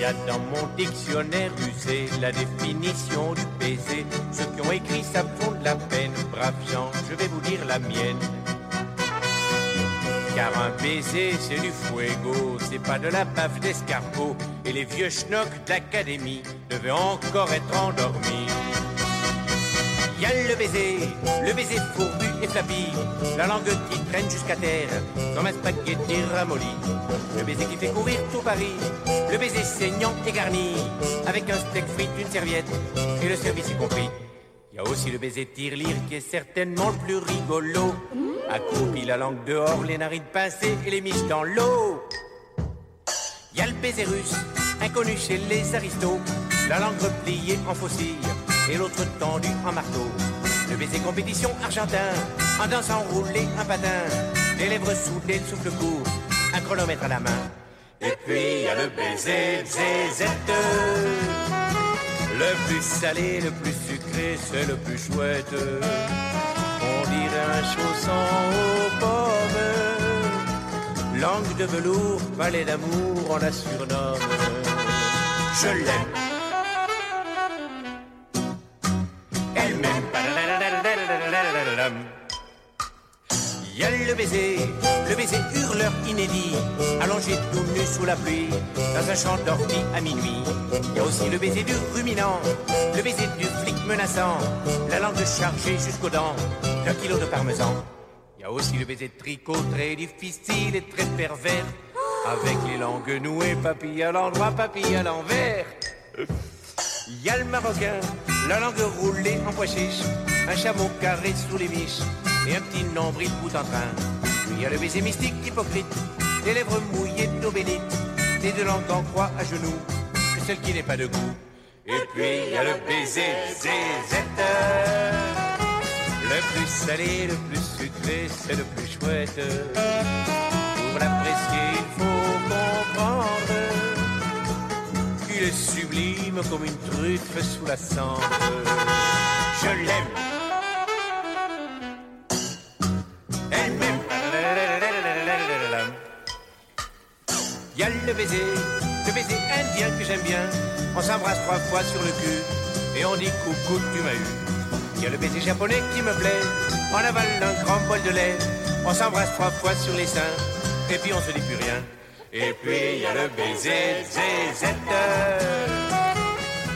Y a dans mon dictionnaire usé la définition du baiser. Ceux qui ont écrit ça font de la peine. Braves gens, je vais vous dire la mienne. Car un baiser, c'est du fuego, c'est pas de la baffe d'escargot. Et les vieux schnocks d'académie devaient encore être endormis. Y a le baiser, le baiser fourbu et flappy, la langue qui traîne jusqu'à terre, comme un spaghetti ramolli. Le baiser qui fait courir tout Paris, le baiser saignant et garni, avec un steak frites, une serviette, et le service y compris. Y a aussi le baiser tire-lire qui est certainement le plus rigolo. Accroupi la langue dehors, les narines pincées et les miches dans l'eau. Y a le baiser russe, inconnu chez les aristos, la langue repliée en faucille et l'autre tendu en marteau. Le baiser compétition argentin, en dansant roulé un patin, les lèvres soudées, le souffle court, un chronomètre à la main. Et puis y a le baiser zézette, le plus salé, le plus sucré, c'est le plus chouette. On dirait un chausson aux pommes, langue de velours, palais d'amour, on la surnomme. Je l'aime. Y a le baiser, le baiser hurleur inédit, allongé tout nu sous la pluie, dans un champ d'ortie à minuit. Y a aussi le baiser du ruminant, le baiser du flic menaçant, la langue chargée jusqu'aux dents, d'un kilo de parmesan. Y a aussi le baiser de tricot très difficile et très pervers, avec les langues nouées, papilles à l'endroit, papilles à l'envers. Y a le marocain, la langue roulée en pois chiche, un chameau carré sous les miches et un petit nombril bout en train. Puis y a le baiser mystique hypocrite, des lèvres mouillées d'eau bénite, des deux langues en croix à genoux, que celle qui n'est pas de goût. Et puis y a le baiser zézette, le plus salé, le plus sucré, c'est le plus chouette. Pour l'apprécier, il faut comprendre sublime comme une truffe sous la cendre. Je l'aime. Elle m'aime. Y a le baiser, le baiser indien que j'aime bien. On s'embrasse trois fois sur le cul et on dit coucou tu m'as eu. Y a le baiser japonais qui me plaît. On avale un grand bol de lait. On s'embrasse trois fois sur les seins et puis on se dit plus rien. Et puis y a le baiser zézette.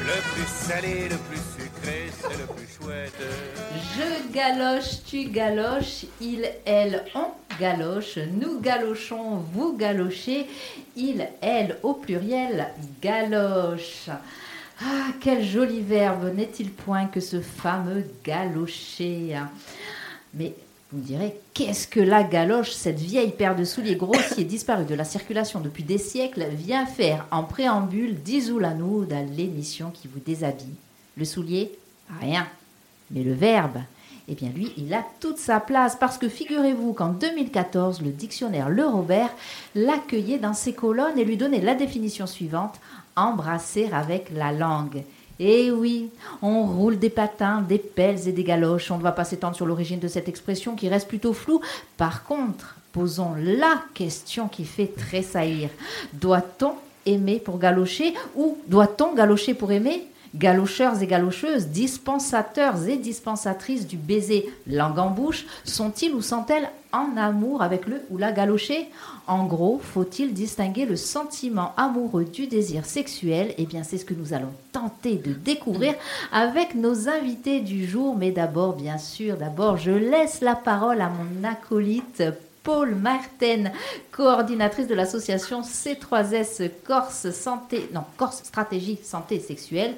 Le plus salé, le plus sucré, c'est le plus chouette. Je galoche, tu galoches, il, elle, on galoche, nous galochons, vous galochez, il, elle au pluriel galoche. Ah, quel joli verbe, n'est-il point que ce fameux galocher? Mais vous direz, qu'est-ce que la galoche, cette vieille paire de souliers grossiers disparus de la circulation depuis des siècles, vient faire en préambule d'Isoulanoud à l'émission qui vous déshabille Le soulier Rien. Mais le verbe eh bien lui, il a toute sa place parce que figurez-vous qu'en 2014, le dictionnaire Le Robert l'accueillait dans ses colonnes et lui donnait la définition suivante embrasser avec la langue. Eh oui, on roule des patins, des pelles et des galoches. On ne va pas s'étendre sur l'origine de cette expression qui reste plutôt floue. Par contre, posons la question qui fait tressaillir. Doit-on aimer pour galocher ou doit-on galocher pour aimer Galocheurs et galocheuses, dispensateurs et dispensatrices du baiser langue en bouche, sont-ils ou sont-elles en amour avec le ou la galochée? En gros, faut-il distinguer le sentiment amoureux du désir sexuel? Eh bien, c'est ce que nous allons tenter de découvrir avec nos invités du jour. Mais d'abord, bien sûr, d'abord, je laisse la parole à mon acolyte Paul Martin, coordinatrice de l'association C3S Corse Santé, non, Corse Stratégie Santé Sexuelle.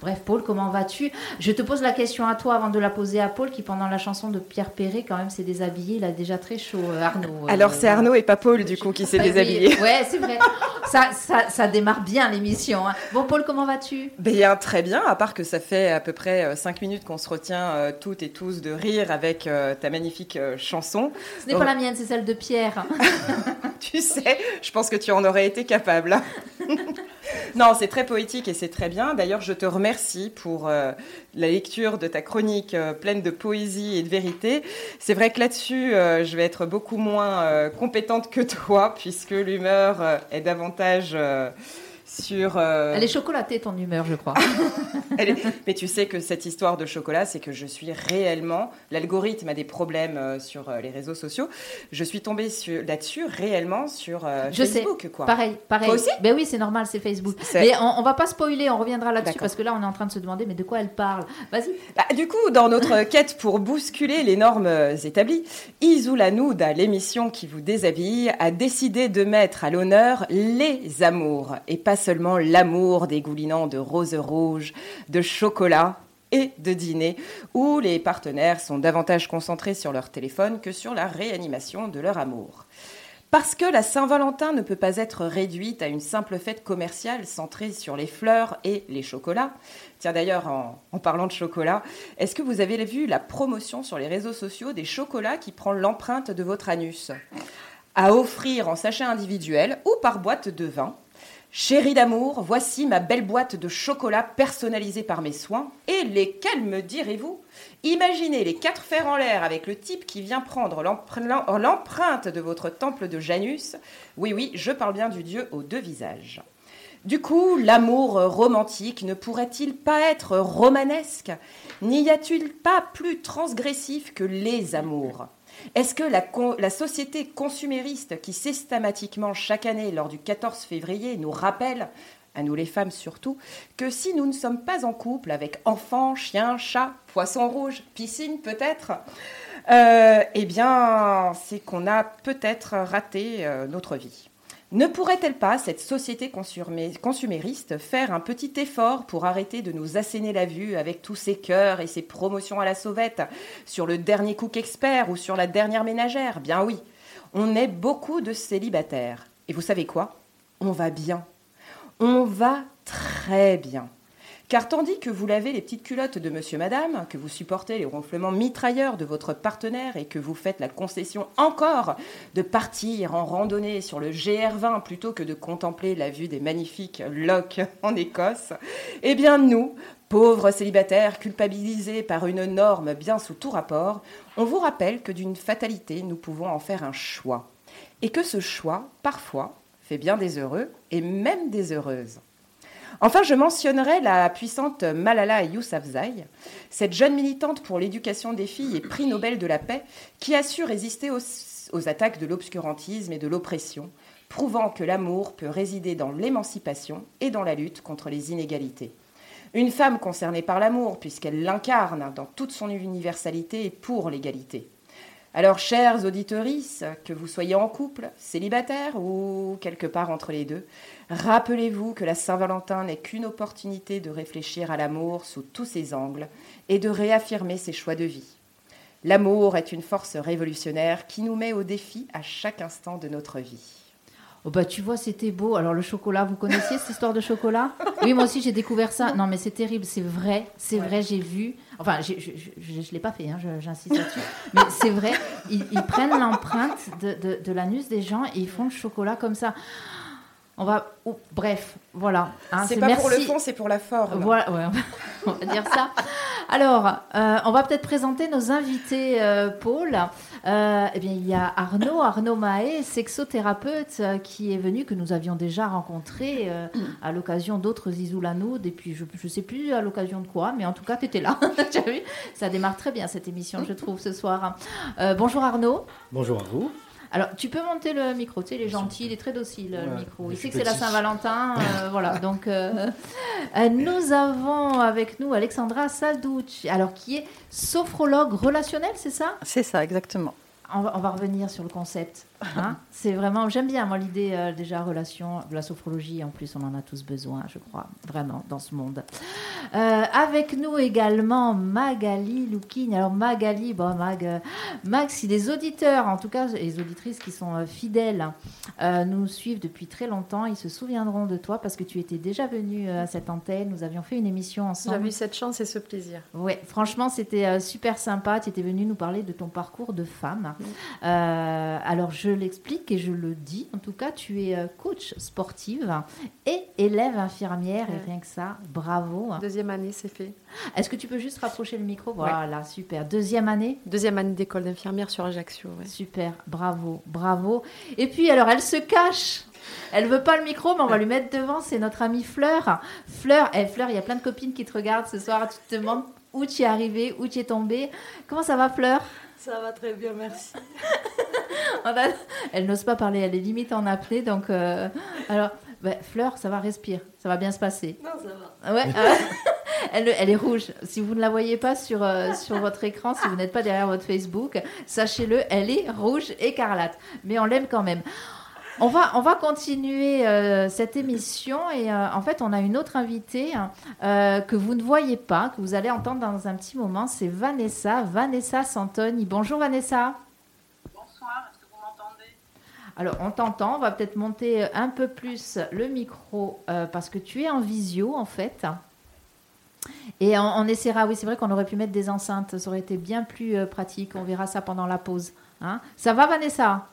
Bref, Paul, comment vas-tu? Je te pose la question à toi avant de la poser à Paul, qui pendant la chanson de Pierre Perret, quand même, s'est déshabillé. Il a déjà très chaud, euh, Arnaud. Alors, c'est Arnaud et pas Paul, du coup, qui s'est déshabillé. Ouais, c'est vrai. ça, ça, ça, démarre bien l'émission. Hein. Bon, Paul, comment vas-tu? Bien, très bien, à part que ça fait à peu près 5 minutes qu'on se retient euh, toutes et tous de rire avec euh, ta magnifique chanson. Ce n'est pas la mienne, c'est celle de Pierre. tu sais, je pense que tu en aurais été capable. non, c'est très poétique et c'est très bien. D'ailleurs, je te remercie pour euh, la lecture de ta chronique euh, pleine de poésie et de vérité. C'est vrai que là-dessus, euh, je vais être beaucoup moins compétente que toi, puisque l'humeur est davantage sur. euh, Elle est chocolatée, ton humeur, je crois. elle est- Mais tu sais que cette histoire de chocolat, c'est que je suis réellement. L'algorithme a des problèmes euh, sur euh, les réseaux sociaux. Je suis tombée sur- là-dessus réellement sur euh, Je sais. Facebook, quoi. Pareil, pareil. Toi aussi Ben oui, c'est normal, c'est Facebook. Mais on, on va pas spoiler, on reviendra là-dessus parce que là, on est en train de se demander, mais de quoi elle parle? Vas-y. Bah, du coup, dans notre quête pour bousculer les normes établies, Isoula Nouda, l'émission qui vous déshabille, a décidé de mettre à l'honneur les amours, et pas seulement l'amour dégoulinant de roses rouges, de chocolat et de dîner, où les partenaires sont davantage concentrés sur leur téléphone que sur la réanimation de leur amour. Parce que la Saint-Valentin ne peut pas être réduite à une simple fête commerciale centrée sur les fleurs et les chocolats. Tiens d'ailleurs, en, parlant de chocolat, est-ce que vous avez vu la promotion sur les réseaux sociaux des chocolats qui prend l'empreinte de votre anus? À offrir en sachet individuel ou par boîte de vin. Chérie d'amour, voici ma belle boîte de chocolat personnalisée par mes soins. Et lesquels me direz-vous? Imaginez les quatre fers en l'air avec le type qui vient prendre l'empre- l'em- l'empreinte de votre temple de Janus. Oui, oui, je parle bien du dieu aux deux visages. Du coup, l'amour romantique ne pourrait-il pas être romanesque? N'y a-t-il pas plus transgressif que les amours? Est-ce que la, société consumériste qui systématiquement chaque année lors du 14 février nous rappelle, à nous les femmes surtout, que si nous ne sommes pas en couple avec enfants, chiens, chats, poissons rouges, piscine peut-être, euh, eh bien, c'est qu'on a peut-être raté euh, notre vie. Ne pourrait-elle pas, cette société consumé- consumériste, faire un petit effort pour arrêter de nous asséner la vue avec tous ces cœurs et ces promotions à la sauvette? Sur le dernier cook expert ou sur la dernière ménagère? Bien oui, on est beaucoup de célibataires. Et vous savez quoi? On va bien. On va très bien. Car tandis que vous lavez les petites culottes de monsieur madame, que vous supportez les ronflements mitrailleurs de votre partenaire et que vous faites la concession encore de partir en randonnée sur le GR20 plutôt que de contempler la vue des magnifiques lochs en Écosse, eh bien nous, pauvres célibataires culpabilisés par une norme bien sous tout rapport, on vous rappelle que d'une fatalité, nous pouvons en faire un choix. Et que ce choix, parfois, fait bien des heureux et même des heureuses. Enfin, je mentionnerai la puissante Malala Yousafzai, cette jeune militante pour l'éducation des filles et prix Nobel de la paix, qui a su résister aux, attaques de l'obscurantisme et de l'oppression, prouvant que l'amour peut résider dans l'émancipation et dans la lutte contre les inégalités. Une femme concernée par l'amour, puisqu'elle l'incarne dans toute son universalité et pour l'égalité. Alors, chères auditorices, que vous soyez en couple, célibataire ou quelque part entre les deux, rappelez-vous que la Saint-Valentin n'est qu'une opportunité de réfléchir à l'amour sous tous ses angles et de réaffirmer ses choix de vie. L'amour est une force révolutionnaire qui nous met au défi à chaque instant de notre vie. Oh bah tu vois, c'était beau. Alors le chocolat, vous connaissiez cette histoire de chocolat? Oui, moi aussi j'ai découvert ça. Non mais c'est terrible, c'est vrai, c'est vrai, j'ai vu. Enfin, je ne l'ai pas fait, hein, j'insiste là-dessus. Mais c'est vrai, ils, prennent l'empreinte de- de l'anus des gens et ils font le chocolat comme ça. On va... oh, bref, voilà. hein, c'est pas pour le fond, c'est pour la forme. Voilà, ouais, on va- on va dire ça. Alors, euh, on va peut-être présenter nos invités, euh, Paul. Euh, eh bien, il y a Arnaud, Arnaud Mahé, sexothérapeute, euh, qui est venu, que nous avions déjà rencontré euh, à l'occasion d'autres Isoulanoud, et puis je ne sais plus à l'occasion de quoi, mais en tout cas, tu étais là. Tu as vu? Ça démarre très bien cette émission, je trouve, ce soir. Euh, bonjour Arnaud. Bonjour à vous. Alors, tu peux monter le micro, tu sais, il est gentil, il est très docile, le micro. Il sait que c'est la. Saint-Valentin, euh, voilà. Donc, euh, euh, nous avons avec nous Alexandra Salducci, alors qui est sophrologue relationnelle, c'est ça? C'est ça, exactement. on va, on va revenir sur le concept. Hein. c'est vraiment, j'aime bien moi l'idée euh, déjà relation, la sophrologie. En plus, on en a tous besoin, je crois, vraiment dans ce monde. Euh, avec nous également Magali Loukine. Alors Magali, bon Mag, euh, Mag, si les auditeurs, en tout cas les auditrices qui sont euh, fidèles, euh, nous suivent depuis très longtemps, ils se souviendront de toi parce que tu étais déjà venue à cette antenne. Nous avions fait une émission ensemble. J'avais eu cette chance et ce plaisir. Ouais, franchement, c'était super sympa. Tu étais venu nous parler de ton parcours de femme. Alors, je l'explique et je le dis. En tout cas, tu es euh, coach sportive et élève infirmière. Et rien que ça, bravo. Deuxième année, c'est fait. Est-ce que tu peux juste rapprocher le micro? Voilà, super. Deuxième année? Deuxième année d'école d'infirmière sur Ajaccio. ouais. Super, bravo, bravo. Et puis, alors, elle se cache Elle veut pas le micro, mais on va lui mettre devant. C'est notre amie Fleur. Fleur, eh, Fleur, il y a plein de copines qui te regardent ce soir. Tu te demandes où tu es arrivée, où tu es tombée. Comment ça va, Fleur? Ça va très bien, merci. Elle n'ose pas parler, elle est limite en apnée. Donc, euh, alors, bah, Fleur, ça va, respire. Ça va bien se passer. Non, ça va. Ouais, ah elle, elle, est rouge. Si vous ne la voyez pas sur, euh, sur votre écran, si vous n'êtes pas derrière votre Facebook, sachez-le, elle est rouge écarlate. Mais on l'aime quand même. On va, on va continuer euh, cette émission et euh, en fait on a une autre invitée euh, que vous ne voyez pas, que vous allez entendre dans un petit moment, c'est Vanessa, Vanessa Santoni. Bonjour Vanessa. Bonsoir, est-ce que vous m'entendez? Alors on t'entend, on va peut-être monter un peu plus le micro parce que tu es en visio en fait. Et on, on essaiera, oui c'est vrai qu'on aurait pu mettre des enceintes, ça aurait été bien plus pratique, on verra ça pendant la pause. Hein ça va Vanessa?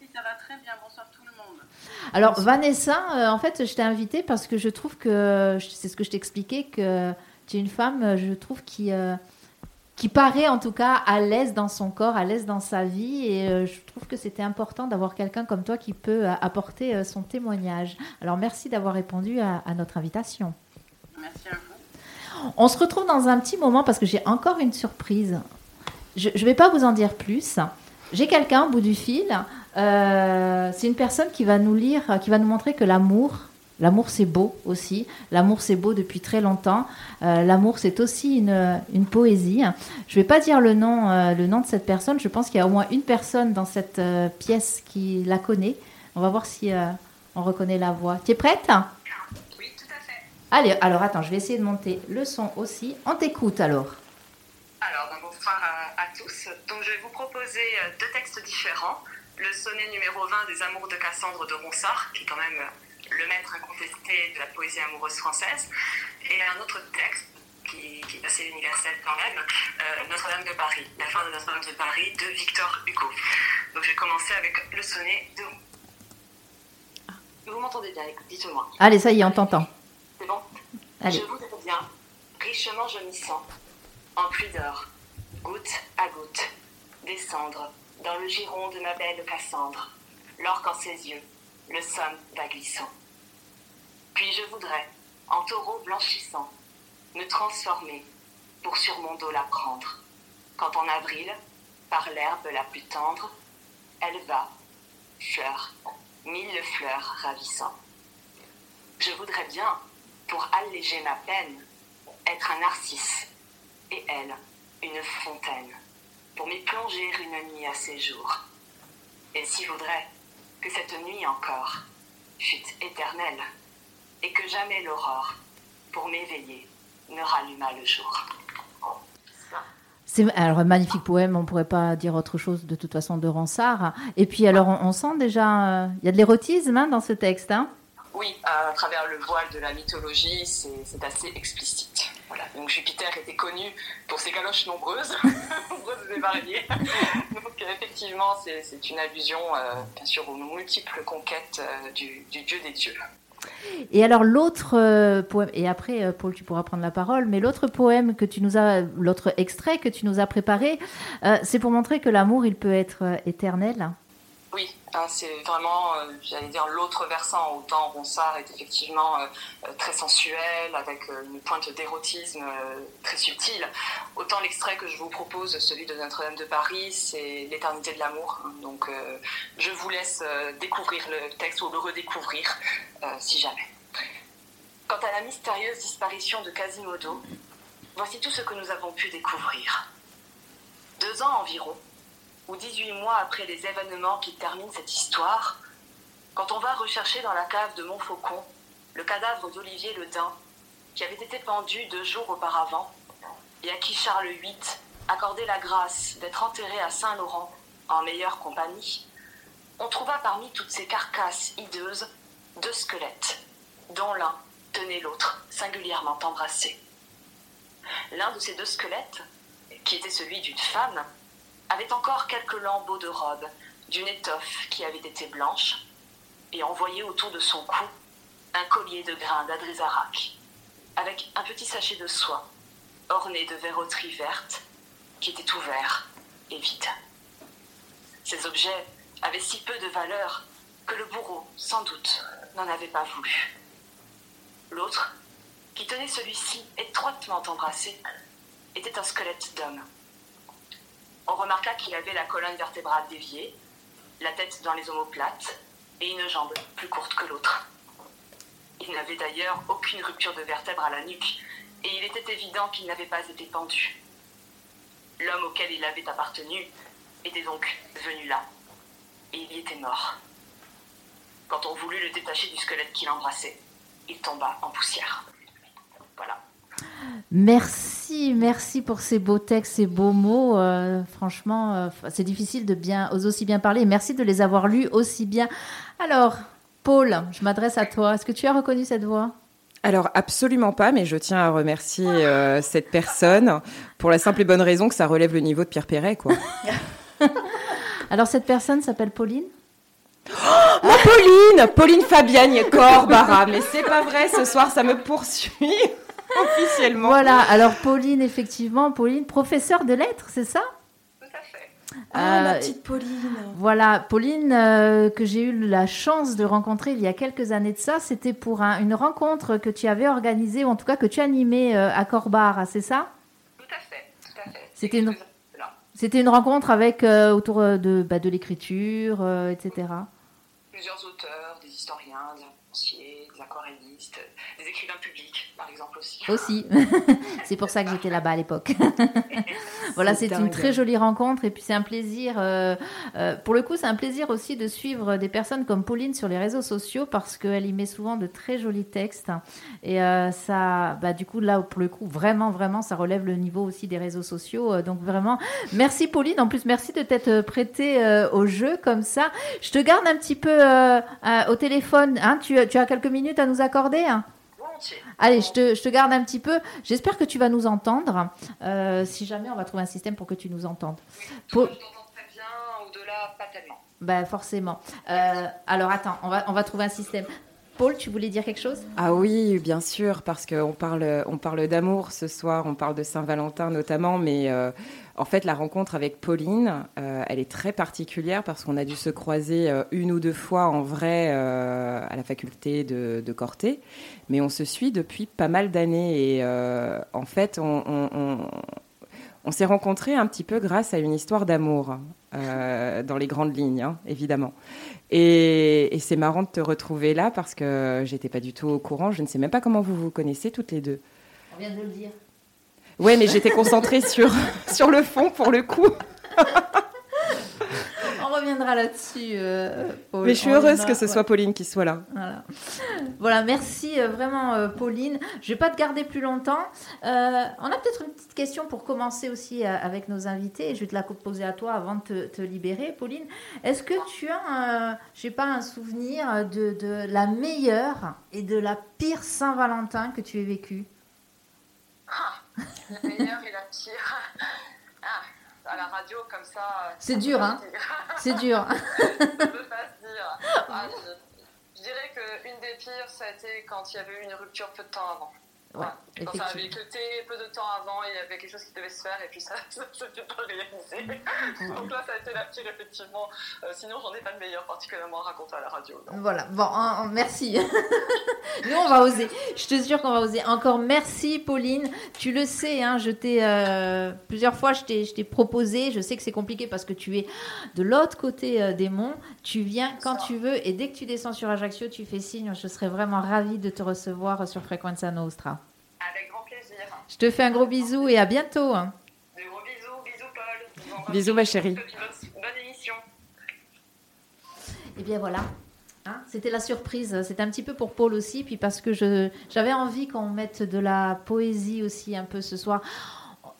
Oui ça va très bien, bonsoir tout le monde. Alors Vanessa, euh, en fait, je t'ai invitée parce que je trouve que, c'est ce que je t'expliquais, que tu es une femme, je trouve, qui, euh, qui paraît en tout cas à l'aise dans son corps, à l'aise dans sa vie. Et euh, je trouve que c'était important d'avoir quelqu'un comme toi qui peut euh, apporter euh, son témoignage. Alors merci d'avoir répondu à, à notre invitation. Merci à vous. On se retrouve dans un petit moment parce que j'ai encore une surprise. Je ne vais pas vous en dire plus. J'ai quelqu'un au bout du fil. Euh, c'est une personne qui va nous lire, qui va nous montrer que l'amour, l'amour c'est beau aussi. L'amour c'est beau depuis très longtemps. Euh, l'amour c'est aussi une, une, poésie. Je ne vais pas dire le nom, euh, le nom de cette personne. Je pense qu'il y a au moins une personne dans cette pièce qui la connaît. On va voir si on reconnaît la voix. Tu es prête? Oui, tout à fait. Allez, alors attends, je vais essayer de monter le son aussi. On t'écoute alors. Alors, bonsoir à, à, tous. Donc, je vais vous proposer deux textes différents. Le sonnet numéro 20 des Amours de Cassandre de Ronsard, qui est quand même euh, le maître incontesté de la poésie amoureuse française, et un autre texte qui, qui est assez universel quand même, euh, Notre-Dame de Paris, la fin de Notre-Dame de Paris de Victor Hugo. Donc, je vais commencer avec le sonnet de. Vous m'entendez bien Dites-moi. Allez, ça y est, on t'entend. C'est bon? Allez. Je voudrais bien, richement gémissant, en pluie d'or, goutte à goutte, descendre dans le giron de ma belle Cassandre, l'or qu'en ses yeux, le somme va glissant. Puis je voudrais, en taureau blanchissant, me transformer pour sur mon dos la prendre, quand en avril, par l'herbe la plus tendre, elle va, fleur, mille fleurs ravissant. Je voudrais bien, pour alléger ma peine, être un narcisse, et elle, une fontaine, pour m'y plonger une nuit à ses jours. Et s'y voudrait que cette nuit encore fût éternelle, et que jamais l'aurore, pour m'éveiller, ne ralluma le jour. C'est alors un magnifique poème, on pourrait pas dire autre chose de toute façon de Ronsard. Et puis alors on, on sent déjà, il euh, y a de l'érotisme hein, dans ce texte. Hein? Oui, à travers le voile de la mythologie, c'est assez explicite. Donc Jupiter était connu pour ses galoches nombreuses, nombreuses et variées. Donc effectivement, c'est une allusion, euh, bien sûr, aux multiples conquêtes euh, du, dieu des dieux. Et alors l'autre euh, poème, et après Paul, tu pourras prendre la parole, mais l'autre poème que tu nous as, l'autre extrait que tu nous as préparé, c'est pour montrer que l'amour, il peut être éternel. Oui, hein, c'est vraiment, euh, j'allais dire, l'autre versant. Autant Ronsard est effectivement euh, très sensuel, avec euh, une pointe d'érotisme très subtile. Autant l'extrait que je vous propose, celui de Notre-Dame de Paris, c'est l'éternité de l'amour. Donc je vous laisse découvrir le texte ou le redécouvrir, si jamais. Quant à la mystérieuse disparition de Quasimodo, voici tout ce que nous avons pu découvrir. Deux ans environ, ou 18 mois après les événements qui terminent cette histoire, quand on va rechercher dans la cave de Montfaucon le cadavre d'Olivier le Dain, qui avait été pendu deux jours auparavant, et à qui Charles VIII accordait la grâce d'être enterré à Saint-Laurent en meilleure compagnie, on trouva parmi toutes ces carcasses hideuses deux squelettes, dont l'un tenait l'autre singulièrement embrassé. L'un de ces deux squelettes, qui était celui d'une femme, avait encore quelques lambeaux de robe d'une étoffe qui avait été blanche et envoyé autour de son cou un collier de grains d'adrézarac avec un petit sachet de soie orné de verroterie verte qui était ouvert et vide. Ces objets avaient si peu de valeur que le bourreau, sans doute, n'en avait pas voulu. L'autre, qui tenait celui-ci étroitement embrassé, était un squelette d'homme. On remarqua qu'il avait la colonne vertébrale déviée, la tête dans les omoplates et une jambe plus courte que l'autre. Il n'avait d'ailleurs aucune rupture de vertèbre à la nuque, et il était évident qu'il n'avait pas été pendu. L'homme auquel il avait appartenu était donc venu là, et il y était mort. Quand on voulut le détacher du squelette qu'il embrassait, il tomba en poussière. Merci, merci pour ces beaux textes, ces beaux mots. Euh, franchement, euh, c'est difficile de bien, aussi bien parler. Merci de les avoir lus aussi bien. Alors, Paul, je m'adresse à toi. Est-ce que tu as reconnu cette voix? Alors absolument pas, mais je tiens à remercier euh, cette personne pour la simple et bonne raison que ça relève le niveau de Pierre Perret, quoi. Alors cette personne s'appelle Pauline? Oh, Pauline Pauline Fabienne Corbara, mais c'est pas vrai, ce soir ça me poursuit officiellement. Voilà, alors Pauline, effectivement, Pauline, professeure de lettres, c'est ça? Ah, la euh, petite Pauline. Voilà, Pauline, euh, que j'ai eu la chance de rencontrer il y a quelques années de ça, c'était pour une rencontre que tu avais organisée, ou en tout cas que tu animais euh, à Corbar, c'est ça? Tout à fait, tout à fait. C'était une, c'était une rencontre avec, autour de, bah, de l'écriture, etc. Plusieurs auteurs, des historiens, des romanciers, des aquarellistes, des écrivains publics, aussi. Aussi. c'est pour ça que j'étais là-bas à l'époque. voilà, c'est une très jolie rencontre et puis c'est un plaisir. Euh, euh, pour le coup, c'est un plaisir aussi de suivre des personnes comme Pauline sur les réseaux sociaux parce qu'elle y met souvent de très jolis textes et euh, ça, bah, du coup, là, pour le coup, vraiment, vraiment, ça relève le niveau aussi des réseaux sociaux. donc vraiment, merci Pauline. En plus, merci de t'être prêtée au jeu comme ça. Je te garde un petit peu au téléphone. Hein. tu, tu, as quelques minutes à nous accorder hein? Allez, je te, je te, garde un petit peu. J'espère que tu vas nous entendre. Euh, si jamais, on va trouver un système pour que tu nous entendes. Oui, je très bien. Au-delà, pas tellement. Ben, forcément. Euh, alors, attends, on va, on va trouver un système. Paul, tu voulais dire quelque chose? Ah oui, bien sûr, parce qu'on parle, on parle d'amour ce soir, on parle de Saint-Valentin notamment, mais euh, en fait, la rencontre avec Pauline, euh, elle est très particulière parce qu'on a dû se croiser euh, une ou deux fois en vrai à la faculté de, de, Corté, mais on se suit depuis pas mal d'années et en fait, on, on, s'est rencontrés un petit peu grâce à une histoire d'amour, dans les grandes lignes, hein, évidemment. Et, c'est marrant de te retrouver là parce que j'étais pas du tout au courant. Je ne sais même pas comment vous vous connaissez toutes les deux. On vient de le dire. Ouais, mais j'étais concentrée sur, sur le fond pour le coup. reviendra là-dessus. Euh, Mais je suis heureuse que ce soit Pauline qui soit là. Voilà, merci euh, vraiment euh, Pauline. Je vais pas te garder plus longtemps. on a peut-être une petite question pour commencer aussi avec nos invités. Je vais te la poser à toi avant de te, libérer, Pauline. Est-ce que tu as, sais pas, un souvenir de, de la meilleure et de la pire Saint-Valentin que tu aies vécu? Ah, La meilleure et la pire. Ah à la radio comme ça. C'est dur, hein C'est dur. ça peut pas se dire. Ah, je, je, dirais qu'une des pires, ça a été quand il y avait eu une rupture peu de temps avant. Quand ça avait écouté peu de temps avant, il y avait quelque chose qui devait se faire et puis ça ne s'était pas réalisé. Donc là, ça a été la pire, effectivement. Euh, sinon, j'en ai pas de meilleur particulièrement raconté à la radio. Voilà, bon, merci. Nous, on va oser. Je te jure qu'on va oser. Encore merci, Pauline. Tu le sais, hein, je t'ai euh, plusieurs fois, je t'ai proposé. Je sais que c'est compliqué parce que tu es de l'autre côté euh, des monts. Tu viens quand tu veux et dès que tu descends sur Ajaccio, tu fais signe. Je serais vraiment ravie de te recevoir sur Frequenza Nostra. Je te fais un gros bisou et à bientôt. Hein. Des gros bisous, bisous Paul. Bisous ma chérie. Bonne, émission. Et eh bien voilà. Hein, c'était la surprise. C'était un petit peu pour Paul aussi, puis parce que j'avais envie qu'on mette de la poésie aussi un peu ce soir.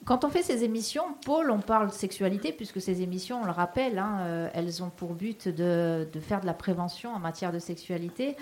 Quand on fait ces émissions, Paul, on parle de sexualité, puisque ces émissions, on le rappelle, hein, euh, elles ont pour but de, faire de la prévention en matière de sexualité.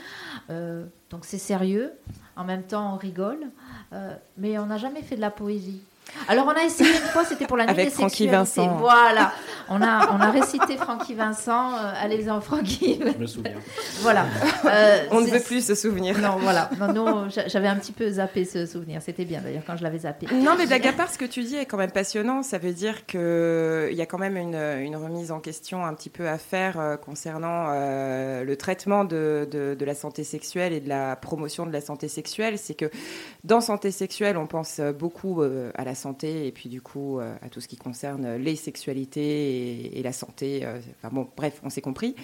Euh, donc c'est sérieux. En même temps, on rigole. Euh, mais on n'a jamais fait de la poésie. Alors on a essayé une fois, c'était pour la nuit Avec des Francky. Vincent. Voilà, on a on a récité Francky Vincent. euh, Allez-en Francky. Je me souviens. voilà. Euh, On ne veut plus se souvenir. Non, voilà. Non, non, j'a- j'avais un petit peu zappé ce souvenir. C'était bien d'ailleurs quand je l'avais zappé. Non, mais blague à part, ce que tu dis est quand même passionnant. Ça veut dire qu'il y a quand même une, une remise en question un petit peu à faire euh, concernant euh, le traitement de, de- de la santé sexuelle et de la promotion de la santé sexuelle. C'est que dans santé sexuelle, on pense beaucoup euh, à la santé et puis du coup euh, à tout ce qui concerne les sexualités et, la santé. euh, enfin bon, bref, on s'est compris.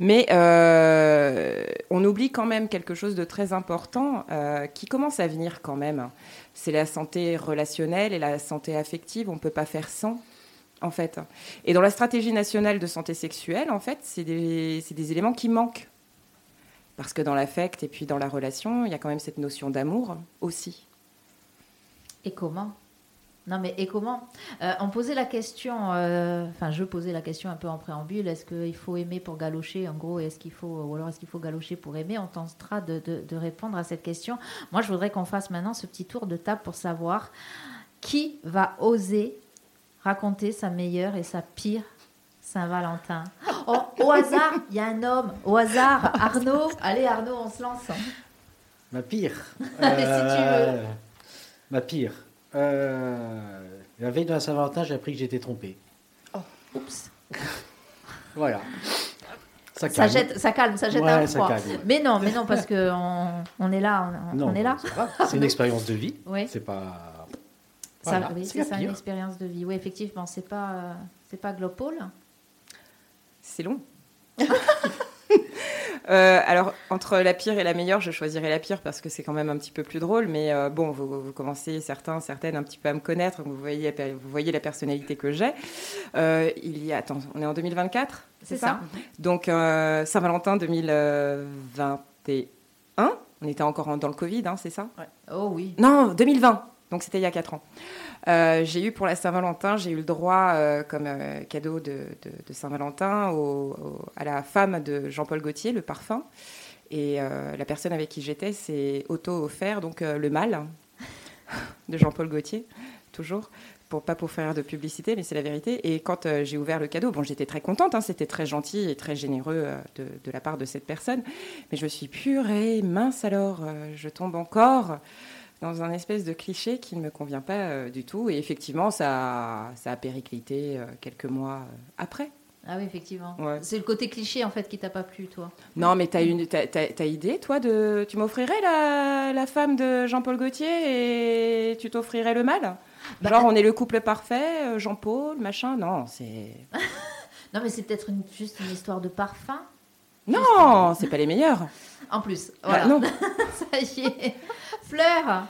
Mais euh, on oublie quand même quelque chose de très important qui commence à venir quand même. C'est la santé relationnelle et la santé affective. On ne peut pas faire sans, en fait. Et dans la stratégie nationale de santé sexuelle, en fait, c'est des éléments qui manquent. Parce que dans l'affect et puis dans la relation, il y a quand même cette notion d'amour aussi. Et comment? Non, mais et comment Euh, On posait la question, euh, enfin, je posais la question un peu en préambule est-ce qu'il faut aimer pour galocher En gros, est-ce qu'il faut, ou alors est-ce qu'il faut galocher pour aimer? On tentera de, de- de répondre à cette question. Moi, je voudrais qu'on fasse maintenant ce petit tour de table pour savoir qui va oser raconter sa meilleure et sa pire Saint-Valentin. Oh, au hasard, il y a un homme. Au hasard, Arnaud. Allez, Arnaud, on se lance. Ma pire. Allez, si tu veux. Ma pire. Euh, la veille de la Saint-Valentin, j'ai appris que j'étais trompé. Oups. Voilà. Ça Ça, calme. jette, ça calme, ça jette Ouais, un ça froid. calme, ouais. Mais non, mais non, parce que on, on est là, on, Non, on est là. c'est une expérience de vie. Oui. C'est pas. Ça, oui, c'est ça, une expérience de vie. Oui, effectivement, c'est pas, euh, c'est pas Global. C'est long. Euh, alors, entre la pire et la meilleure, je choisirais la pire parce que c'est quand même un petit peu plus drôle. Mais euh, bon, vous, vous commencez, certains, certaines, un petit peu à me connaître. Vous voyez, vous voyez la personnalité que j'ai. Euh, il y a, attends, on est en 2024 C'est ça. Donc, Saint-Valentin 2021. On était encore en- dans le Covid, hein, c'est ça? Oh oui. Non, 2020. Donc c'était il y a 4 ans. Euh, j'ai eu pour la Saint-Valentin, j'ai eu le droit euh, comme euh, cadeau de, Saint-Valentin à la femme de Jean-Paul Gaultier, le parfum. Et la personne avec qui j'étais s'est auto-offert, donc le mal de Jean-Paul Gaultier, toujours. Pour, pas pour faire de publicité, mais c'est la vérité. Et quand j'ai ouvert le cadeau, bon, j'étais très contente, hein, c'était très gentil et très généreux de, de la part de cette personne. Mais je me suis purée, mince alors, je tombe encore dans un espèce de cliché qui ne me convient pas euh, du tout. Et effectivement, ça, a- ça a périclité euh, quelques mois euh, après. Ah oui, effectivement. Ouais. C'est le côté cliché en fait qui t'a pas plu, toi. Non, mais t'as une, t'as, t'as- t'as idée, toi, de, tu m'offrirais la, la femme de Jean-Paul Gaultier et tu t'offrirais le mal? Bah, Genre, on est le couple parfait, Jean-Paul, machin Non, c'est. Non, mais c'est peut-être une- juste une histoire de parfum? Non, c'est pas les meilleurs. En plus, Bah, voilà. non. Ça y est. Fleur.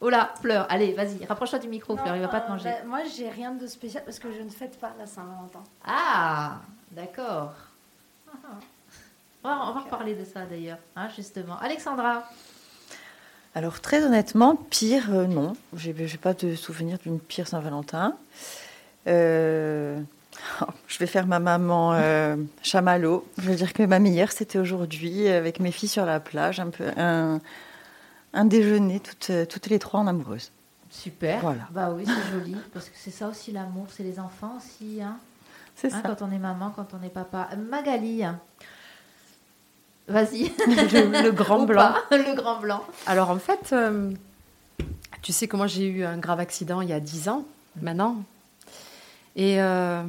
Oh là, Fleur. Allez, vas-y, rapproche-toi du micro, Fleur. Il va pas te euh, manger. bah, moi, j'ai rien de spécial parce que je ne fête pas la Saint-Valentin. Ah, d'accord. Ah. On va, on va reparler de ça d'ailleurs, hein, justement. Alexandra. Alors très honnêtement, pire, euh, non. J'ai j'ai pas de souvenir d'une pire Saint-Valentin. Euh, je vais faire ma maman euh, chamallow. Je veux dire que ma meilleure, c'était aujourd'hui avec mes filles sur la plage, un peu un, un déjeuner toutes, euh, toutes les trois en amoureuse. Super. Voilà. Bah oui, c'est joli. Parce que c'est ça aussi l'amour, c'est les enfants aussi. Hein, C'est Hein, ça. quand on est maman, quand on est papa. Magali. Vas-y. Le, le grand Ou blanc. pas, Le grand blanc. Alors en fait, euh, tu sais que moi j'ai eu un grave accident il y a 10 ans maintenant. Et euh,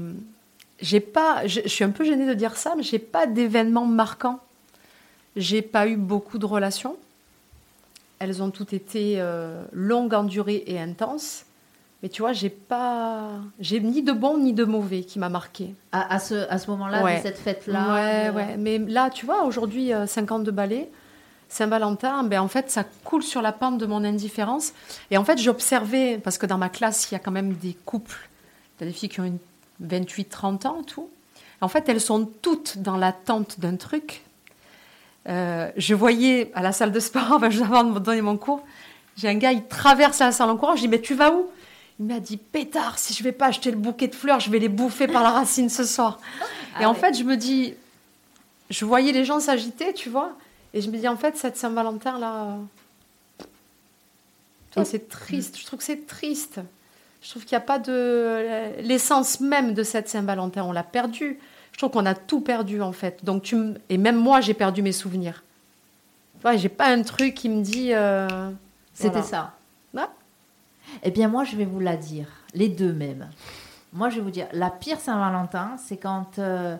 j'ai pas, je, je suis un peu gênée de dire ça, mais j'ai pas d'événements marquants. J'ai pas eu beaucoup de relations. Elles ont toutes été euh, longues en durée et intenses. Mais tu vois, j'ai pas, j'ai ni de bon ni de mauvais qui m'a marqué. À, à ce, à ce moment-là, Ouais. de cette fête-là. Ouais, de- ouais. Mais là, tu vois, aujourd'hui, euh, 52 balais, Saint-Valentin, ben, en fait, ça coule sur la pente de mon indifférence. Et en fait, j'observais, parce que dans ma classe, il y a quand même des couples, des filles qui ont une 28, 30 ans, tout. En fait, elles sont toutes dans l'attente d'un truc. Euh, je voyais à la salle de sport, enfin, juste avant de me donner mon cours, j'ai un gars, il traverse la salle en courant. Je dis, mais tu vas où? Il m'a dit, pétard, si je vais pas acheter le bouquet de fleurs, je vais les bouffer par la racine ce soir. et Ah en ouais. fait, je me dis, je voyais les gens s'agiter, tu vois. Et je me dis, en fait, cette Saint-Valentin, là, c'est triste. Je trouve que c'est triste. Je trouve qu'il n'y a pas de. L'essence même de cette Saint-Valentin, on l'a perdu. Je trouve qu'on a tout perdu, en fait. Donc, tu m- Et même moi, j'ai perdu mes souvenirs. Ouais, j'ai pas un truc qui me dit. euh, C'était voilà. ça. Ouais. Eh bien, moi, je vais vous la dire. Les deux même. Moi, je vais vous dire, la pire Saint-Valentin, c'est quand euh,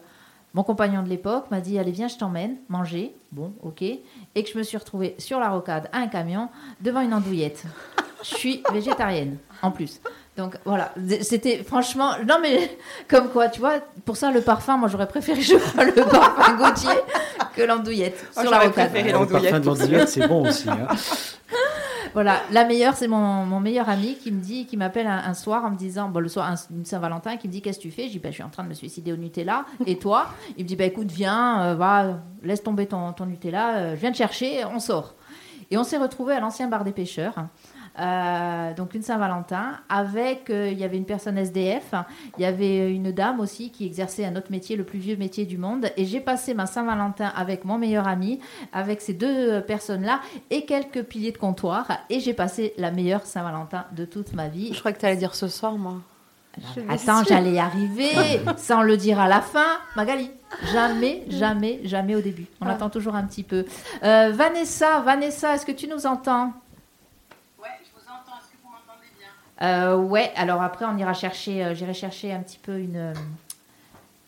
mon compagnon de l'époque m'a dit Allez, viens, je t'emmène manger. Bon, ok. Et que je me suis retrouvée sur la rocade à un camion devant une andouillette. Je suis végétarienne, en plus. Donc voilà, c'était franchement. Non, mais comme quoi, tu vois, pour ça, le parfum, moi, j'aurais préféré, je crois, le parfum Gauthier que l'andouillette Oh, sur la j'aurais rocade. préféré Le l'andouillette. parfum de l'andouillette, c'est bon aussi. hein. Voilà, la meilleure, c'est mon, mon meilleur ami qui me dit, qui m'appelle un, un soir en me disant, bon, le soir, un- une Saint-Valentin, qui me dit, qu'est-ce que tu fais? Je dis, bah, je suis en train de me suicider au Nutella. Et toi? Il me dit, bah, écoute, viens, euh, va, laisse tomber ton, ton Nutella, euh, je viens te chercher, on sort. Et on s'est retrouvés à l'ancien bar des pêcheurs. Euh, donc une Saint-Valentin avec euh, il y avait une personne SDF il y avait une dame aussi qui exerçait un autre métier le plus vieux métier du monde et j'ai passé ma Saint-Valentin avec mon meilleur ami avec ces deux personnes là et quelques piliers de comptoir et j'ai passé la meilleure Saint-Valentin de toute ma vie Je crois que tu allais dire ce soir, moi. Je Attends, j'allais y arriver sans le dire à la fin. Magali, jamais, jamais, jamais au début. On Ah. attend toujours un petit peu. Euh, Vanessa, Vanessa, est-ce que tu nous entends Ouais, je vous entends. Est-ce que vous m'entendez bien Euh, Ouais, alors après, on ira chercher, euh, j'irai chercher un petit peu une. euh,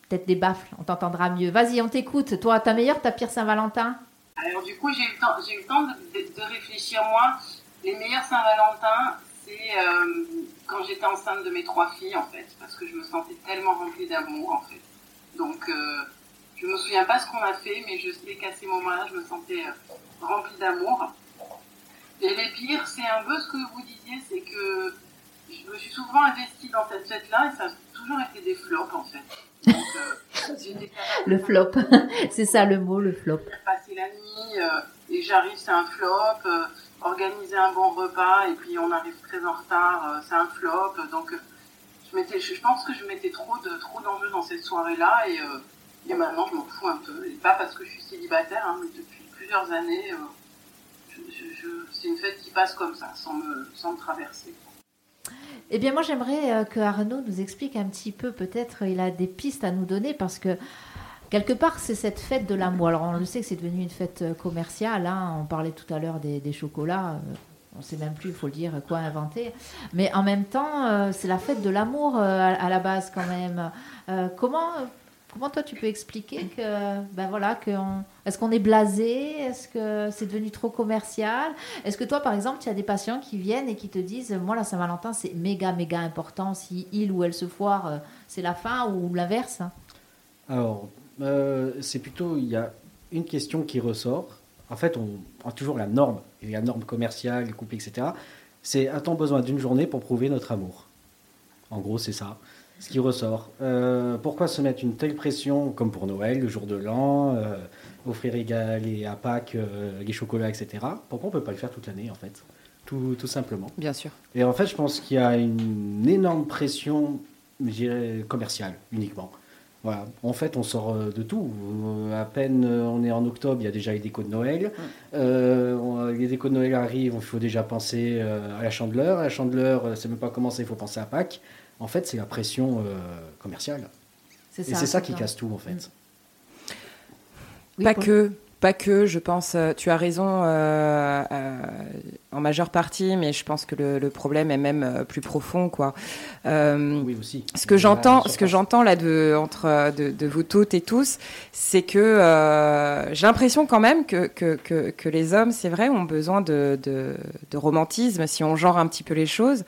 Peut-être des baffles, on t'entendra mieux. Vas-y, on t'écoute. Toi, ta meilleure, ta pire Saint-Valentin? Alors du coup, j'ai eu le temps, eu le temps de, réfléchir. Moi, les meilleurs Saint-Valentin, c'est quand j'étais enceinte de mes trois filles, en fait, parce que je me sentais tellement remplie d'amour, en fait. Donc, euh, je me souviens pas ce qu'on a fait, mais je sais qu'à ces moments-là, je me sentais remplie d'amour. Et les pires, c'est un peu ce que vous disiez, c'est que je me suis souvent investie dans cette fête-là et ça a toujours été des flops, en fait. Donc, euh, Le flop. C'est ça le mot, le flop. passer la nuit euh, et j'arrive, c'est un flop. euh, organiser un bon repas et puis on arrive très en retard, c'est un flop. Donc je, je, je pense que je mettais trop, de, trop d'enjeux dans cette soirée-là et, et maintenant je m'en fous un peu. Et pas parce que je suis célibataire, hein, mais depuis plusieurs années, c'est une fête qui passe comme ça, sans me, sans me traverser. Eh bien, moi, j'aimerais euh, que Arnaud nous explique un petit peu, peut-être, il a des pistes à nous donner, parce que quelque part, c'est cette fête de l'amour. Alors, on le sait que c'est devenu une fête euh, commerciale. hein. On parlait tout à l'heure des, des chocolats. euh, on ne sait même plus, il faut le dire, quoi inventer. Mais en même temps, c'est la fête de l'amour à, la base, quand même. Comment, comment toi, tu peux expliquer que, ben voilà, est-ce qu'on est blasé? Est-ce que c'est devenu trop commercial? Est-ce que toi, par exemple, tu as des patients qui viennent et qui te disent, moi, la Saint-Valentin, c'est méga, méga important. Si il ou elle se foire, euh, c'est la fin ou l'inverse Alors, euh, c'est plutôt, il y a une question qui ressort. En fait, on a toujours la norme, et la norme commerciale, les couples, etc. C'est a-t-on besoin d'une journée pour prouver notre amour? En gros, c'est ça, ce qui ressort. Euh, pourquoi se mettre une telle pression, comme pour Noël, le jour de l'an, euh, offrir égalé à Pâques euh, les chocolats, etc. Pourquoi on ne peut pas le faire toute l'année, en fait? Tout, tout simplement. Bien sûr. Et en fait, je pense qu'il y a une énorme pression, je dirais, commerciale uniquement. Voilà. En fait, on sort euh, de tout. À peine on est en octobre, il y a déjà les décos de Noël. On- les décos de Noël arrivent, il faut déjà penser à la chandeleur. À la chandeleur, c'est même pas commencé, il faut penser à Pâques. En fait, c'est la pression euh, commerciale. C'est Et c'est ça qui casse tout, en fait. Oui, pas que, pas que, je pense, euh, tu as raison euh, euh, en majeure partie, mais je pense que le, le problème est même euh, plus profond, quoi. Euh, Oui, aussi. ce que j'entends, ce que j'entends là de entre de, de vous toutes et tous, c'est que euh, j'ai l'impression quand même que, que, que, que les hommes, c'est vrai, ont besoin de, de, de romantisme si on genre un petit peu les choses.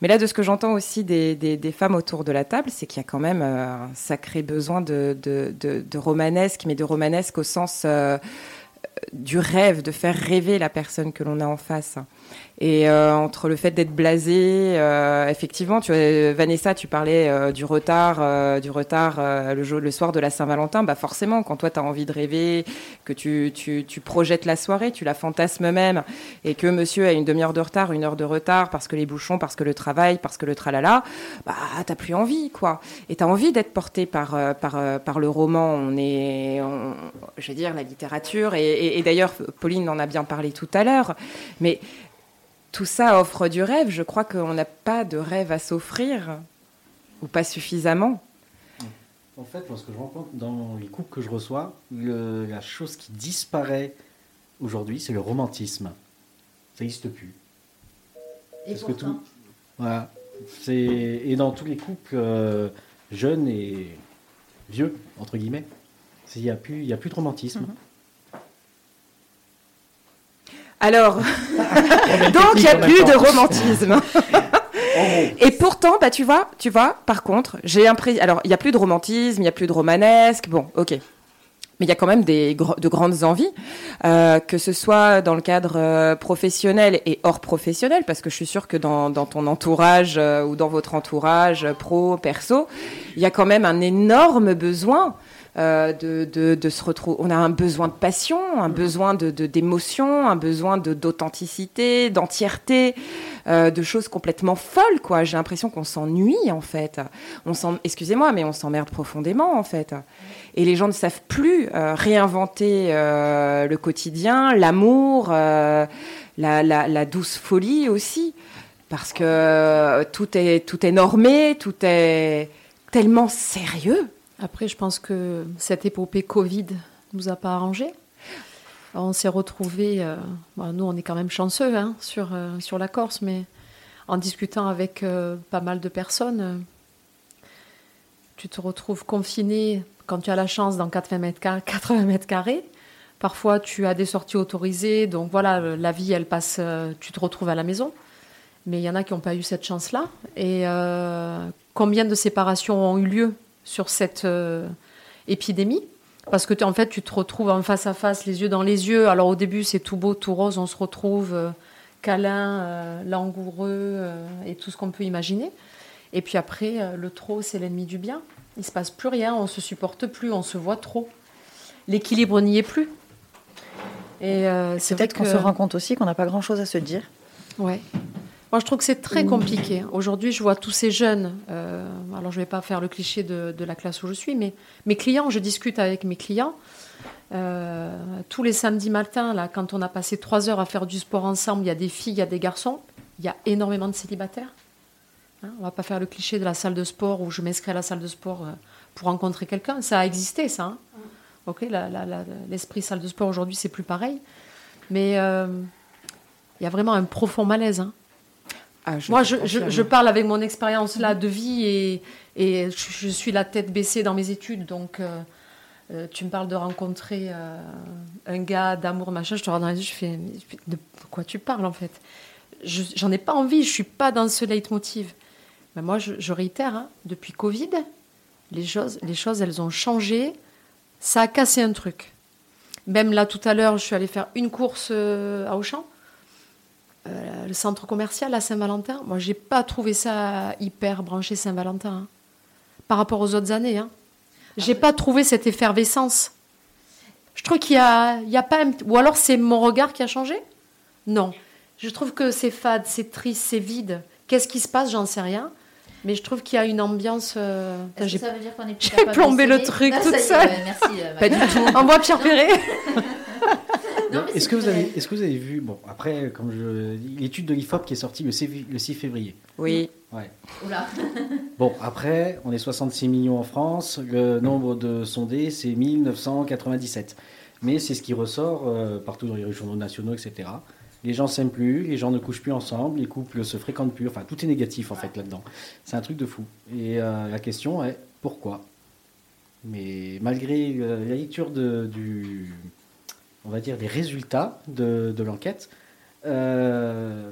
Mais là, de ce que j'entends aussi des, des, des femmes autour de la table, c'est qu'il y a quand même un sacré besoin de, de, de, de romanesque, mais de romanesque au sens euh, du rêve, de faire rêver la personne que l'on a en face. Et euh, entre le fait d'être blasé, euh, effectivement, tu vois, Vanessa, tu parlais euh, du retard, euh, du retard euh, le, soir de la Saint-Valentin. Bah forcément, quand toi tu as envie de rêver, que tu, tu, tu projettes la soirée, tu la fantasmes même, et que Monsieur a une demi-heure de retard, une heure de retard parce que les bouchons, parce que le travail, parce que le tralala, bah t'as plus envie, quoi. Et t'as envie d'être porté par euh, par euh, par le roman. On est, je veux dire, la littérature. Et- et d'ailleurs, Pauline en a bien parlé tout à l'heure, mais tout ça offre du rêve. Je crois qu'on n'a pas de rêve à s'offrir, ou pas suffisamment. En fait, moi, ce que je rencontre dans les couples que je reçois, le- la chose qui disparaît aujourd'hui, c'est le romantisme. Ça n'existe plus. Et Parce que tout- Voilà. C'est et dans tous les couples euh, jeunes et vieux entre guillemets, il n'y a plus il y a plus de romantisme. Mhm. Alors, donc il n'y a plus de romantisme. Et pourtant, bah, tu vois, tu vois, par contre, j'ai l'impression. Alors, il n'y a plus de romantisme, il n'y a plus de romanesque, bon, ok. Mais il y a quand même des, gr- de grandes envies, euh, que ce soit dans le cadre euh, professionnel et hors professionnel, parce que je suis sûre que dans, dans ton entourage euh, ou dans votre entourage pro, perso, il y a quand même un énorme besoin euh, de, de, de se retrouver. On a un besoin de passion, un besoin de d'émotion, un besoin de d'authenticité, d'entièreté, euh, de choses complètement folles, quoi. J'ai l'impression qu'on s'ennuie, en fait. On s'en, excusez-moi, mais on s'emmerde profondément, en fait. Et les gens ne savent plus euh, réinventer le quotidien, l'amour, la, la, la douce folie aussi, parce que tout est tout est normé, tout est tellement sérieux. Après, je pense que cette épopée Covid nous a pas arrangé. On s'est retrouvés, euh, bon, nous on est quand même chanceux hein, sur, euh, sur la Corse, mais en discutant avec euh, pas mal de personnes, tu te retrouves confiné quand tu as la chance dans 80 mètres carrés. 80 mètres carrés. Parfois tu as des sorties autorisées, donc voilà, la vie elle passe, tu te retrouves à la maison. Mais il y en a qui n'ont pas eu cette chance-là. Et combien de séparations ont eu lieu? Sur cette euh, épidémie Parce que tu- en fait, tu te retrouves en face à face, les yeux dans les yeux. Alors au début, c'est tout beau, tout rose, on se retrouve euh, câlin, euh, langoureux et tout ce qu'on peut imaginer. Et puis après, le trop, c'est l'ennemi du bien. Il se passe plus rien, on se supporte plus, on se voit trop. L'équilibre n'y est plus. Et c'est Peut-être qu'on se rend compte aussi qu'on n'a pas grand-chose à se dire. Ouais. Moi, je trouve que c'est très compliqué. Aujourd'hui, je vois tous ces jeunes. euh, alors, je ne vais pas faire le cliché de, de la classe où je suis, mais mes clients, je discute avec mes clients. euh, tous les samedis matins, là, quand on a passé trois heures à faire du sport ensemble, il y a des filles, il y a des garçons. Il y a énormément de célibataires. Hein, on va pas faire le cliché de la salle de sport où je m'inscris à la salle de sport euh, pour rencontrer quelqu'un. Ça a existé, ça. hein. Ok, la- la- l'esprit salle de sport aujourd'hui, c'est plus pareil. Mais euh, il y a vraiment un profond malaise. hein. Ah, je Moi, je, je- parle avec mon expérience là de vie et, et je, suis la tête baissée dans mes études. Donc, euh, euh, tu me parles de rencontrer euh, un gars d'amour, machin. Je te regarde dans les yeux, je fais, de quoi tu parles en fait? Je- J'en ai pas envie, je suis pas dans ce leitmotiv. Mais moi, je, réitère, hein, depuis Covid, les choses, les choses, elles ont changé. Ça a cassé un truc. Même là, tout à l'heure, je suis allée faire une course à Auchan. Euh, le centre commercial à Saint-Valentin, moi, j'ai pas trouvé ça hyper branché Saint-Valentin. hein. Par rapport aux autres années. Hein. J'ai pas trouvé cette effervescence. Je trouve qu'il y a, il y a pas... un- Ou alors c'est mon regard qui a changé? Non. Je trouve que c'est fade, c'est triste, c'est vide. Qu'est-ce qui se passe? J'en sais rien. Mais je trouve qu'il y a une ambiance... euh, j'ai que ça veut dire qu'on est plus j'ai capable plombé le truc Ah, toute est, seule. merci. euh, Pas du tout. En bois Pierre Perret Non, Est-ce que, vous avez, est-ce que vous avez vu, bon, après, comme je l'étude de l'IFOP qui est sortie le 6, le 6 février. Oui. Ouais. Oula. Bon, après, on est 66 millions en France, le nombre de sondés, c'est 1997. Mais c'est ce qui ressort euh, partout dans les journaux nationaux, etc. Les gens s'aiment plus, les gens ne couchent plus ensemble, les couples se fréquentent plus, enfin, tout est négatif en fait là-dedans. C'est un truc de fou. Et euh, la question est pourquoi? Mais malgré euh, la lecture de, du, on va dire, des résultats de, de l'enquête, euh,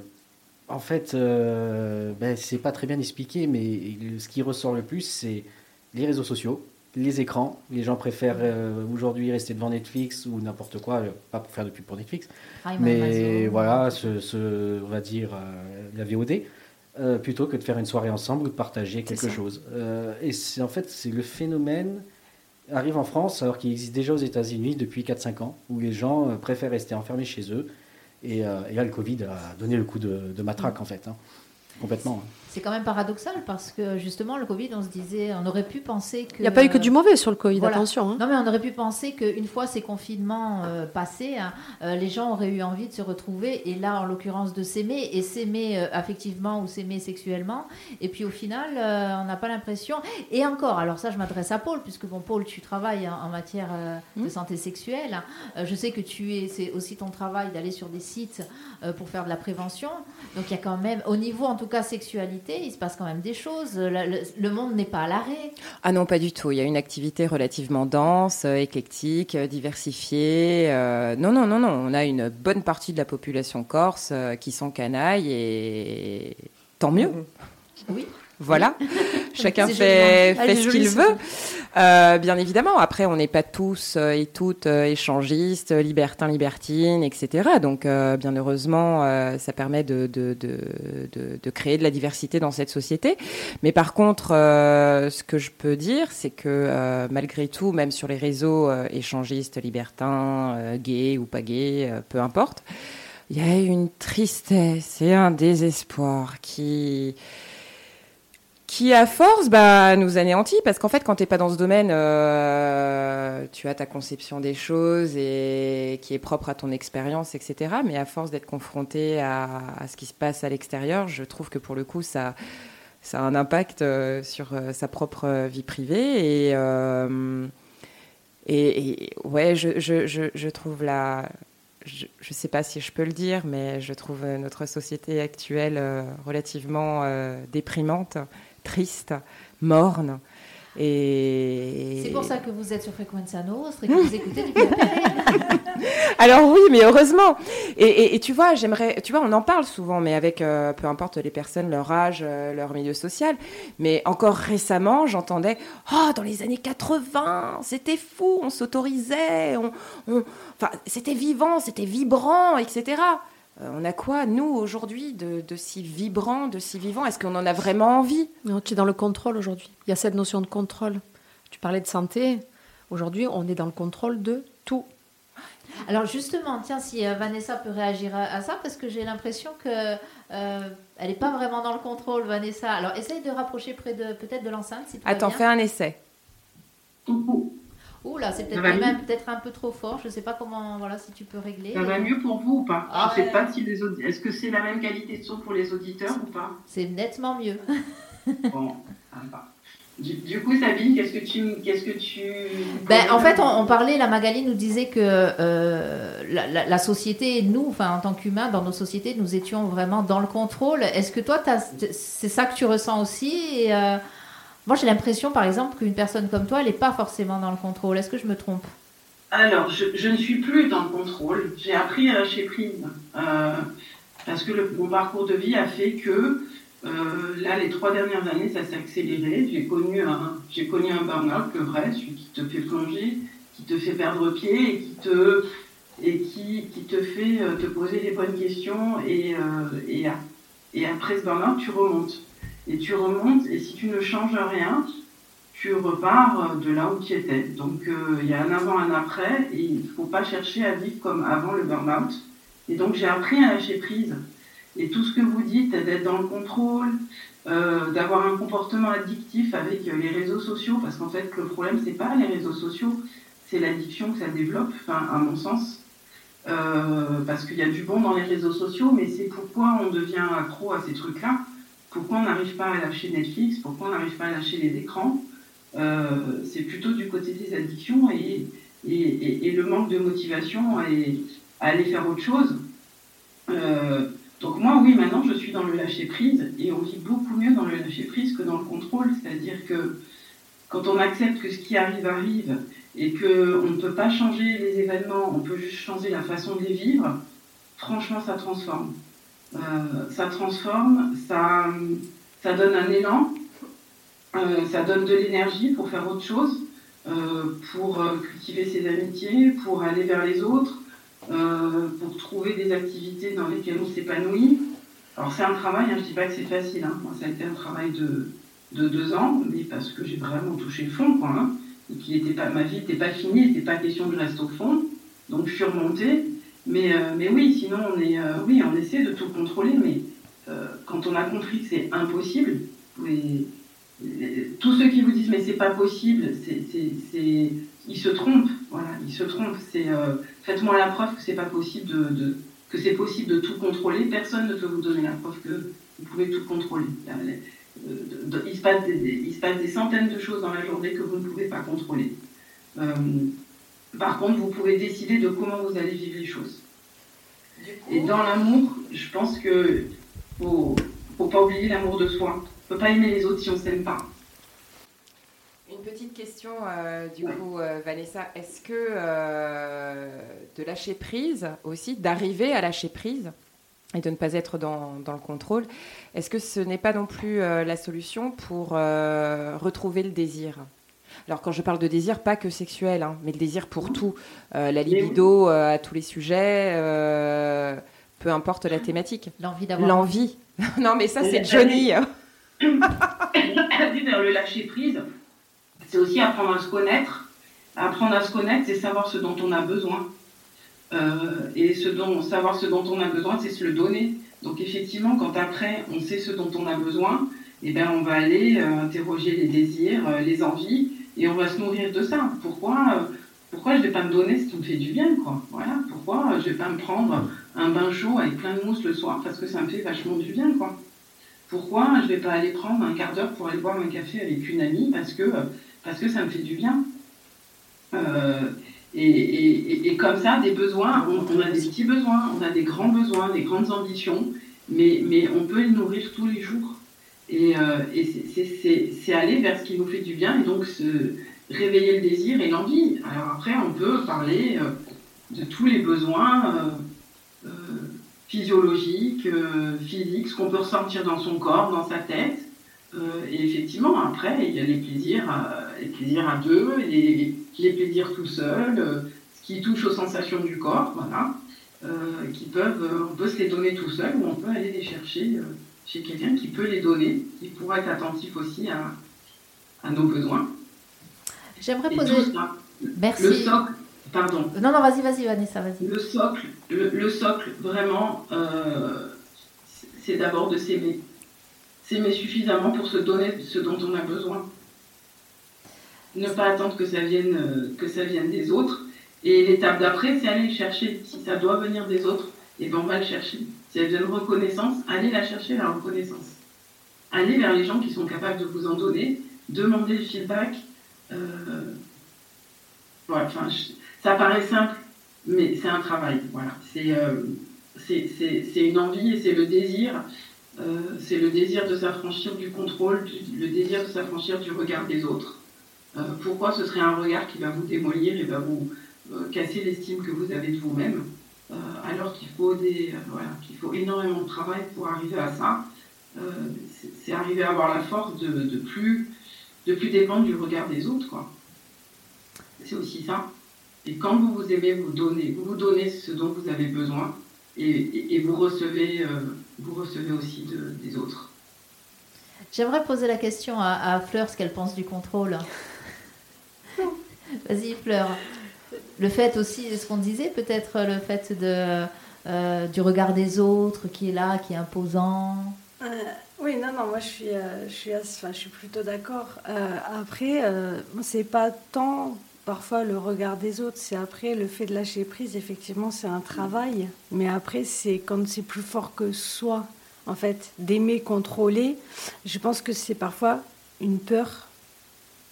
en fait, euh, ben, c'est pas très bien expliqué, mais ce qui ressort le plus, c'est les réseaux sociaux, les écrans. Les gens préfèrent euh, aujourd'hui rester devant Netflix ou n'importe quoi, euh, pas pour faire de pub pour Netflix, Prime mais Amazon. voilà, ce, ce- on va dire la VOD, plutôt que de faire une soirée ensemble ou de partager quelque chose. Et c'est en fait, c'est le phénomène arrive en France alors qu'il existe déjà aux États-Unis depuis 4-5 ans, où les gens euh, préfèrent rester enfermés chez eux. Et, euh, et là, le Covid a donné le coup de, matraque, en fait. hein. Complètement. C'est quand même paradoxal parce que justement, le Covid, on se disait, on aurait pu penser que. Il n'y a pas eu que du mauvais sur le Covid, Voilà. attention. hein. Non, mais on aurait pu penser qu'une fois ces confinements euh, passés, hein, euh, les gens auraient eu envie de se retrouver, et là, en l'occurrence, de s'aimer, et s'aimer euh, affectivement ou s'aimer sexuellement. Et puis au final, on n'a pas l'impression. Et encore, alors ça, je m'adresse à Paul, puisque bon, Paul, tu travailles en, en matière de santé sexuelle. Je sais que tu es, c'est aussi ton travail d'aller sur des sites pour faire de la prévention. Donc il y a quand même, au niveau en tout cas sexualité, il se passe quand même des choses. Le, monde n'est pas à l'arrêt. Ah non, pas du tout. Il y a une activité relativement dense, euh, éclectique, euh, diversifiée. euh, non, non, non, non. On a une bonne partie de la population corse qui sont canailles et tant mieux. Oui. Voilà. Chacun fait, joliment. fait Ah, ce qu'il veut. Euh, bien évidemment. Après, on n'est pas tous euh, et toutes euh, échangistes, libertins, libertines, etc. Donc, euh, bien heureusement, euh, ça permet de, de, de, de, de créer de la diversité dans cette société. Mais par contre, euh, ce que je peux dire, c'est que euh, malgré tout, même sur les réseaux euh, échangistes, libertins, euh, gays ou pas gays, euh, peu importe, il y a une tristesse et un désespoir qui qui à force bah, nous anéantit parce qu'en fait quand tu n'es pas dans ce domaine euh, tu as ta conception des choses et qui est propre à ton expérience etc mais à force d'être confronté à, ce qui se passe à l'extérieur je trouve que pour le coup ça ça a un impact euh, sur euh, sa propre vie privée. Et et, ouais je, je, je, je trouve la je ne sais pas si je peux le dire, mais je trouve notre société actuelle relativement déprimante, triste, morne. Et... C'est pour ça que vous êtes sur Frequenza Nostra et que vous écoutez du Alors oui, mais heureusement. Et, et- et tu vois, j'aimerais, tu vois, on en parle souvent, mais avec euh, peu importe les personnes, leur âge, euh, leur milieu social. Mais encore récemment, j'entendais, oh, dans les années 80, c'était fou, on s'autorisait, on, on- enfin, c'était vivant, c'était vibrant, etc. Euh, on a quoi, nous, aujourd'hui, de, de si vibrant, de si vivant? Est-ce qu'on en a vraiment envie? Non, tu es dans le contrôle aujourd'hui. Il y a cette notion de contrôle. Tu parlais de santé. Aujourd'hui, on est dans le contrôle de tout. Alors justement, tiens, si euh, Vanessa peut réagir à, ça, parce que j'ai l'impression que euh, elle n'est pas vraiment dans le contrôle, Vanessa. Alors essaye de rapprocher près de peut-être de l'enceinte, si Attends, fais un essai. Ouh là, c'est peut-être même peut-être un peu trop fort. Je sais pas comment, voilà, si tu peux régler. Ça va mieux pour vous ou pas? Ah Je sais ouais. pas si les Est-ce que c'est la même qualité de son pour les auditeurs ou pas? C'est nettement mieux. Bon, va. Du, du coup, Sabine, qu'est-ce que tu, qu'est-ce que tu Ben, en fait, on, on parlait, la Magali nous disait que euh, la, la- la société, nous, enfin, en tant qu'humains, dans nos sociétés, nous étions vraiment dans le contrôle. Est-ce que toi, c'est ça que tu ressens aussi? Et, euh, Moi, j'ai l'impression, par exemple, qu'une personne comme toi, elle n'est pas forcément dans le contrôle. Est-ce que je me trompe? Alors, je, je ne suis plus dans le contrôle. J'ai appris à lâcher prise. Euh, parce que mon parcours de vie a fait que, euh, là, les trois dernières années, ça s'est accéléré. J'ai connu un, j'ai connu un burn-out, le vrai, celui qui te fait plonger, qui te fait perdre pied et qui te, et qui, qui te fait euh, te poser les bonnes questions. Et, euh, et après ce burn-out, tu remontes. Et tu remontes, et si tu ne changes rien, tu repars de là où tu étais. Donc euh, il y a un avant, un après, et il ne faut pas chercher à vivre comme avant le burn-out. Et donc j'ai appris à lâcher prise. Et tout ce que vous dites, d'être dans le contrôle, euh, d'avoir un comportement addictif avec euh, les réseaux sociaux, parce qu'en fait le problème c'est pas les réseaux sociaux, c'est l'addiction que ça développe, à mon sens. Euh, parce qu'il y a du bon dans les réseaux sociaux, mais c'est pourquoi on devient accro à ces trucs-là, pourquoi on n'arrive pas à lâcher Netflix, pourquoi on n'arrive pas à lâcher les écrans. Euh, c'est plutôt du côté des addictions et, le manque de motivation à, à aller faire autre chose. Euh, donc moi, oui, maintenant, je suis dans le lâcher-prise et on vit beaucoup mieux dans le lâcher-prise que dans le contrôle. C'est-à-dire que quand on accepte que ce qui arrive arrive et qu'on ne peut pas changer les événements, on peut juste changer la façon de les vivre, franchement, ça transforme. Euh, ça transforme, ça, ça donne un élan, euh, ça donne de l'énergie pour faire autre chose, euh, pour cultiver ses amitiés, pour aller vers les autres, pour trouver des activités dans lesquelles on s'épanouit. Alors c'est un travail, hein, je ne dis pas que c'est facile, hein. moi ça a été un travail de, de deux ans, mais parce que j'ai vraiment touché le fond, quoi, hein, et était pas, ma vie n'était pas finie, il n'était pas question que je reste au fond, donc je suis remontée, mais, euh, mais oui, sinon on est, euh, oui, on essaie de tout contrôler, mais euh, quand on a compris que c'est impossible, tous ceux qui vous disent mais c'est pas possible, ils se trompent. Voilà, ils se trompent. Faites-moi la preuve que c'est pas possible de, que c'est possible de tout contrôler. Personne ne peut vous donner la preuve que vous pouvez tout contrôler. Il se, passe il se passe des centaines de choses dans la journée que vous ne pouvez pas contrôler. Par contre, vous pouvez décider de comment vous allez vivre les choses. Et dans l'amour, je pense que faut, faut pas oublier l'amour de soi. On ne peut pas aimer les autres si on ne s'aime pas. Une petite question, euh, du coup, euh, Vanessa. Est-ce que euh, de lâcher prise aussi, d'arriver à lâcher prise et de ne pas être dans, dans le contrôle, est-ce que ce n'est pas non plus la solution pour retrouver le désir? Alors quand je parle de désir, pas que sexuel, hein, mais le désir pour tout, la libido à tous les sujets, peu importe la thématique. L'envie d'avoir. L'envie. non mais ça c'est Johnny. le lâcher prise, c'est aussi apprendre à se connaître. Apprendre à se connaître, c'est savoir ce dont on a besoin. Euh, et ce dont, savoir ce dont on a besoin, c'est se le donner. Donc effectivement, quand après on sait ce dont on a besoin, eh ben, on va aller euh, interroger les désirs, euh, les envies, et on va se nourrir de ça. Pourquoi, pourquoi je ne vais pas me donner ce qui me fait du bien quoi? Voilà. Pourquoi je ne vais pas me prendre un bain chaud avec plein de mousse le soir Parce que ça me fait vachement du bien. quoi? Pourquoi je ne vais pas aller prendre un quart d'heure pour aller boire un café avec une amie Parce que parce que ça me fait du bien? Euh, et, comme ça, des besoins, on, a des petits besoins, on a des grands besoins, des grandes ambitions, mais, mais on peut les nourrir tous les jours. Et, euh, c'est aller vers ce qui nous fait du bien et donc réveiller le désir et l'envie. Alors après, on peut parler euh, de tous les besoins physiologiques, physiques, ce qu'on peut ressentir dans son corps, dans sa tête. et effectivement, après, il y a les plaisirs les plaisirs à deux, les, les plaisirs tout seul, euh, ce qui touche aux sensations du corps, voilà, euh, qui peuvent, euh, on peut se les donner tout seul ou on peut aller les chercher chez quelqu'un qui peut les donner, qui pourra être attentif aussi à, à nos besoins. J'aimerais poser. Merci. Le socle, pardon. Non, non, vas-y, vas-y, Vanessa, vas-y. Le socle, le, socle, vraiment, c'est d'abord de s'aimer. S'aimer suffisamment pour se donner ce dont on a besoin ne pas attendre que ça vienne, euh, que ça vienne des autres. Et l'étape d'après, c'est aller le chercher. Si ça doit venir des autres, et eh ben on va le chercher. Si elle vient reconnaissance, allez la chercher, la reconnaissance. Allez vers les gens qui sont capables de vous en donner, demandez le feedback. Euh, enfin, ça paraît simple, mais c'est un travail. Voilà, c'est euh, une envie et c'est le désir. c'est le désir de s'affranchir du contrôle, le désir de s'affranchir du regard des autres. Euh, pourquoi ce serait un regard qui va vous démolir et va vous euh, casser l'estime que vous avez de vous-même? Euh, alors qu'il faut, des, qu'il faut énormément de travail pour arriver à ça. c'est arriver à avoir la force de, de, plus, de plus dépendre du regard des autres. Quoi. C'est aussi ça. Et quand vous vous aimez, vous donnez, vous vous donnez ce dont vous avez besoin et, et, vous, recevez, vous recevez aussi de, des autres. J'aimerais poser la question à, à Fleur, ce qu'elle pense du contrôle. Vas-y, Fleur. Le fait aussi, ce qu'on disait, peut-être le fait de, euh, du regard des autres qui est là, qui est imposant. Euh, oui, non, non, moi je suis, euh, je suis, enfin, je suis plutôt d'accord. après, c'est pas tant parfois le regard des autres, c'est après le fait de lâcher prise, effectivement, c'est un travail. Mais après, c'est quand c'est plus fort que soi, en fait, d'aimer contrôler. Je pense que c'est parfois une peur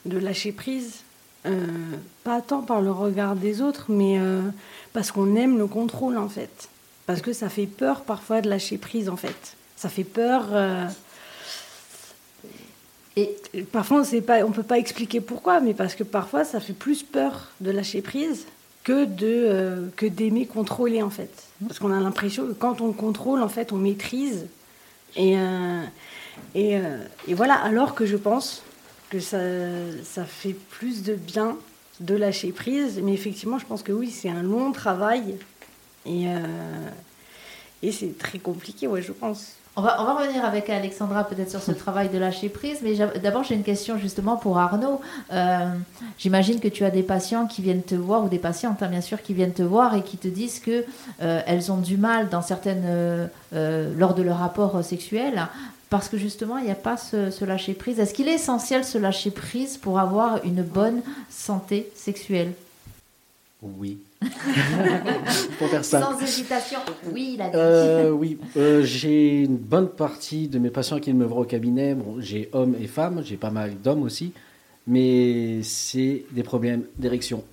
de lâcher prise euh, pas tant par le regard des autres, mais euh, parce qu'on aime le contrôle en fait. Parce que ça fait peur parfois de lâcher prise en fait. Ça fait peur. Euh, et parfois on pas, on peut pas expliquer pourquoi, mais parce que parfois ça fait plus peur de lâcher prise que de que d'aimer contrôler en fait. Parce qu'on a l'impression que quand on contrôle en fait on maîtrise et et, et voilà. Alors que je pense que ça, ça fait plus de bien de lâcher prise. Mais effectivement, je pense que oui, c'est un long travail. Et, euh, et c'est très compliqué, ouais, je pense. On va, on va revenir avec Alexandra peut-être sur ce travail de lâcher prise, mais d'abord j'ai une question justement pour Arnaud. Euh, j'imagine que tu as des patients qui viennent te voir, ou des patientes hein, bien sûr, qui viennent te voir et qui te disent que euh, elles ont du mal dans certaines, euh, lors de leur rapport sexuel parce que justement il n'y a pas ce, ce lâcher prise. Est-ce qu'il est essentiel ce lâcher prise pour avoir une bonne santé sexuelle? Oui. pour faire ça. Sans hésitation, oui, il a dit. Euh, oui, euh, j'ai une bonne partie de mes patients qui me voient au cabinet. Bon, j'ai hommes et femmes, j'ai pas mal d'hommes aussi, mais c'est des problèmes d'érection.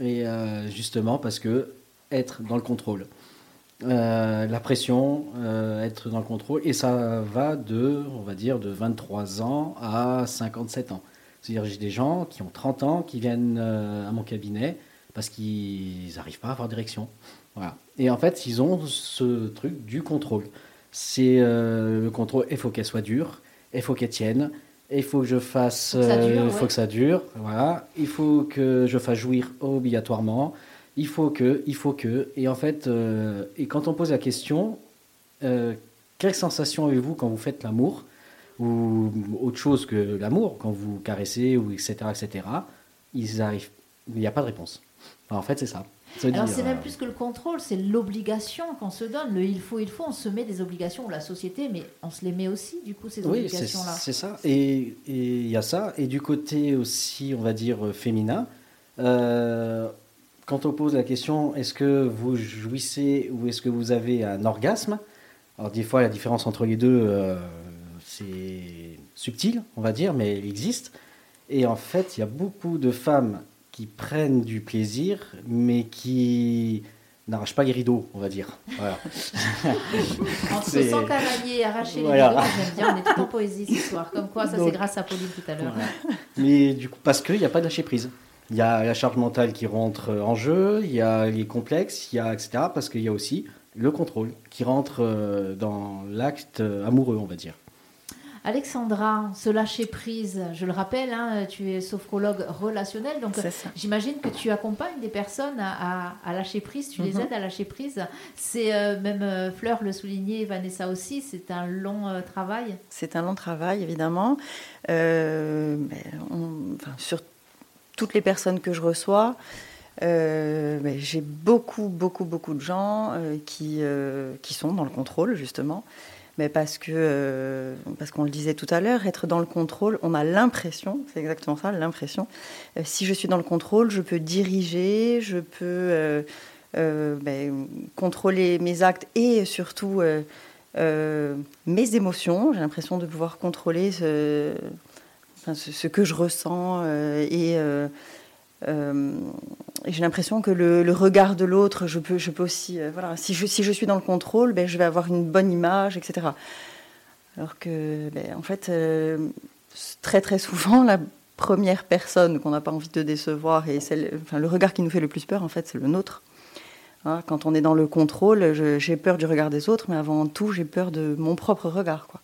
Et euh, justement parce que être dans le contrôle. La pression, être dans le contrôle, et ça va de, on va dire, de 23 ans à 57 ans. C'est-à-dire j'ai des gens qui ont 30 ans qui viennent à mon cabinet, parce qu'ils n'arrivent pas à avoir d'érection. Voilà. Et en fait, ils ont ce truc du contrôle. C'est euh, le contrôle, il faut qu'elle soit dure, il faut qu'elle tienne, il faut que je fasse, il faut que ça dure, voilà. Il faut que je fasse jouir obligatoirement. Il faut que, il faut que. Et en fait, euh, et quand on pose la question, euh, quelle sensation avez-vous quand vous faites l'amour ou autre chose que l'amour, quand vous caressez ou etc etc. Ils arrivent, il n'y a pas de réponse en fait, c'est ça. Alors c'est même euh, plus que le contrôle, c'est l'obligation qu'on se donne. Le il faut, il faut, on se met des obligations, la société, mais on se les met aussi, du coup, ces obligations-là. c'est ça. Et il y a ça. Et du côté aussi, on va dire, féminin, euh, quand on pose la question, est-ce que vous jouissez ou est-ce que vous avez un orgasme? Alors des fois, la différence entre les deux, euh, c'est subtil, on va dire, mais il existe. Et en fait, il y a beaucoup de femmes qui prennent du plaisir, mais qui n'arrachent pas les rideaux, on va dire. Voilà. Entre se sent cavalier, arracher les rideaux, j'aime bien, on est tout en poésie ce soir. Comme quoi, ça c'est grâce à Pauline tout à l'heure. Mais du coup, parce qu'il n'y a pas de lâcher prise. Il y a la charge mentale qui rentre en jeu, il y a les complexes, il y a etc. Parce qu'il y a aussi le contrôle qui rentre euh, dans l'acte amoureux, on va dire. Alexandra, ce lâcher prise, je le rappelle, hein, tu es sophrologue relationnel, donc j'imagine que tu accompagnes des personnes à, lâcher prise, tu les mhm. aides à lâcher prise. C'est euh, même euh, Fleur le soulignait, Vanessa aussi, c'est un long euh, travail. C'est un long travail, évidemment. sur toutes les personnes que je reçois, j'ai beaucoup, beaucoup, beaucoup de gens qui, qui sont dans le contrôle, justement mais parce que euh, parce qu'on le disait tout à l'heure, être dans le contrôle, on a l'impression, c'est exactement ça, l'impression. Euh, si je suis dans le contrôle, je peux diriger, je peux euh, ben, contrôler mes actes et surtout mes émotions. J'ai l'impression de pouvoir contrôler ce, ce, que je ressens et euh, j'ai l'impression que le, regard de l'autre, je peux, aussi, euh, voilà, si je, suis dans le contrôle, ben, je vais avoir une bonne image, etc. Alors que, ben, en fait, euh, très très souvent, la première personne qu'on n'a pas envie de décevoir et le regard qui nous fait le plus peur, en fait, c'est le nôtre. Hein, quand on est dans le contrôle, j'ai peur du regard des autres, mais avant tout, j'ai peur de mon propre regard, quoi.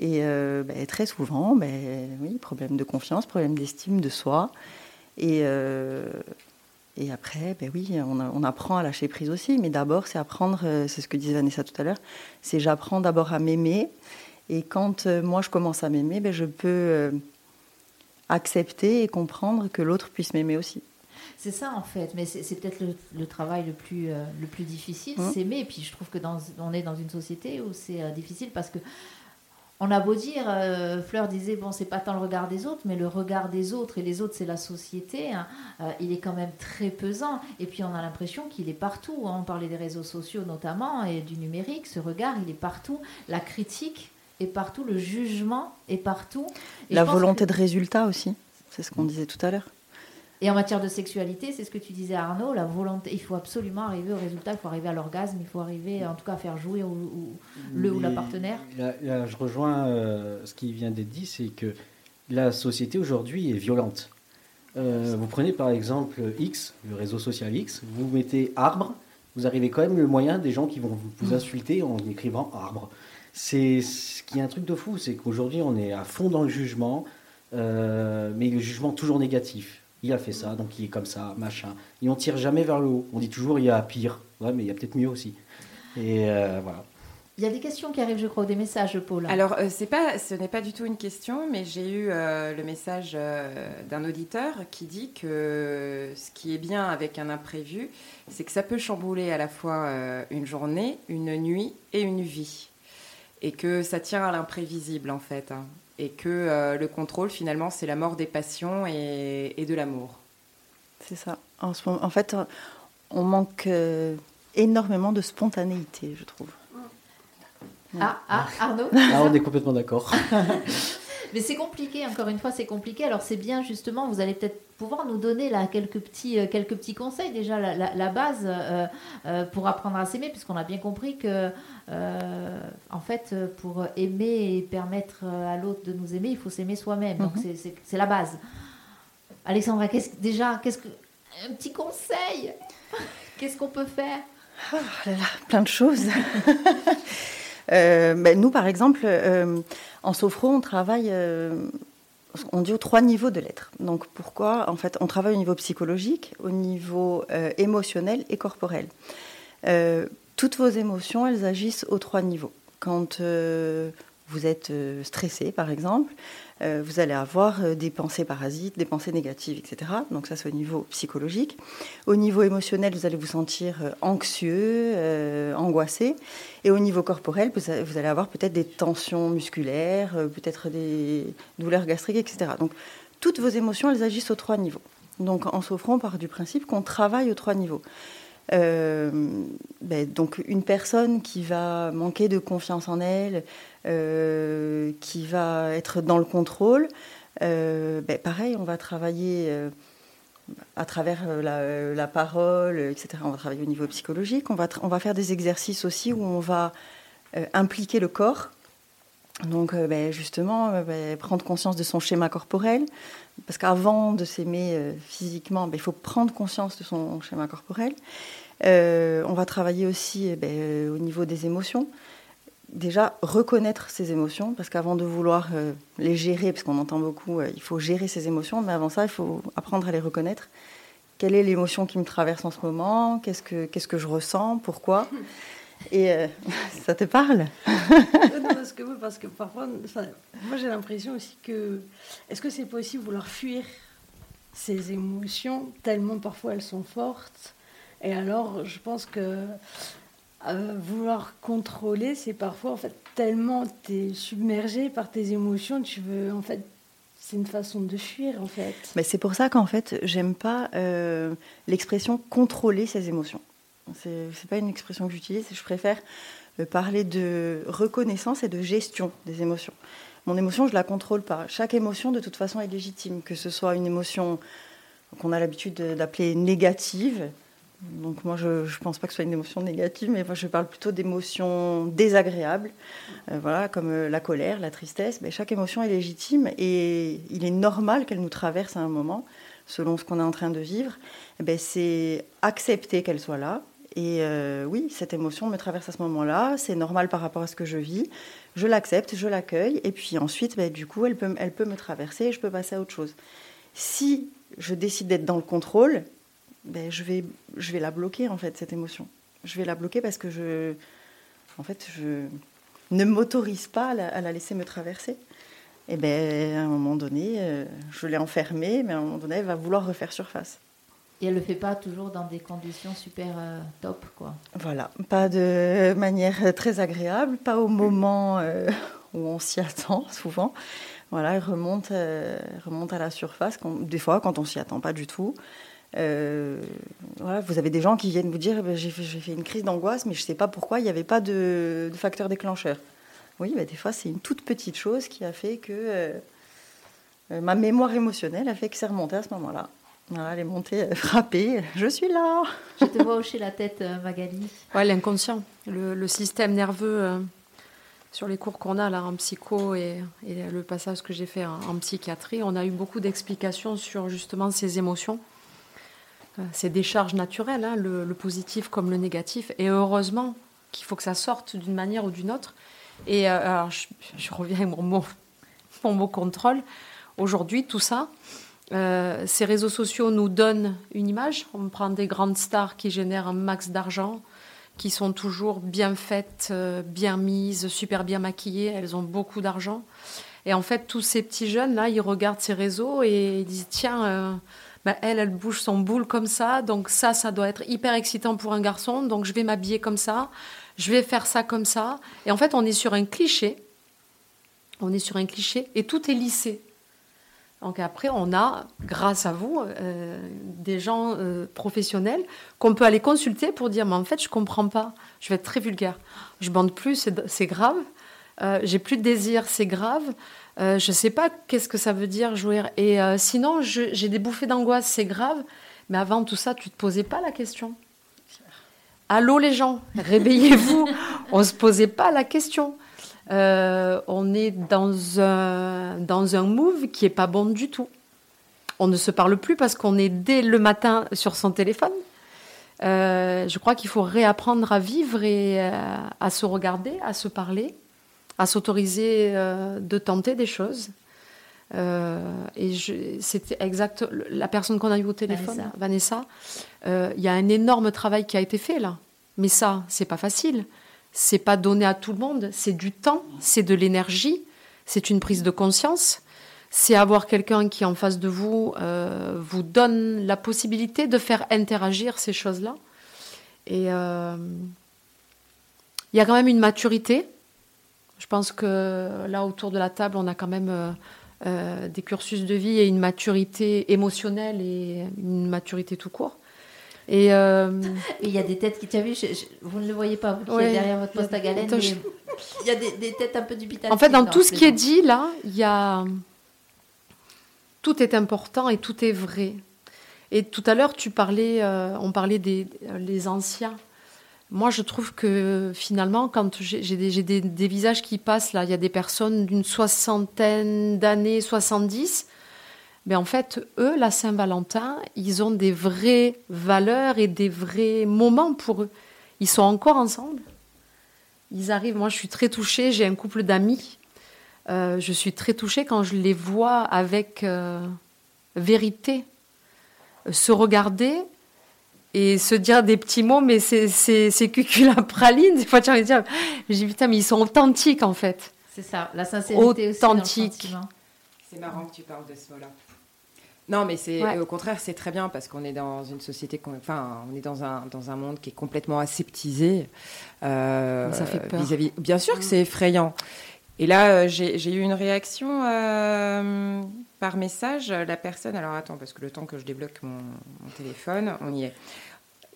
Et ben, très souvent, ben, oui, problème de confiance, problème d'estime de soi. Et, euh, et après, ben oui, on, apprend à lâcher prise aussi. Mais d'abord, c'est apprendre, euh, c'est ce que disait Vanessa tout à l'heure, c'est j'apprends d'abord à m'aimer. Et quand euh, moi je commence à m'aimer, je peux accepter et comprendre que l'autre puisse m'aimer aussi. C'est ça en fait, mais c'est peut-être le, travail le plus, le plus difficile, mmh. s'aimer. Et puis je trouve que dans, on est dans une société où c'est difficile parce que on a beau dire, euh, Fleur disait, bon, c'est pas tant le regard des autres, mais le regard des autres, et les autres, c'est la société, hein, euh, il est quand même très pesant. Et puis, on a l'impression qu'il est partout. Hein. On parlait des réseaux sociaux notamment, et du numérique. Ce regard, il est partout. La critique est partout, le jugement est partout. la volonté de résultat aussi, c'est ce qu'on disait tout à l'heure. Et en matière de sexualité, c'est ce que tu disais Arnaud, la volonté, il faut absolument arriver au résultat, il faut arriver à l'orgasme, il faut arriver en tout cas à faire jouer le ou la partenaire. Là, je rejoins euh, ce qui vient d'être dit, c'est que la société aujourd'hui est violente. Euh, vous prenez par exemple X, le réseau social X, vous mettez arbre, vous arrivez quand même le moyen des gens qui vont vous insulter en écrivant arbre. C'est ce qui est un truc de fou, c'est qu'aujourd'hui on est à fond dans le jugement, euh, mais le jugement toujours négatif il a fait ça, donc il est comme ça, machin. Et on tire jamais vers le haut. On dit toujours il y a pire. Ouais, mais il y a peut-être mieux aussi. Et euh, voilà. Il y a des questions qui arrivent, je crois, ou des messages, Paul. Alors, euh, c'est pas, ce n'est pas du tout une question, mais j'ai eu euh, le message euh, d'un auditeur qui dit que ce qui est bien avec un imprévu, c'est que ça peut chambouler à la fois une journée, une nuit et une vie. Et que ça tient à l'imprévisible, en fait. hein. Et que le contrôle, finalement, c'est la mort des passions et, et de l'amour. C'est ça. En, ce moment, en fait, on manque euh, énormément de spontanéité, je trouve. Ah, ah, Arnaud? Ah, on est complètement d'accord. Mais c'est compliqué, encore une fois, c'est compliqué. Alors c'est bien justement, vous allez peut-être pouvoir nous donner là quelques petits, euh, quelques petits conseils. Déjà la, la- la base euh, euh, pour apprendre à s'aimer, puisqu'on a bien compris que, euh, en fait, pour aimer et permettre à l'autre de nous aimer, il faut s'aimer soi-même. Donc Mhm. c'est- la base. Alexandra, qu'est-ce, déjà, qu'est-ce que un petit conseil? Qu'est-ce qu'on peut faire? Oh là là, plein de choses. Ben, nous, par exemple, en sophro, on travaille, euh, on dit aux trois niveaux de l'être. Donc pourquoi En fait, on travaille au niveau psychologique, au niveau euh, émotionnel et corporel. Euh, toutes vos émotions, elles agissent aux trois niveaux. Quand vous êtes euh, stressé, par exemple, euh, vous allez avoir euh, des pensées parasites, des pensées négatives, etc. Donc ça, c'est au niveau psychologique. Au niveau émotionnel, vous allez vous sentir anxieux, angoissé. Et au niveau corporel, vous, allez avoir peut-être des tensions musculaires, peut-être des douleurs gastriques, etc. Donc toutes vos émotions, elles agissent aux trois niveaux. Donc en s'offrant, part du principe qu'on travaille aux trois niveaux. Euh, ben, donc une personne qui va manquer de confiance en elle, euh, qui va être dans le contrôle, euh, ben, pareil, on va travailler à travers la, parole, etc. On va travailler au niveau psychologique. On va, on va faire des exercices aussi où on va impliquer le corps. Donc, ben, justement, prendre conscience de son schéma corporel. Parce qu'avant de s'aimer euh, physiquement, ben, il faut prendre conscience de son schéma corporel. Euh, on va travailler aussi eh ben, euh, au niveau des émotions. Déjà, reconnaître ses émotions, parce qu'avant de vouloir les gérer, parce qu'on entend beaucoup, il faut gérer ses émotions, mais avant ça, il faut apprendre à les reconnaître. Quelle est l'émotion qui me traverse en ce moment? Qu'est-ce que, qu'est-ce que je ressens? Pourquoi? Et euh, ça te parle? Non, parce, que, parce que parfois, enfin, moi j'ai l'impression aussi que. Est-ce que c'est possible de vouloir fuir ces émotions tellement parfois elles sont fortes? Et alors, je pense que euh, vouloir contrôler, c'est parfois en fait tellement tu es submergé par tes émotions, tu veux en fait. C'est une façon de fuir en fait. Mais c'est pour ça qu'en fait, j'aime pas euh, l'expression contrôler ses émotions. C'est pas une expression que j'utilise. Je préfère euh, parler de reconnaissance et de gestion des émotions. Mon émotion, je la contrôle pas. Chaque émotion, de toute façon, est légitime. Que ce soit une émotion qu'on a l'habitude de- d'appeler négative. Donc moi, je ne pense pas que ce soit une émotion négative, mais je parle plutôt d'émotions désagréables, Euh, voilà, comme euh, la colère, la tristesse. Mais chaque émotion est légitime et il est normal qu'elle nous traverse à un moment, selon ce qu'on est en train de vivre. Eh ben, c'est accepter qu'elle soit là. Et euh, oui, cette émotion me traverse à ce moment-là, c'est normal par rapport à ce que je vis. Je l'accepte, je l'accueille, et puis ensuite, ben, du coup, elle peut, elle peut me traverser et je peux passer à autre chose. Si je décide d'être dans le contrôle, ben, je, vais, je vais la bloquer, en fait, cette émotion. Je vais la bloquer parce que je, en fait, je ne m'autorise pas à la, laisser me traverser. Et ben, à un moment donné, euh, je l'ai enfermée, mais à un moment donné, elle va vouloir refaire surface. Et elle le fait pas toujours dans des conditions super euh, top, quoi. Voilà, pas de manière très agréable, pas au moment euh, où on s'y attend souvent. Voilà, elle remonte, euh, remonte à la surface, des fois quand on s'y attend pas du tout. Voilà, vous avez des gens qui viennent vous dire Ben, j'ai fait, une crise d'angoisse, mais je ne sais pas pourquoi, il n'y avait pas de, facteur déclencheur. Oui, ben, des fois c'est une toute petite chose qui a fait que ma mémoire émotionnelle a fait que c'est remonté à ce moment-là. Voilà, elle est montée, euh, frappée, je suis là. Je te vois hocher la tête, euh, Magali. Ouais, l'inconscient, le, le système nerveux euh, sur les cours qu'on a là en psycho et, et le passage que j'ai fait en, en psychiatrie, on a eu beaucoup d'explications sur justement ces émotions, Euh, ces décharges naturelles, hein, le, le positif comme le négatif. Et heureusement qu'il faut que ça sorte d'une manière ou d'une autre. Et euh, alors, je, je reviens à mon mot, mon mot contrôle. Aujourd'hui, tout ça, euh, ces réseaux sociaux nous donnent une image. On prend des grandes stars qui génèrent un max d'argent, qui sont toujours bien faites, euh, bien mises, super bien maquillées. Elles ont beaucoup d'argent. Et en fait, tous ces petits jeunes, là, ils regardent ces réseaux et ils disent Tiens, euh, bah, elle, elle bouge son boule comme ça. Donc, ça, ça doit être hyper excitant pour un garçon. Donc, je vais m'habiller comme ça. Je vais faire ça comme ça. Et en fait, on est sur un cliché. On est sur un cliché et tout est lissé. Donc après, on a, grâce à vous, euh, des gens euh, professionnels qu'on peut aller consulter pour dire, mais en fait, je comprends pas. Je vais être très vulgaire. Je bande plus, c'est- grave. Euh, J'ai plus de désir, c'est grave. Je sais pas qu'est-ce que ça veut dire jouir. Et sinon, j'ai des bouffées d'angoisse, c'est grave. Mais avant tout ça, tu te posais pas la question. Allô les gens, réveillez-vous. on se posait pas la question. Euh, on est dans un, dans un move qui est pas bon du tout. On ne se parle plus parce qu'on est dès le matin sur son téléphone. Euh, je crois qu'il faut réapprendre à vivre et euh, à se regarder, à se parler, à s'autoriser de tenter des choses. Et c'était exact. La personne qu'on a eue au téléphone, Vanessa. Il y a un énorme travail qui a été fait là. Mais ça, c'est pas facile. C'est pas donné à tout le monde. C'est du temps, c'est de l'énergie, c'est une prise de conscience. C'est avoir quelqu'un qui en face de vous euh, vous donne la possibilité de faire interagir ces choses-là. Et euh, il y a quand même une maturité. Je pense que là, autour de la table, on a quand même euh, des cursus de vie et une maturité émotionnelle et une maturité tout court. Et euh, Et il y a des têtes qui, tu as vu, je- je- vous ne le voyez pas, vous qui Ouais. êtes derrière votre poste à galène, mais il y a des, des têtes un peu dubitatives. En fait, dans Non, tout ce qui est dit là, il y a tout est important et tout est vrai. Et tout à l'heure, tu parlais, euh, on parlait des les anciens. Moi, je trouve que finalement, quand j'ai j'ai des, j'ai des- des visages qui passent là, il y a des personnes d'une soixantaine d'années, 70. Mais en fait, eux, la Saint-Valentin, ils ont des vraies valeurs et des vrais moments pour eux. Ils sont encore ensemble. Ils arrivent. Moi, je suis très touchée. J'ai un couple d'amis. Euh, je suis très touchée quand je les vois avec euh, vérité euh, se regarder et se dire des petits mots, mais c'est c'est c'est cucul à praline. Des fois, tu vas dire, je dis putain, mais ils sont authentiques en fait. C'est ça, la sincérité aussi. dans le Authentique. C'est marrant que tu parles de ce mot-là. Non, mais c'est Ouais. au contraire, c'est très bien parce qu'on est dans une société, enfin, on est dans un dans un monde qui est complètement aseptisé. euh, Ça fait peur. vis-à-vis- Bien sûr que c'est effrayant. Et là, euh, j'ai eu une réaction euh, par message. La personne, alors attends, parce que le temps que je débloque mon, mon téléphone, on y est.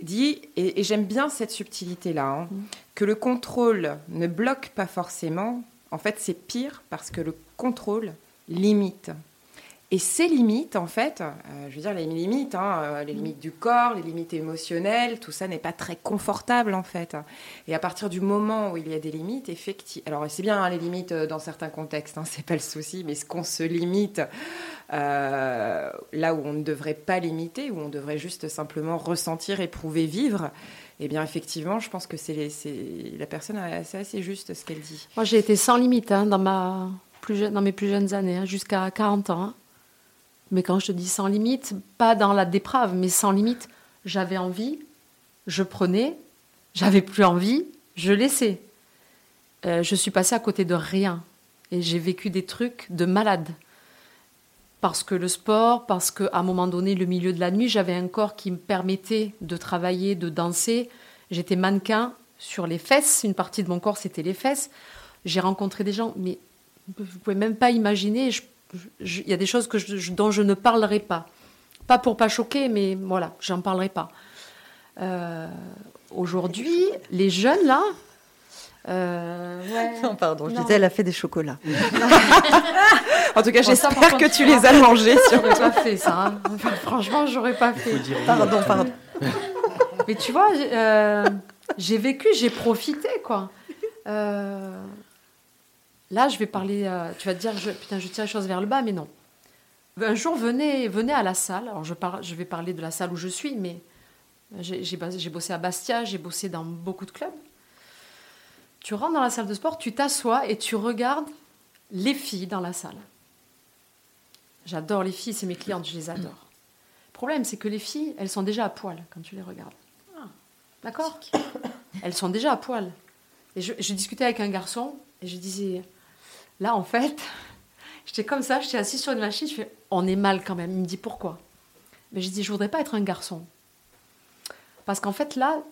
Dit, et, et j'aime bien cette subtilité-là, hein, Mm. que le contrôle ne bloque pas forcément. En fait, c'est pire parce que le contrôle limite. Et ces limites, en fait, euh, je veux dire, les limites, hein, euh, les limites du corps, les limites émotionnelles, tout ça n'est pas très confortable, en fait. Et à partir du moment où il y a des limites, effectivement. Alors, c'est bien hein, les limites euh, dans certains contextes, hein, c'est pas le souci, mais ce qu'on se limite euh, là où on ne devrait pas limiter, où on devrait juste simplement ressentir, éprouver, vivre, eh bien, effectivement, je pense que c'est la personne, c'est assez juste ce qu'elle dit. Moi, j'ai été sans limite hein, dans, ma plus dans mes plus jeunes années, hein, jusqu'à 40 ans. Mais quand je te dis sans limite, pas dans la déprave, mais sans limite, j'avais envie, je prenais, j'avais plus envie, je laissais. Euh, je suis passée à côté de rien. Et j'ai vécu des trucs de malade. Parce que le sport, parce qu'à un moment donné, le milieu de la nuit, j'avais un corps qui me permettait de travailler, de danser. J'étais mannequin sur les fesses. Une partie de mon corps, c'était les fesses. J'ai rencontré des gens, mais vous pouvez même pas imaginer. Il y a des choses que je- je- dont je ne parlerai pas. Pas pour pas choquer, mais voilà, j'en parlerai pas. Euh, Aujourd'hui, les jeunes là, euh, ouais. Non, pardon, je Non. disais, elle a fait des chocolats. En tout cas, Bon, j'espère que tu les as mangés. Sur... J'aurais pas fait ça. hein. Enfin, franchement, j'aurais pas fait. Pardon, pardon. Mais tu vois, j'ai euh, j'ai vécu, j'ai profité, quoi. Euh, là, je vais parler. euh, tu vas te dire, je, putain, je tire les choses vers le bas, mais non. Un jour, venez, venez à la salle. Alors, je, par- je vais parler de la salle où je suis, mais j'ai bossé à Bastia, j'ai bossé dans beaucoup de clubs. Tu rentres dans la salle de sport, tu t'assois et tu regardes les filles dans la salle. J'adore les filles, c'est mes clientes, je les adore. Le problème, c'est que les filles, elles sont déjà à poil quand tu les regardes. D'accord elles sont déjà à poil. Et je, je discutais avec un garçon et je disais, là en fait, j'étais comme ça, j'étais assise sur une machine, je fais, on est mal quand même. Il me dit pourquoi? Mais je dis, je voudrais pas être un garçon. Parce qu'en fait là,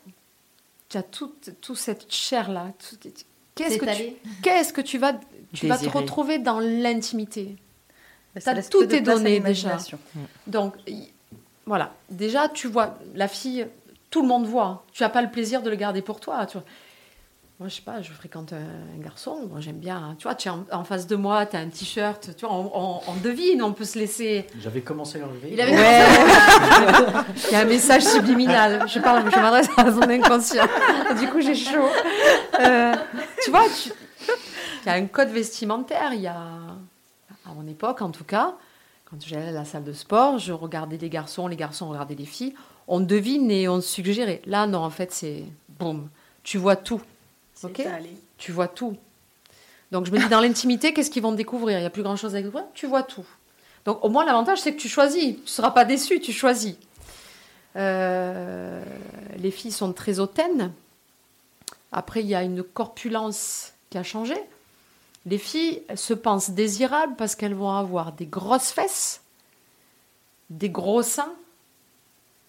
tu as toute, toute cette chair là. Qu'est-ce que, tu, qu'est-ce que tu vas, tu vas te retrouver dans l'intimité? Ça T'as laisse tout est donné déjà. l'imagination. Donc, y- voilà. Déjà, tu vois, la fille, tout le monde voit. Tu n'as pas le plaisir de le garder pour toi. Tu vois. Moi, je sais pas, je fréquente un, un garçon. Moi, j'aime bien. Tu vois, tu es en, en face de moi, tu as un t-shirt. Tu vois, on, on- on devine, on peut se laisser. J'avais commencé à l'enlever. Il avait Il y a un message subliminal. Je parle, je m'adresse à son inconscient. Du coup, j'ai chaud. Euh, tu vois, tu- il y a un code vestimentaire. Il y a, à mon époque, en tout cas, quand j'allais à la salle de sport, je regardais les garçons, les garçons regardaient les filles. On devine et on suggérait. Là, non, en fait, c'est boum. Tu vois tout. Ok. étalé. Tu vois tout. Donc je me dis, dans l'intimité, qu'est-ce qu'ils vont découvrir? Il n'y a plus grand-chose à découvrir? Tu vois tout. Donc au moins, l'avantage, c'est que tu choisis. Tu ne seras pas déçu, tu choisis. Euh, les filles sont très hautaines. Après, il y a une corpulence qui a changé. Les filles se pensent désirables parce qu'elles vont avoir des grosses fesses, des gros seins.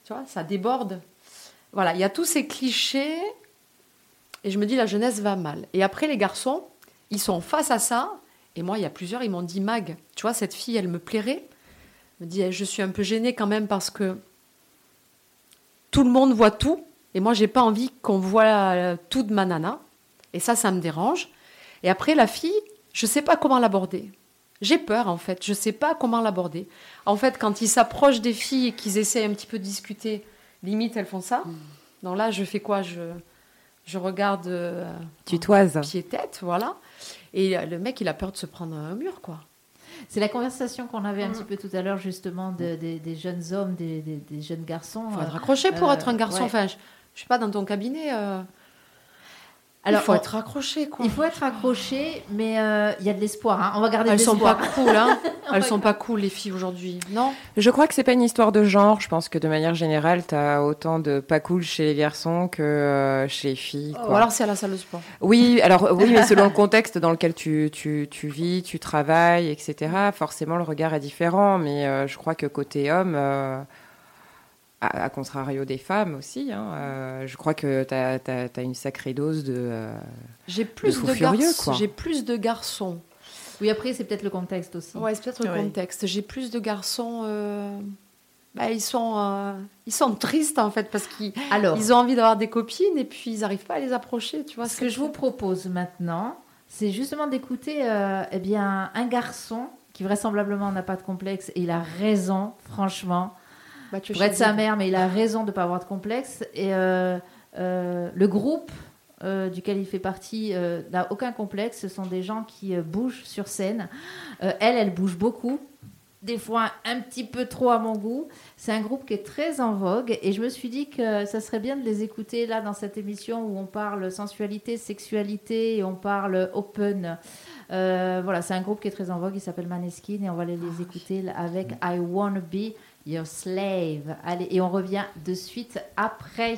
Tu vois, ça déborde. Voilà, il y a tous ces clichés. Et je me dis, la jeunesse va mal. Et après, les garçons, ils sont face à ça. Et moi, il y a plusieurs, ils m'ont dit, Mag, tu vois, cette fille, elle me plairait. Elle me dit, Eh, je suis un peu gênée quand même parce que tout le monde voit tout. Et moi, j'ai pas envie qu'on voit tout de ma nana. Et ça, ça me dérange. Et après, la fille, je sais pas comment l'aborder. J'ai peur, en fait. Je sais pas comment l'aborder. En fait, quand ils s'approchent des filles et qu'ils essaient un petit peu de discuter, limite, elles font ça. Donc là, je fais quoi? Je, je regarde. euh, Tutoise. pied-tête, voilà. Et euh, le mec, il a peur de se prendre un mur, quoi. C'est la conversation qu'on avait un petit peu tout à l'heure, justement, de- des- des jeunes hommes, des, des- des jeunes garçons. Il faut euh, être accroché pour euh, être un garçon. ouais. Enfin, je, je suis pas dans ton cabinet. euh, Alors, il faut on- être accroché, quoi. Il faut être accroché, mais euh, il y a de l'espoir. hein. On va garder Elles de sont pas cool, hein. Elles sont pas cool, les filles aujourd'hui. Non? Je crois que c'est pas une histoire de genre. Je pense que de manière générale, tu as autant de pas cool chez les garçons que euh, chez les filles. Ou alors c'est à la salle de sport. Oui, alors oui, mais selon le contexte dans lequel tu, tu, tu vis, tu travailles, etc., forcément le regard est différent. Mais euh, je crois que côté homme, euh, à, à contrario des femmes aussi, hein, euh, je crois que tu as, une sacrée dose de. euh, J'ai plus de, furieux, garçons. quoi. J'ai plus de garçons. Oui, après, c'est peut-être le contexte aussi. Ouais, c'est peut-être le contexte. J'ai plus de garçons. euh, bah, ils sont, euh, ils sont tristes en fait parce qu'ils Alors, ils ont envie d'avoir des copines et puis ils n'arrivent pas à les approcher, tu vois. ce que je vous propose maintenant, c'est justement d'écouter euh, eh bien, un garçon qui vraisemblablement n'a pas de complexe et il a raison, franchement. Bah, tu pour être sa mère, mais il a raison de ne pas avoir de complexe. Et euh, euh, le groupe euh, duquel il fait partie n'a aucun complexe. Ce sont des gens qui bougent sur scène. Elle, elle bouge beaucoup. Des fois un petit peu trop à mon goût. C'est un groupe qui est très en vogue et je me suis dit que ça serait bien de les écouter là dans cette émission où on parle sensualité, sexualité et on parle open. Euh, voilà, c'est un groupe qui est très en vogue. Il s'appelle Maneskin et on va aller les écouter avec I Wanna Be Your Slave. Allez, et on revient de suite après.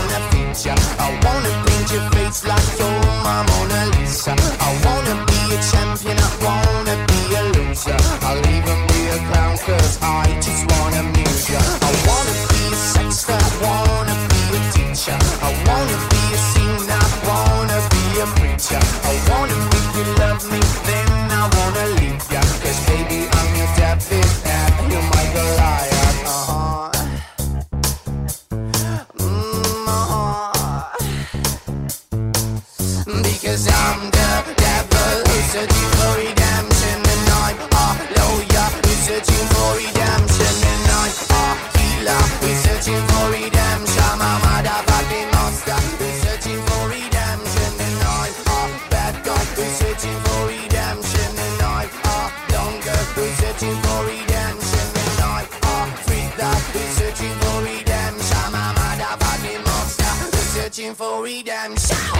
wanna feed ya. I wanna paint your face like you're my Mona Lisa. I wanna be a champion, I wanna be a loser. I'll even be a clown cause I just wanna amuse ya. I wanna be a sexter, I wanna be a teacher. I wanna be a singer, I wanna be a preacher. I for redemption.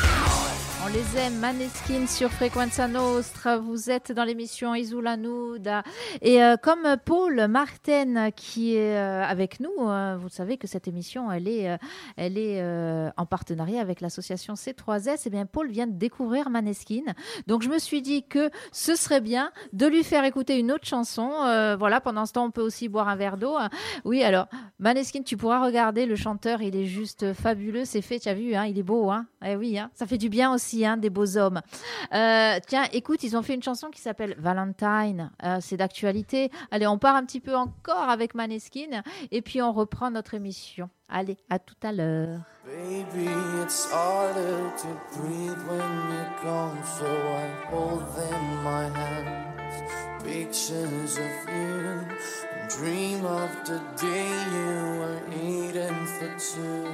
On les aime, Maneskin sur Frequenza Nostra. Vous êtes dans l'émission Isula Nuda. Et euh, comme Paul Martin qui est euh, avec nous, euh, vous savez que cette émission, elle est, elle est en partenariat avec l'association C3S. Et bien, Paul vient de découvrir Maneskin. Donc, je me suis dit que ce serait bien de lui faire écouter une autre chanson. Voilà, pendant ce temps, on peut aussi boire un verre d'eau. Oui, alors, Maneskin, tu pourras regarder le chanteur, il est juste fabuleux. C'est fait, tu as vu, hein, il est beau. Hein eh oui, hein, ça fait du bien aussi, hein, des beaux hommes. Euh, tiens, écoute, ils ont fait une chanson qui s'appelle Valentine. Euh, c'est d'actualité. Allez, on part un petit peu encore avec Maneskin et puis on reprend notre émission. Allez, à tout à l'heure. Baby, it's harder to breathe when you're gone, so I hold in my hands pictures of you dream of the day you were eating for two.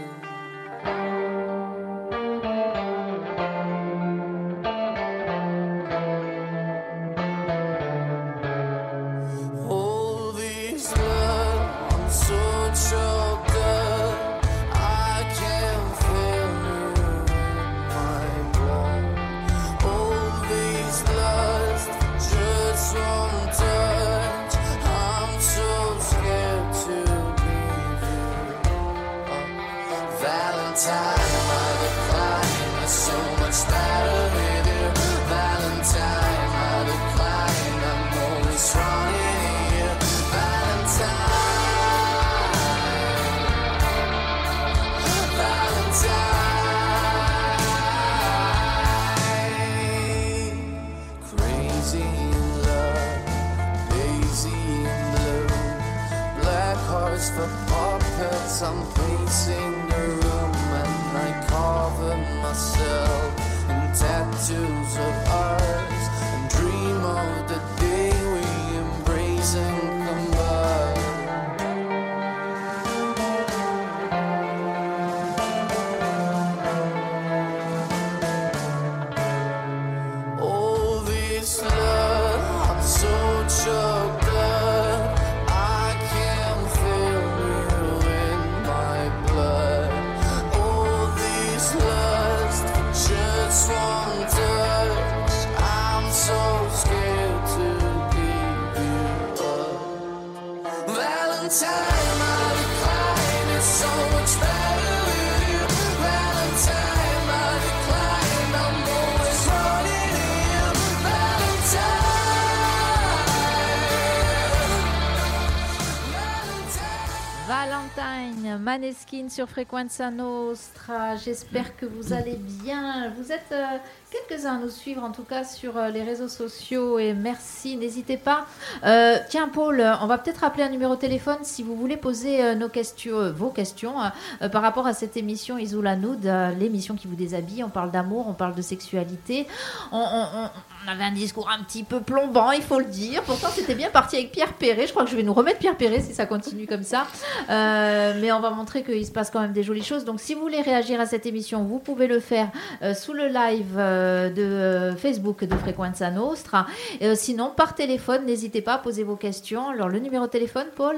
Maneskin sur Frequenza Nostra. J'espère que vous allez bien. Vous êtes euh, quelques-uns à nous suivre, en tout cas sur euh, les réseaux sociaux. Et merci, n'hésitez pas. Euh, tiens, Paul, on va peut-être appeler un numéro de téléphone si vous voulez poser nos questions, vos questions euh, par rapport à cette émission Isola Nude, l'émission qui vous déshabille. On parle d'amour, on parle de sexualité. On- on avait un discours un petit peu plombant, il faut le dire. Pourtant, c'était bien parti avec Pierre Perret. Je crois que je vais nous remettre Pierre Perret si ça continue comme ça. Euh, mais on va montrer qu'il se passe quand même des jolies choses. Donc, si vous voulez réagir à cette émission, vous pouvez le faire euh, sous le live euh, de Facebook de Frequenza Nostra. Sinon, par téléphone, n'hésitez pas à poser vos questions. Alors, le numéro de téléphone, Paul?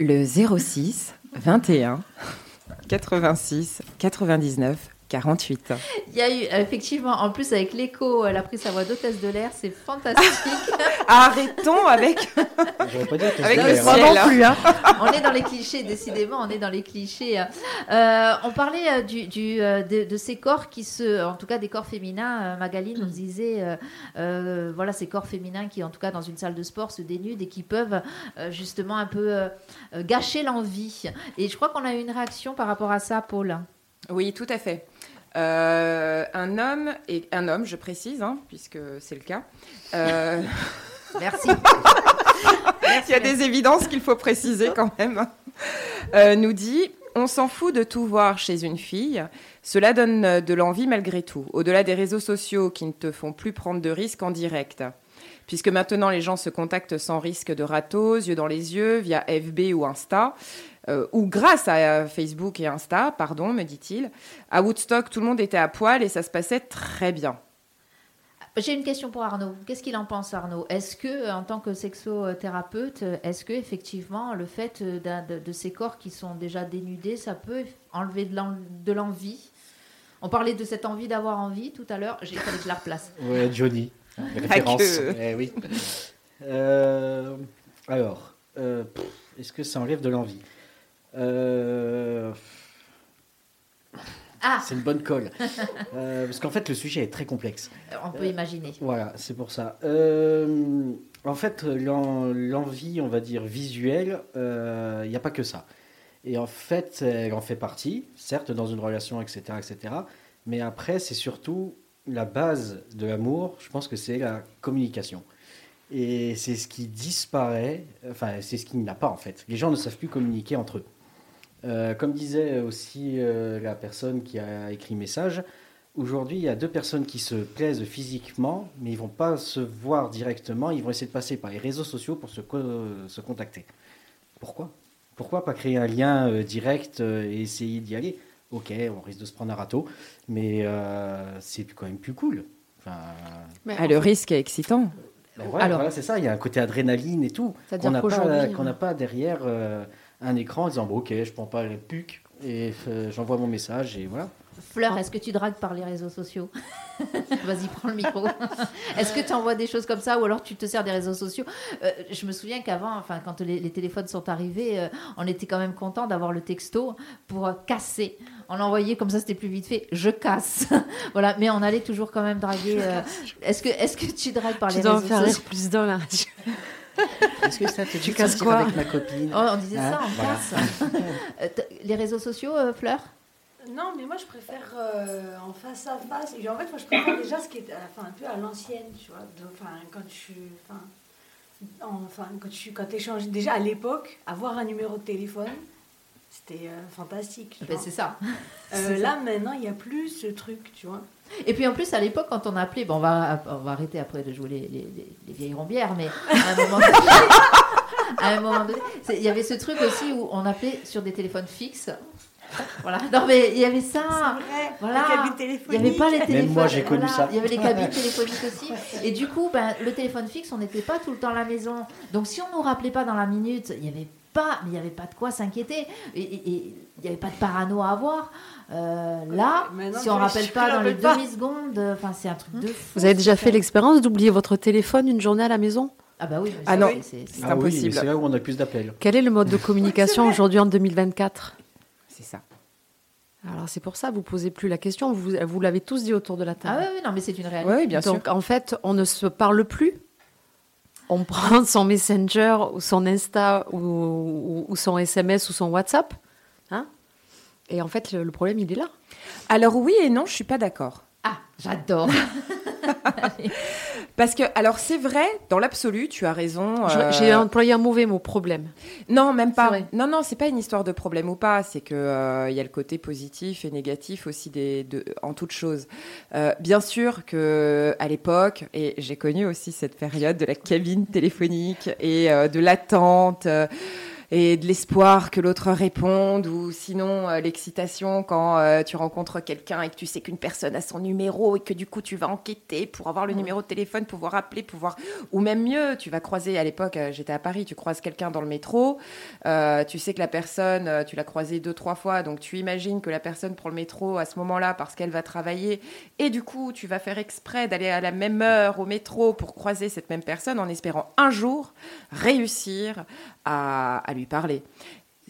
Le 06 21 86 99 48. Il y a eu, effectivement, en plus avec l'écho, elle a pris sa voix d'hôtesse de l'air, c'est fantastique. Arrêtons avec. Pas hôtesse Avec de le non plus, hein. on est dans les clichés, décidément, on est dans les clichés. Euh, on parlait euh, du, du, euh, de, de ces corps qui se, en tout cas des corps féminins. euh, Magali nous disait, euh, euh, voilà, ces corps féminins qui, en tout cas, dans une salle de sport, se dénudent et qui peuvent euh, justement un peu euh, euh, gâcher l'envie. Et je crois qu'on a eu une réaction par rapport à ça, Paul. Oui, tout à fait. Euh, un homme, et un homme, je précise, hein, puisque c'est le cas. euh, Merci. Il y a des évidences qu'il faut préciser quand même. Euh, nous dit On s'en fout de tout voir chez une fille. Cela donne euh, de l'envie malgré tout, au-delà des réseaux sociaux qui ne te font plus prendre de risques en direct. Puisque maintenant les gens se contactent sans risque de ratose, yeux dans les yeux, via FB ou Insta, euh, ou grâce à euh, Facebook et Insta, pardon, me dit-il. À Woodstock, tout le monde était à poil et ça se passait très bien. J'ai une question pour Arnaud. Qu'est-ce qu'il en pense, Arnaud? Est-ce que, en tant que sexothérapeute, est-ce que effectivement le fait d'un- de, de ces corps qui sont déjà dénudés, ça peut enlever de l'en- de l'envie? On parlait de cette envie d'avoir envie tout à l'heure. J'ai fallait que je la replace. Ouais, Johnny. Référence. que- Eh oui. Euh, alors, euh, est-ce que ça enlève de l'envie? Euh, Ah, C'est une bonne colle. Euh, parce qu'en fait, le sujet est très complexe. on peut imaginer. Voilà, c'est pour ça. Euh, en fait, l'en- l'envie, on va dire, visuelle, euh, il n'y a pas que ça. Et en fait, elle en fait partie, certes, dans une relation, etc., etc. Mais après, c'est surtout la base de l'amour, je pense que c'est la communication. Et c'est ce qui disparaît, enfin, c'est ce qu'il n'y a pas, en fait. Les gens ne savent plus communiquer entre eux. Euh, comme disait aussi euh, la personne qui a écrit le message, Aujourd'hui, il y a deux personnes qui se plaisent physiquement, mais ils vont pas se voir directement. Ils vont essayer de passer par les réseaux sociaux pour se, co- se contacter. Pourquoi? Pourquoi pas créer un lien euh, direct euh, et essayer d'y aller? Ok, on risque de se prendre un râteau, mais euh, c'est quand même plus cool. Enfin, Mais Ah, le risque est excitant. ben voilà, Alors- voilà, c'est ça. Il y a un côté adrénaline et tout C'est-à-dire qu'on n'a pas, qu'on n'a pas derrière euh, un écran en disant bon, ok, je prends pas les pucs et euh, j'envoie mon message et voilà. Fleur, est-ce que tu dragues par les réseaux sociaux? Vas-y, prends le micro. est-ce que tu envoies des choses comme ça ou alors tu te sers des réseaux sociaux? Euh, Je me souviens qu'avant, enfin, quand les, les téléphones sont arrivés, euh, on était quand même content d'avoir le texto pour euh, casser. On envoyait comme ça, c'était plus vite fait. Je casse. voilà, mais on allait toujours quand même draguer. euh, Est-ce que, est-ce que tu dragues par tu les dois en réseaux faire sociaux? rire plus d'un là. Est-ce que ça te dit de quoi avec ma copine Oh, on disait ça, Hein, on voilà. casse. Euh, les réseaux sociaux, euh, Fleur Non, mais moi je préfère euh, en face à face. Et en fait, moi je préfère déjà ce qui est enfin, un peu à l'ancienne, tu vois. Enfin, quand tu. Enfin, enfin, quand tu quand échanges. Déjà à l'époque, avoir un numéro de téléphone, c'était euh, fantastique. Ben, vois. C'est ça. Euh, c'est ça. là maintenant, il n'y a plus ce truc, tu vois. Et puis en plus, à l'époque, quand on appelait, bon, on va, on va arrêter après de jouer les, les- les- les vieilles rombières, mais à un moment donné, à un moment donné, c'est- il y avait ce truc aussi où on appelait sur des téléphones fixes. Voilà. Non, mais il y avait ça. Voilà. Il n'y avait pas les téléphones. moi, j'ai connu ça. Il y avait les cabines téléphoniques aussi. Et du coup, ben, le téléphone fixe, on n'était pas tout le temps à la maison. Donc, si on ne nous rappelait pas dans la minute, il n'y avait pas, mais il n'y avait pas de quoi s'inquiéter. Et il n'y avait pas de parano à avoir. Euh, là, Maintenant, si on ne rappelle pas dans les pas. demi-secondes, enfin, c'est un truc de fou. Vous avez déjà fait l'expérience l'expérience d'oublier votre téléphone une journée à la maison? Ah, bah oui. Ah ça, non. c'est- c'est- Ah oui, impossible. mais c'est là où on a plus d'appels. Quel est le mode de communication aujourd'hui en 2024 C'est ça. Alors c'est pour ça, vous posez plus la question, vous, vous l'avez tous dit autour de la Ah, table. oui, oui, non, mais c'est une réalité. Oui, bien sûr. Donc en fait, on ne se parle plus. On prend son Messenger ou son Insta ou, ou- ou son SMS ou son WhatsApp. Hein? Et en fait, le, le problème, il est là. Alors oui et non, je suis pas d'accord. Ah, j'adore. Parce que, alors c'est vrai, dans l'absolu, tu as raison. Euh, J'ai employé un mauvais mot, problème. Non, même pas. Non, non, c'est pas une histoire de problème ou pas. C'est que euh, il y a le côté positif et négatif aussi des, de, en toute chose. Euh, bien sûr que à l'époque, et j'ai connu aussi cette période de la cabine téléphonique et euh, de l'attente. Et de l'espoir que l'autre réponde, ou sinon euh, l'excitation quand euh, tu rencontres quelqu'un et que tu sais qu'une personne a son numéro et que du coup tu vas enquêter pour avoir le numéro de téléphone, pouvoir appeler, pouvoir... Ou même mieux, tu vas croiser, à l'époque euh, j'étais à Paris, tu croises quelqu'un dans le métro, euh, tu sais que la personne, tu l'as croisée deux, trois fois, donc tu imagines que la personne prend le métro à ce moment-là parce qu'elle va travailler, et du coup tu vas faire exprès d'aller à la même heure au métro pour croiser cette même personne en espérant un jour réussir à, à lui parler.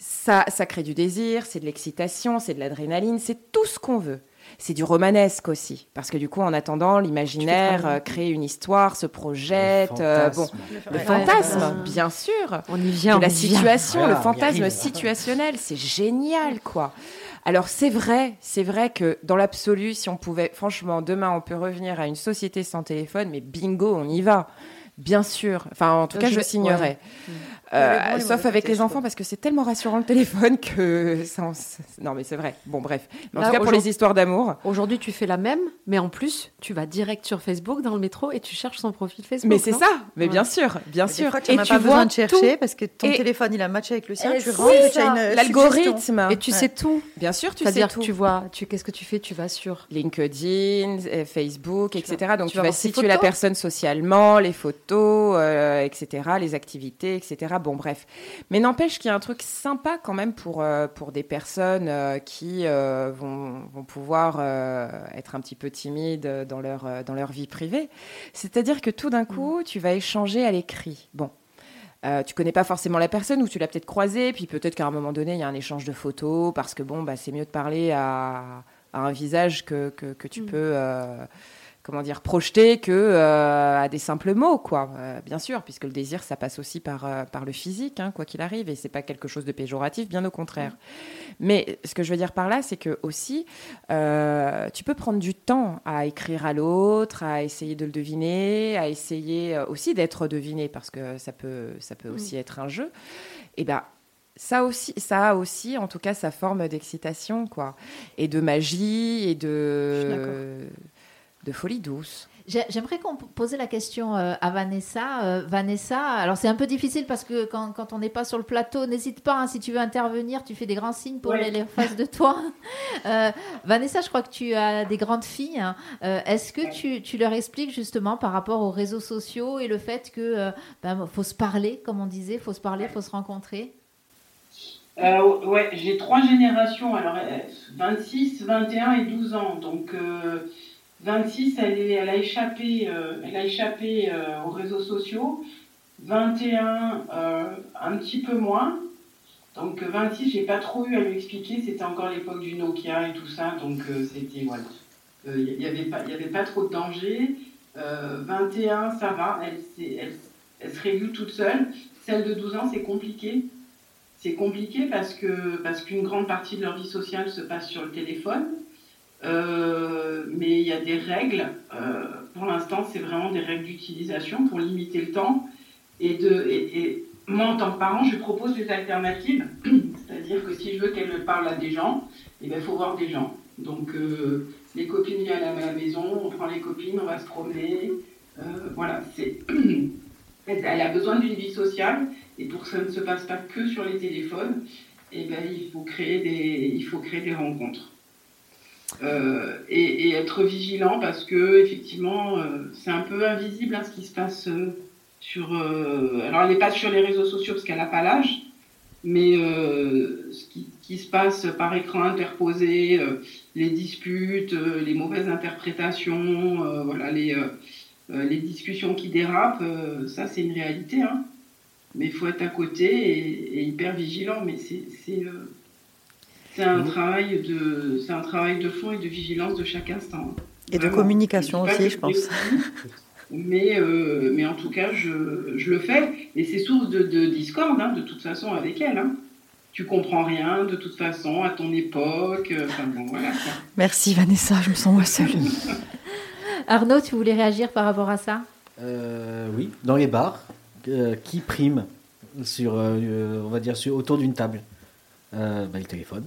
Ça, ça crée du désir, c'est de l'excitation, c'est de l'adrénaline, c'est tout ce qu'on veut. C'est du romanesque aussi, parce que du coup, en attendant, l'imaginaire euh, crée une histoire, se projette. euh, bon, le fantasme, Ouais. bien sûr. On y vient. de la on y vient. situation, le fantasme arrive. situationnel, c'est génial, quoi. Alors c'est vrai, c'est vrai que dans l'absolu, si on pouvait, franchement, demain on peut revenir à une société sans téléphone, mais bingo, on y va. Bien sûr. Enfin, en tout Euh, cas, je je ouais. Euh, et sauf avec les enfants, parce que c'est tellement rassurant le téléphone que ça, en- non, mais c'est vrai. Bon, bref. Mais en Là, tout cas, pour les histoires d'amour. Aujourd'hui, tu fais la même, mais en plus, tu vas direct sur Facebook dans le métro et tu cherches son profil Facebook. Mais c'est ça. Mais Ouais. bien sûr, bien sûr. fois, tu pas besoin de chercher parce que ton Et- téléphone il a matché avec le sien. Et tu rentres, tu as une l'algorithme. suggestion. Et tu sais tout. Bien sûr, tu sais C'est-à-dire tout. que tu vois, tu qu'est-ce que tu fais? Tu vas sur. LinkedIn, euh, Facebook, Tu etc. vas- Donc tu vas situer la photos. personne socialement, les photos, euh, etc., les activités, etc. Bon, bref. Mais n'empêche qu'il y a un truc sympa quand même pour, euh, pour des personnes euh, qui euh, vont, vont pouvoir être un petit peu timides dans leur, dans leur vie privée. C'est-à-dire que tout d'un coup, tu vas échanger à l'écrit. Bon. Euh, tu connais pas forcément la personne ou tu l'as peut-être croisée, puis peut-être qu'à un moment donné, il y a un échange de photos parce que bon, bah, c'est mieux de parler à, à un visage que, que, que tu peux, euh, comment dire, projeter que euh, à des simples mots, quoi. Euh, bien sûr, puisque le désir, ça passe aussi par, euh, par le physique, hein, quoi qu'il arrive, et c'est pas quelque chose de péjoratif, bien au contraire. Mais ce que je veux dire par là, c'est que aussi, tu peux prendre du temps à écrire à l'autre, à essayer de le deviner, à essayer aussi d'être deviné, parce que ça peut, ça peut aussi être un jeu. Et ben, ça aussi, ça a aussi, en tout cas, sa forme d'excitation, quoi, et de magie et de, de folie douce. J'ai- J'aimerais qu'on p- posait la question euh, à Vanessa. Euh, Vanessa, alors c'est un peu difficile parce que quand, quand on n'est pas sur le plateau, n'hésite pas, hein, si tu veux intervenir, tu fais des grands signes pour Oui. les, face de toi. Euh, Vanessa, je crois que tu as des grandes filles. hein. Euh, Est-ce que tu, tu leur expliques justement par rapport aux réseaux sociaux et le fait que euh, ben, faut se parler, comme on disait, faut se parler, faut se rencontrer? Euh, ouais, j'ai trois générations, alors euh, 26, 21 et 12 ans. Donc euh, 26, elle, a échappé, euh, elle a échappé euh, aux réseaux sociaux. 21, euh, un petit peu moins. Donc euh, 26, j'ai pas trop eu à lui expliquer. C'était encore l'époque du Nokia et tout ça, donc c'était voilà. Il n'y avait pas, avait pas trop de danger. Euh, 21, ça va, elle, elle se régule toute seule. Celle de 12 ans, c'est compliqué. C'est compliqué parce que parce qu'une grande partie de leur vie sociale se passe sur le téléphone. Euh, mais il y a des règles. Euh, pour l'instant, c'est vraiment des règles d'utilisation pour limiter le temps. Et, moi, en tant que parent, je propose des alternatives. C'est-à-dire que si je veux qu'elle parle à des gens, il ben, faut voir des gens. Donc, euh, les copines viennent à la maison, on prend les copines, on va se promener. Voilà, c'est. Elle a besoin d'une vie sociale et pour que ça ne se passe pas que sur les téléphones, eh ben, il faut créer des rencontres. Euh, et, être vigilant parce que effectivement euh, c'est un peu invisible hein, ce qui se passe euh, sur alors elle n'est pas sur les réseaux sociaux parce qu'elle n'a pas l'âge mais ce qui, se passe par écran interposé les disputes les mauvaises interprétations voilà les les discussions qui dérapent ça c'est une réalité hein. mais il faut être à côté et, et hyper vigilant mais c'est c'est un travail de c'est un travail de fond et de vigilance de chaque instant. Et de communication aussi, je pense. Mais, euh, mais en tout cas, je, je le fais. Et c'est source de, de discorde, hein, de toute façon, avec elle. Hein. Tu comprends rien, de toute façon, à ton époque. euh, Enfin bon, voilà. quoi. Merci Vanessa, je me sens moi seule. Arnaud, tu voulais réagir par rapport à ça? Euh, oui, dans les bars, euh, qui prime sur, euh, on va dire, sur, autour d'une table? Euh, bah, Le téléphone.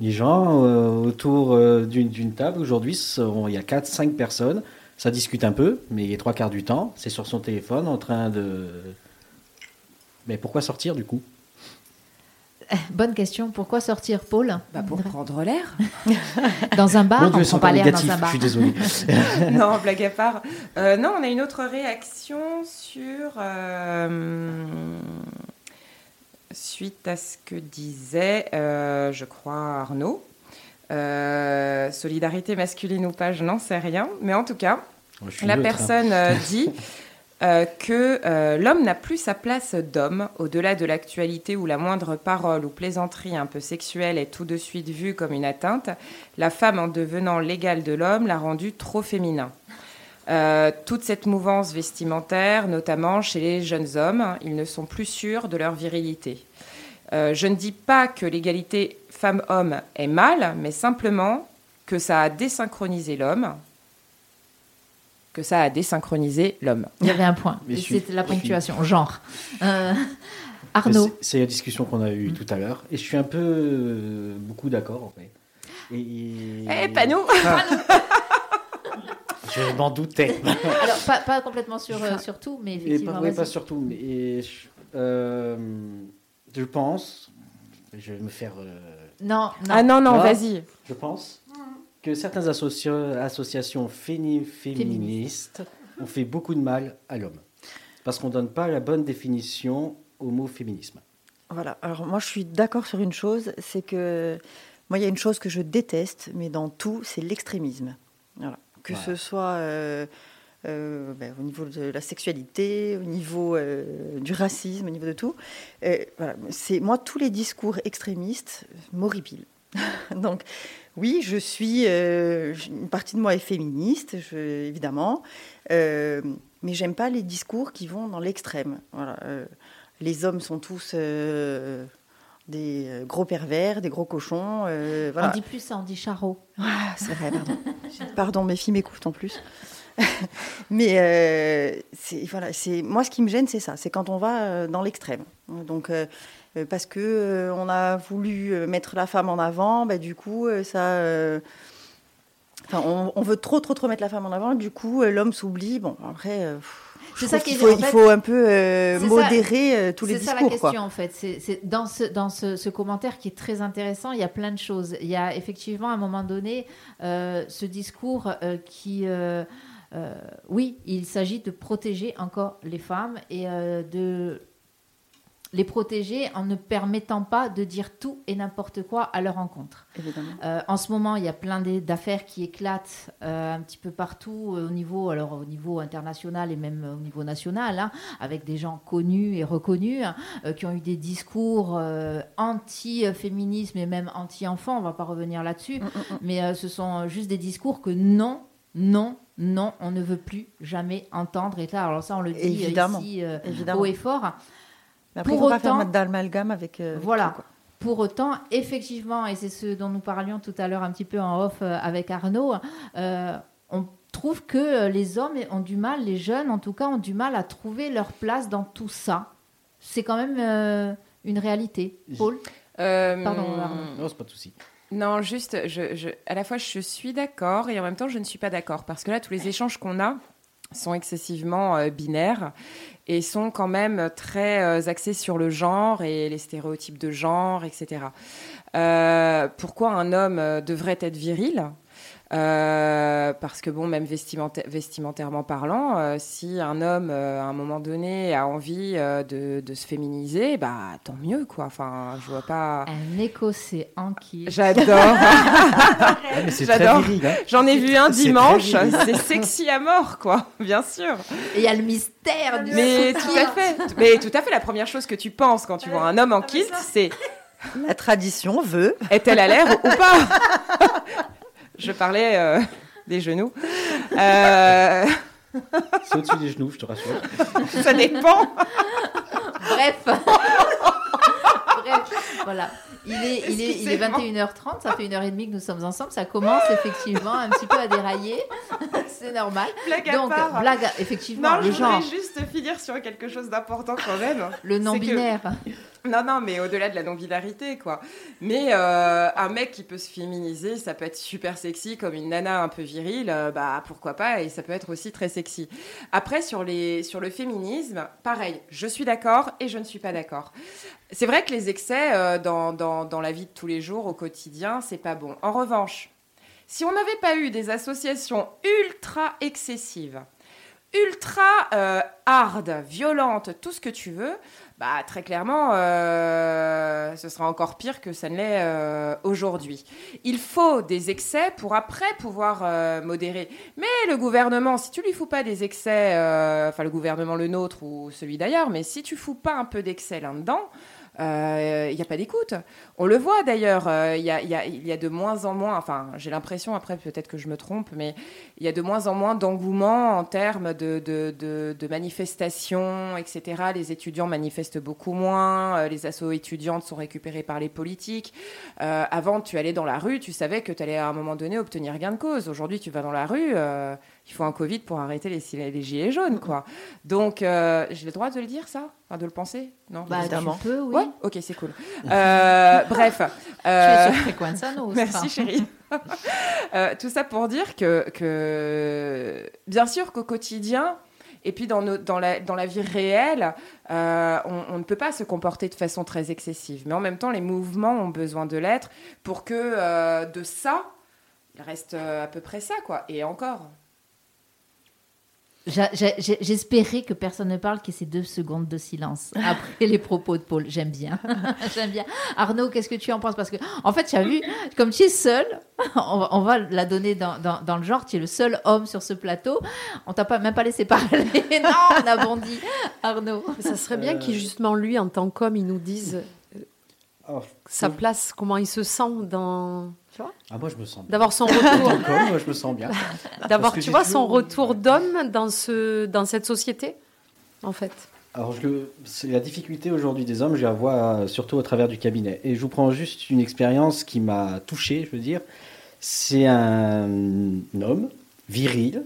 Les gens euh, autour euh, d'une table, aujourd'hui, il y a 4-5 personnes, ça discute un peu, mais les trois quarts du temps, c'est sur son téléphone en train de... Mais pourquoi sortir du coup? Bonne question. Pourquoi sortir, Paul? Bah, pour prendre l'air. Dans un bar Dieu, On prend pas l'air dans un bar. je suis désolé. non, blague à part. Euh, non, on a une autre réaction sur. euh, suite à ce que disait, euh, je crois, Arnaud. Euh, solidarité masculine ou pas, je n'en sais rien. Mais en tout cas, la neutre, hein. personne euh, dit que l'homme n'a plus sa place d'homme, au-delà de l'actualité où la moindre parole ou plaisanterie un peu sexuelle est tout de suite vue comme une atteinte. La femme, en devenant l'égale de l'homme, l'a rendu trop féminin. Euh, toute cette mouvance vestimentaire, notamment chez les jeunes hommes, ils ne sont plus sûrs de leur virilité. Euh, je ne dis pas que l'égalité femmes-hommes est mal, mais simplement que ça a désynchronisé l'homme, que ça a désynchronisé l'homme. Il y avait un point. C'était la suis- ponctuation, genre. Euh, Arnaud, c'est- la discussion qu'on a eue tout à l'heure. Et je suis un peu euh, beaucoup d'accord en fait. Et... Eh, pas nous Ah. Je m'en doutais. alors pas, pas complètement sur, euh, sur tout, mais Et effectivement. pas, ouais, vas-y. pas surtout. Mais et je, euh, je pense, je vais me faire. euh, Non, non. Ah non, non, vas-y. Je pense que certaines associa- associations féni- féministes ont fait beaucoup de mal à l'homme. Parce qu'on ne donne pas la bonne définition au mot féminisme. Voilà. Alors moi, je suis d'accord sur une chose, c'est que moi, il y a une chose que je déteste, mais dans tout, c'est l'extrémisme. Voilà. Que Voilà. ce soit euh, euh, ben, au niveau de la sexualité, au niveau euh, du racisme, au niveau de tout. Euh, voilà. C'est moi tous les discours extrémistes m'horripilent. Donc oui, je suis une partie de moi est féministe, je- évidemment, mais j'aime pas les discours qui vont dans l'extrême. Voilà. les hommes sont tous des euh, gros pervers, des gros cochons. euh, voilà. On dit plus ça, on dit. Ah, c'est vrai, pardon. pardon, mes filles m'écoutent en plus. Mais euh, c'est voilà, c'est moi ce qui me gêne, c'est ça, c'est quand on va dans l'extrême. Donc euh, parce que on a voulu mettre la femme en avant, bah, du coup ça. Enfin, on, on veut trop, trop, trop mettre la femme en avant. Du coup, l'homme s'oublie. Bon, après, pff, C'est ça qu'il faut, en il faut un peu euh, ça- modérer euh, tous les C'est ça discours. la quoi. question en fait. C'est dans ce dans ce, ce commentaire qui est très intéressant. Il y a plein de choses. Il y a effectivement à un moment donné euh, ce discours euh, qui oui, il s'agit de protéger encore les femmes et de les protéger en ne permettant pas de dire tout et n'importe quoi à leur encontre. Euh, en ce moment, il y a plein d'affaires qui éclatent euh, un petit peu partout euh, au niveau, alors au niveau international et même au niveau national, hein, avec des gens connus et reconnus hein, qui ont eu des discours anti-féminisme et même anti-enfant. On va pas revenir là-dessus, mais euh, ce sont juste des discours que non, non, non, on ne veut plus jamais entendre. Et là, alors ça, on le dit Évidemment. ici euh, Évidemment. haut et fort. Mais après, il Pour faut pas faire autant- d'amalgame avec. euh, avec Voilà. tout, quoi. Pour autant, effectivement, et c'est ce dont nous parlions tout à l'heure un petit peu en off euh, avec Arnaud, euh, on trouve que les hommes ont du mal, les jeunes en tout cas, ont du mal à trouver leur place dans tout ça. C'est quand même euh, une réalité. Paul? Euh, Pardon, Arnaud. Non, c'est pas de souci. Non, juste, je, je- à la fois je suis d'accord et en même temps je ne suis pas d'accord parce que là tous les échanges qu'on a sont excessivement euh, binaires et sont quand même très euh, axés sur le genre et les stéréotypes de genre, etc. Euh, pourquoi un homme devrait être viril? Euh, parce que bon, même vestimenta- vestimentairement parlant, euh, si un homme euh, à un moment donné a envie euh, de, de se féminiser, bah tant mieux quoi. Enfin, je vois pas. Un Écossais en qui J'adore. mais c'est très J'adore. viril, hein. J'en ai vu un dimanche. C'est sexy à mort, quoi. Bien sûr. Et il y a le mystère du Mais tout à fait. Mais tout à fait. La première chose que tu penses quand tu vois un homme en kilt, c'est La tradition veut. est-elle à l'air ou pas? Je parlais euh, des genoux. Euh, C'est au-dessus des genoux, je te rassure. ça dépend. Bref. Bref, voilà. Il est, il, est, il est Excusez-moi. 21h30, ça fait une heure et demie que nous sommes ensemble. Ça commence effectivement un petit peu à dérailler. c'est normal. Blague à Donc, part. blague, effectivement, Non, le je voudrais genre, juste finir sur quelque chose d'important quand même. le que- non-binaire. Non, non, mais au-delà de la non-binarité, quoi. Mais euh, un mec qui peut se féminiser, ça peut être super sexy, comme une nana un peu virile, euh, bah pourquoi pas, et ça peut être aussi très sexy. Après, sur, les, sur le féminisme, pareil, je suis d'accord et je ne suis pas d'accord. C'est vrai que les excès euh, dans, dans, dans la vie de tous les jours, au quotidien, c'est pas bon. En revanche, si on n'avait pas eu des associations ultra excessives, ultra euh, hard, violentes, tout ce que tu veux, bah très clairement, euh, ce sera encore pire que ça ne l'est euh, aujourd'hui. Il faut des excès pour après pouvoir euh, modérer. Mais le gouvernement, si tu lui fous pas des excès, enfin le gouvernement le nôtre ou celui d'ailleurs, mais si tu fous pas un peu d'excès là-dedans, il n'y a pas d'écoute. On le voit d'ailleurs, euh, il y, a, il y a- il y a de moins en moins, enfin j'ai l'impression, après peut-être que je me trompe, mais il y a de moins en moins d'engouement en termes de, de, de- de manifestations, etc. Les étudiants manifestent beaucoup moins, euh, les assos étudiantes sont récupérées par les politiques. Euh, avant, tu allais dans la rue, tu savais que tu allais à un moment donné obtenir gain de cause. Aujourd'hui, tu vas dans la rue, il faut un Covid pour arrêter les, les gilets jaunes, quoi. Donc, euh, j'ai le droit de le dire, ça? Enfin, de le penser? Non? Bah, Évidemment. tu peux, oui. Ouais, ok, c'est cool. Euh, bref. Tu es euh, sur. Merci chérie. Euh, tout ça pour dire que, que bien sûr qu'au quotidien, et puis dans, nos- dans, la, dans la vie réelle, euh, on, on ne peut pas se comporter de façon très excessive. Mais en même temps, les mouvements ont besoin de l'être pour que euh, de ça, il reste à peu près ça, quoi. Et encore. J'espérais que personne ne parle, qu'il y ait ces deux secondes de silence après les propos de Paul. J'aime bien. J'aime bien. Arnaud, qu'est-ce que tu en penses? Parce que, en fait, tu as vu, comme tu es seul, on va, on va la donner dans, dans- dans le genre, tu es le seul homme sur ce plateau. On t'a pas, même pas laissé parler. non, on a bondi. Arnaud. Mais ça serait bien Euh. qu'il, justement, lui, en tant qu'homme, il nous dise euh, Oh, sa place, comment il se sent dans. Tu vois Ah, moi, je me sens bien. D'avoir son retour. Comme, moi, je me sens bien. D'avoir, Parce que tu vois, son retour d'homme dans, ce, dans cette société, en fait. Alors, c'est la difficulté aujourd'hui des hommes, je la vois surtout au travers du cabinet. Et je vous prends juste une expérience qui m'a touché, je veux dire. C'est un homme viril,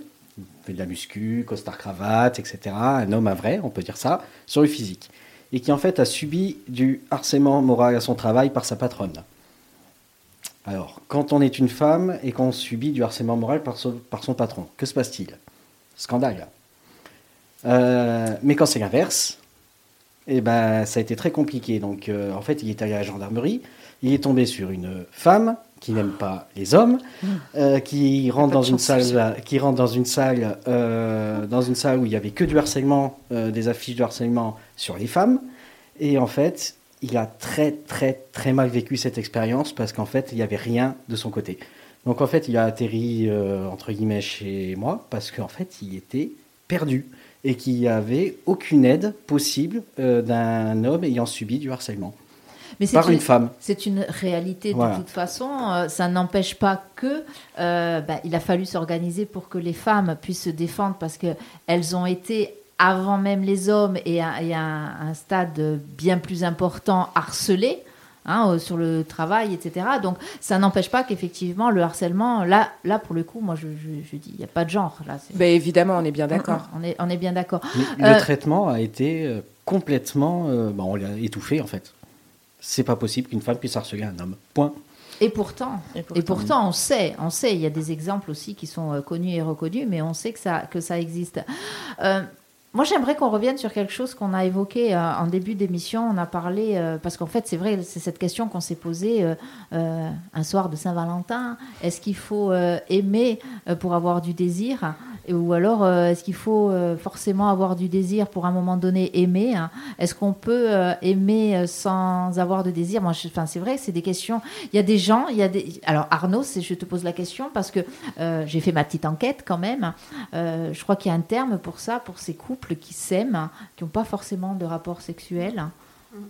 fait de la muscu, costard cravate, etc. Un homme à vrai, on peut dire ça, sur le physique. Et qui en fait a subi du harcèlement moral à son travail par sa patronne. Alors, quand on est une femme et qu'on subit du harcèlement moral par son, patron, que se passe-t-il? Scandale. Euh, mais quand c'est l'inverse, eh ben, ça a été très compliqué. Donc, euh, en fait, il est allé à la gendarmerie. Il est tombé sur une femme qui n'aime pas les hommes, euh, qui rentre dans une salle, dans une salle, dans une salle où il y avait que du harcèlement, des affiches de harcèlement sur les femmes. Et en fait, il a très très très mal vécu cette expérience parce qu'en fait, il n'y avait rien de son côté. Donc en fait, il a atterri euh, entre guillemets chez moi parce qu'en fait, il était perdu et qu'il n'y avait aucune aide possible euh, d'un homme ayant subi du harcèlement Mais par une- une femme. C'est une réalité Voilà. de toute façon. Euh, ça n'empêche pas que euh, bah, il a fallu s'organiser pour que les femmes puissent se défendre parce que elles ont été avant même les hommes et à, et à un, un stade bien plus important harcelées. hein, euh, sur le travail, etc. Donc, ça n'empêche pas qu'effectivement, le harcèlement, là, là, pour le coup, moi, je, je- je dis, il n'y a pas de genre. Là, c'est- Ben, évidemment, on est bien d'accord. On est, on est bien d'accord. Mais Euh, le traitement a été euh, complètement, euh, bon, on l'a étouffé en fait. C'est pas possible qu'une femme puisse harceler un homme. Point. Et pourtant, Et et pourtant, on sait, on sait, il y a des exemples aussi qui sont connus et reconnus, mais on sait que ça, que ça existe. Euh, moi, j'aimerais qu'on revienne sur quelque chose qu'on a évoqué euh, en début d'émission. On a parlé, euh, parce qu'en fait, c'est vrai, c'est cette question qu'on s'est posée euh, un soir de Saint-Valentin. Est-ce qu'il faut aimer pour avoir du désir? Ou alors, est-ce qu'il faut forcément avoir du désir pour à un moment donné aimer hein? Est-ce qu'on peut aimer sans avoir de désir? Moi, enfin, c'est vrai, c'est des questions. Il y a des gens, il y a des. Alors Arnaud, je te pose la question parce que j'ai fait ma petite enquête quand même. Je crois qu'il y a un terme pour ça, pour ces couples qui s'aiment, qui n'ont pas forcément de rapport sexuel.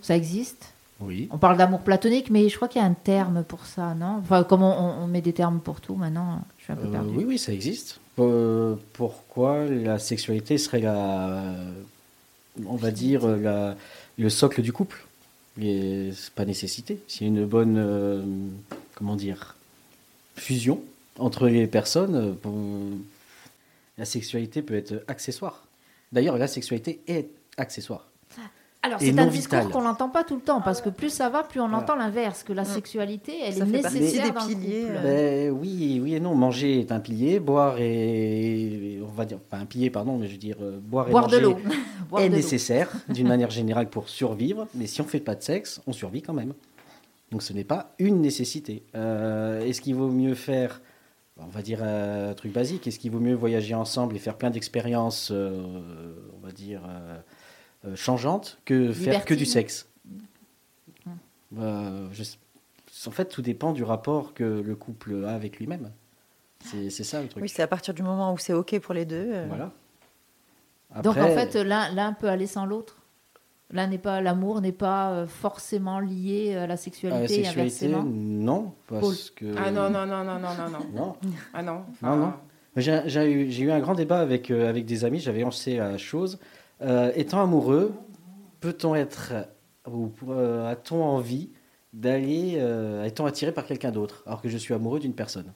Ça existe? Oui. On parle d'amour platonique, mais je crois qu'il y a un terme pour ça, non? Enfin, comme on, on met des termes pour tout maintenant, je suis un peu Euh, perdue. oui, oui, ça existe. Euh, pourquoi la sexualité serait la, on va dire, la, le socle du couple? Et C'est pas nécessité. S'il y a une bonne, euh, comment dire, fusion entre les personnes, pour- La sexualité peut être accessoire. D'ailleurs, la sexualité est accessoire. Alors, Et c'est un discours vital. qu'on n'entend pas tout le temps, parce que plus ça va, plus on Voilà. entend l'inverse, que la sexualité, elle Ça est nécessaire des dans le piliers, couple. euh. Ben, oui, oui et non. Manger est un pilier, boire est, on va dire, pas un pilier, pardon, mais je veux dire, euh, boire et Boire de manger l'eau. Boire est de l'eau. nécessaire d'une manière générale pour survivre. Mais si on fait pas de sexe, on survit quand même. Donc ce n'est pas une nécessité. Euh, Est-ce qu'il vaut mieux faire, on va dire euh, un truc basique, est-ce qu'il vaut mieux voyager ensemble et faire plein d'expériences, euh, on va dire euh, euh, changeantes, que faire que du sexe? Euh, je- En fait, tout dépend du rapport que le couple a avec lui-même. C'est ça le truc. Oui, c'est à partir du moment où c'est OK pour les deux. euh, Voilà. Donc en fait, l'un peut aller sans l'autre. L'un n'est pas, l'amour n'est pas euh, forcément lié à la à la sexualité, et sexualité, inversement. non, parce que. Ah non, non, non, non, non, non, non. Ah non. Non, non. J'ai eu, un grand débat avec, euh, avec des amis, j'avais lancé la chose. Euh, étant amoureux, peut-on être, ou euh, a-t-on envie d'aller, euh, est-on attiré par quelqu'un d'autre, alors que je suis amoureux d'une personne?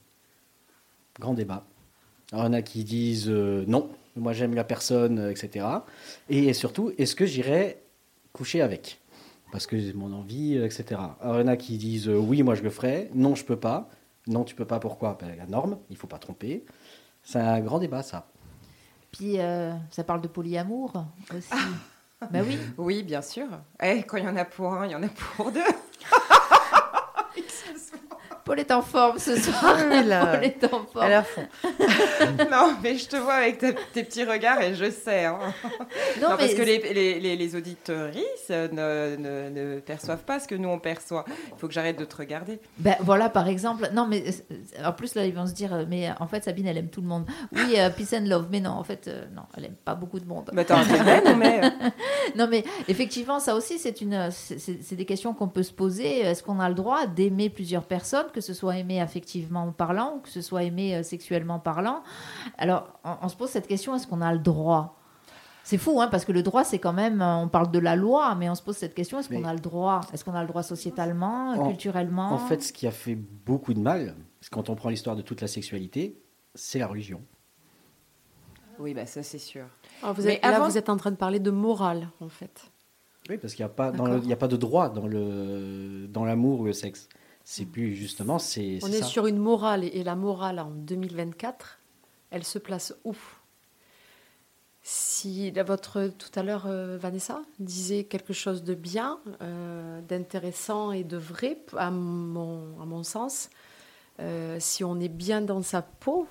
Grand débat. Alors, il y en a qui disent euh, non, moi j'aime la personne, euh, etc. Et surtout, est-ce que j'irai coucher avec Parce que j'ai mon envie, euh, etc. Alors, il y en a qui disent euh, oui, moi je le ferai, non, je peux pas. Non, tu peux pas, pourquoi? Ben, La norme, il faut pas tromper. C'est un grand débat, ça. Puis euh, ça parle de polyamour aussi. ben oui. Oui, bien sûr. Eh, quand il y en a pour un, il y en a pour deux. Paul est en forme ce soir. Oui, là, Paul est en forme. à fond. non, mais je te vois avec ta- tes petits regards et je sais. hein. Non, Non, parce que les, les, les, les auditeuristes ne, ne, ne perçoivent pas ce que nous on perçoit. Il faut que j'arrête de te regarder. Ben voilà, par exemple. Non, mais euh, en plus, là, ils vont se dire, euh, mais euh, en fait, Sabine, elle aime tout le monde. Oui, euh, peace and love. Mais non, en fait, euh, non, elle aime pas beaucoup de monde. Mais t'es belle, mais. non, mais effectivement, ça aussi, une, c'est des questions qu'on peut se poser. Est-ce qu'on a le droit d'aimer plusieurs personnes, que ce soit aimé affectivement parlant ou que ce soit aimé euh, sexuellement parlant Alors, on, on se pose cette question est-ce qu'on a le droit? C'est fou, hein, parce que le droit, c'est quand même, euh, on parle de la loi, mais on se pose cette question est-ce qu'on a le droit? Est-ce qu'on a le droit sociétalement, En- culturellement? En fait, ce qui a fait beaucoup de mal, quand on prend l'histoire de toute la sexualité, c'est la religion. Oui, bah ça c'est sûr. Alors, vous Mais êtes, là, vous êtes en train de parler de morale, en fait. Oui, parce qu'il n'y a, pas dans le- il y a pas de droit dans le dans l'amour ou le sexe. C'est plus justement, c'est On est ça. sur une morale, et la morale en 2024, elle se place où? Si votre tout à l'heure euh, Vanessa disait quelque chose de bien, euh, d'intéressant et de vrai, à mon, à mon sens, euh, si on est bien dans sa peau,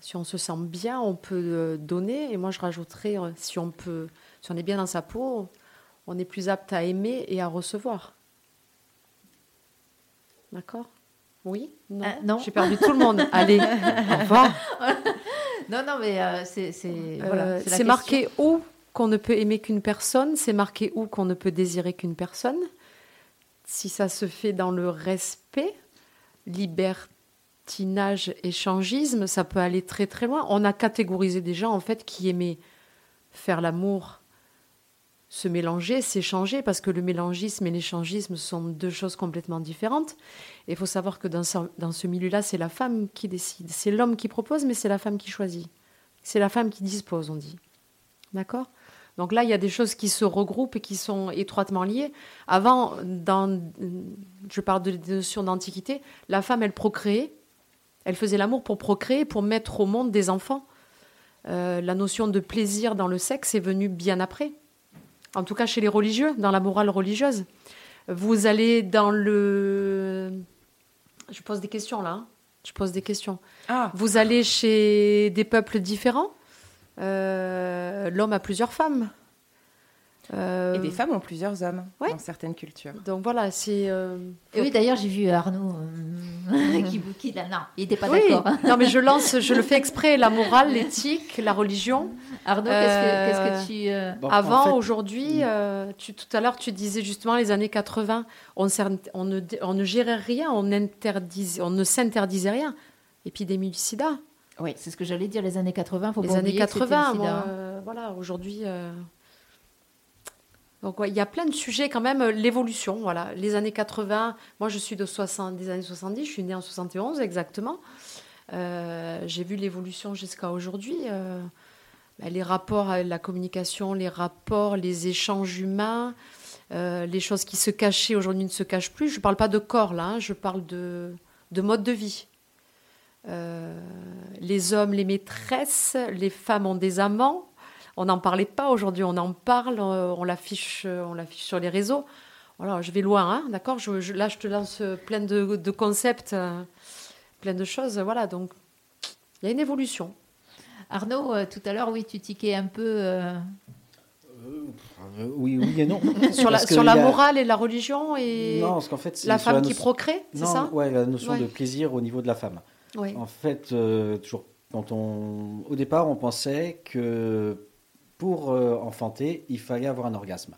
si on se sent bien, on peut donner. Et moi, je rajouterais, si on peut, si on est bien dans sa peau, on est plus apte à aimer et à recevoir. D'accord Oui Non, Euh, non. J'ai perdu tout le monde. Allez, au revoir. Non, non, mais euh, c'est c'est- Euh, voilà, marqué où qu'on ne peut aimer qu'une personne, c'est marqué où qu'on ne peut désirer qu'une personne. Si ça se fait dans le respect, libertinage, échangisme, ça peut aller très très loin. On a catégorisé des gens en fait qui aimaient faire l'amour, se mélanger, s'échanger, parce que le mélangisme et l'échangisme sont deux choses complètement différentes. Et il faut savoir que dans ce, milieu-là, c'est la femme qui décide. C'est l'homme qui propose, mais c'est la femme qui choisit. C'est la femme qui dispose, on dit. D'accord? Donc là, il y a des choses qui se regroupent et qui sont étroitement liées. Avant, dans, je parle de des notions d'antiquité, la femme, elle procréait. Elle faisait l'amour pour procréer, pour mettre au monde des enfants. Euh, la notion de plaisir dans le sexe est venue bien après. En tout cas, chez les religieux, dans la morale religieuse. Vous allez dans le... Je pose des questions là. hein. Je pose des questions. Ah. Vous allez chez des peuples différents? Euh, L'homme a plusieurs femmes. Euh, Et des femmes ont plusieurs hommes Ouais. dans certaines cultures. Donc voilà, c'est. euh, Et oui, d'ailleurs, j'ai vu Arnaud euh, qui, qui là, non, il n'était pas oui. d'accord. Non, mais je lance, je le fais exprès. La morale, l'éthique, la religion. Arnaud, Euh, qu'est-ce que, que tu. euh, Bon, Avant, en fait, aujourd'hui, euh, tu, tout à l'heure, tu disais justement les années 80, on, on, ne, on ne gérait rien, on, interdisait, on ne s'interdisait rien. Épidémie du sida. C'est ce que j'allais dire, les années 80, faut les pas années oublier que c'était le 80, sida, moi, voilà, aujourd'hui. Donc, il y a plein de sujets quand même. euh, L'évolution, voilà. Les années 80, moi je suis de 60, des années 70, je suis née en 71 exactement. Euh, j'ai vu l'évolution jusqu'à aujourd'hui. euh, bah, les rapports, la communication, les rapports, les échanges humains, les choses qui se cachaient aujourd'hui ne se cachent plus. Je ne parle pas de corps là, hein, je parle de, de mode de vie. Les hommes, les maîtresses, les femmes ont des amants. On n'en parlait pas aujourd'hui, on en parle, euh, on l'affiche, euh, on l'affiche sur les réseaux. Voilà, je vais loin, hein, d'accord? Je, je- Là, je te lance euh, plein de, de concepts, euh, plein de choses. Voilà, donc il y a une évolution. Arnaud, euh, tout à l'heure, oui, tu tiquais un peu. euh, Euh, oui, oui et non. Sur la, sur a- morale et la religion et Non, parce qu'en fait, c'est la femme qui notion- procrée, c'est Non, ça? ouais, la notion Ouais. de plaisir au niveau de la femme. Oui. En fait, euh, toujours quand on, au départ, on pensait que pour euh, enfanter, il fallait avoir un orgasme.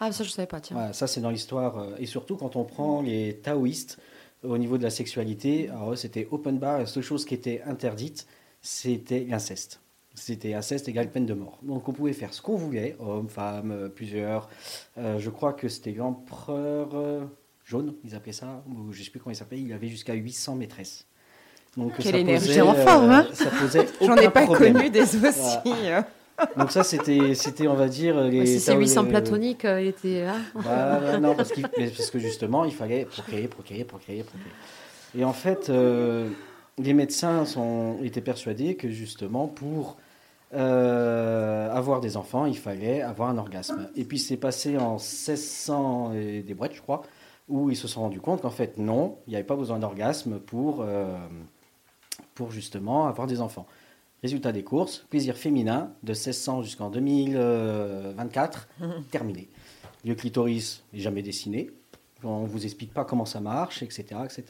Ah, ça, je ne savais pas, tiens. Voilà, ça, c'est dans l'histoire. euh, et surtout, quand on prend les taoïstes au niveau de la sexualité, alors c'était open bar. La seule chose qui était interdite, c'était l'inceste. C'était inceste égale peine de mort. Donc, on pouvait faire ce qu'on voulait, hommes, femmes, euh, plusieurs. Euh, je crois que c'était l'empereur jaune, ils appelaient ça, ou je ne sais plus comment il s'appelait. Il avait jusqu'à 800 maîtresses. Donc, Quelle ça énergie posait, en forme, hein J'en ai pas problème. connu des aussi. Donc ça, c'était, c'était, on va dire, les... Si c'est Tao- 800 euh, platoniques, euh, il était là. bah, ouais, non, parce, que justement, il fallait procréer, procréer, procréer, procréer. Et en fait, euh, les médecins sont, étaient persuadés que justement, pour euh, avoir des enfants, il fallait avoir un orgasme. Et puis c'est passé en 1600 et des boîtes, je crois, où ils se sont rendus compte qu'en fait, non, il n'y avait pas besoin d'orgasme pour, euh, pour justement avoir des enfants. Résultat des courses, plaisir féminin de 1600 jusqu'en 2024, terminé. Le clitoris n'est jamais dessiné. On ne vous explique pas comment ça marche, etc., etc.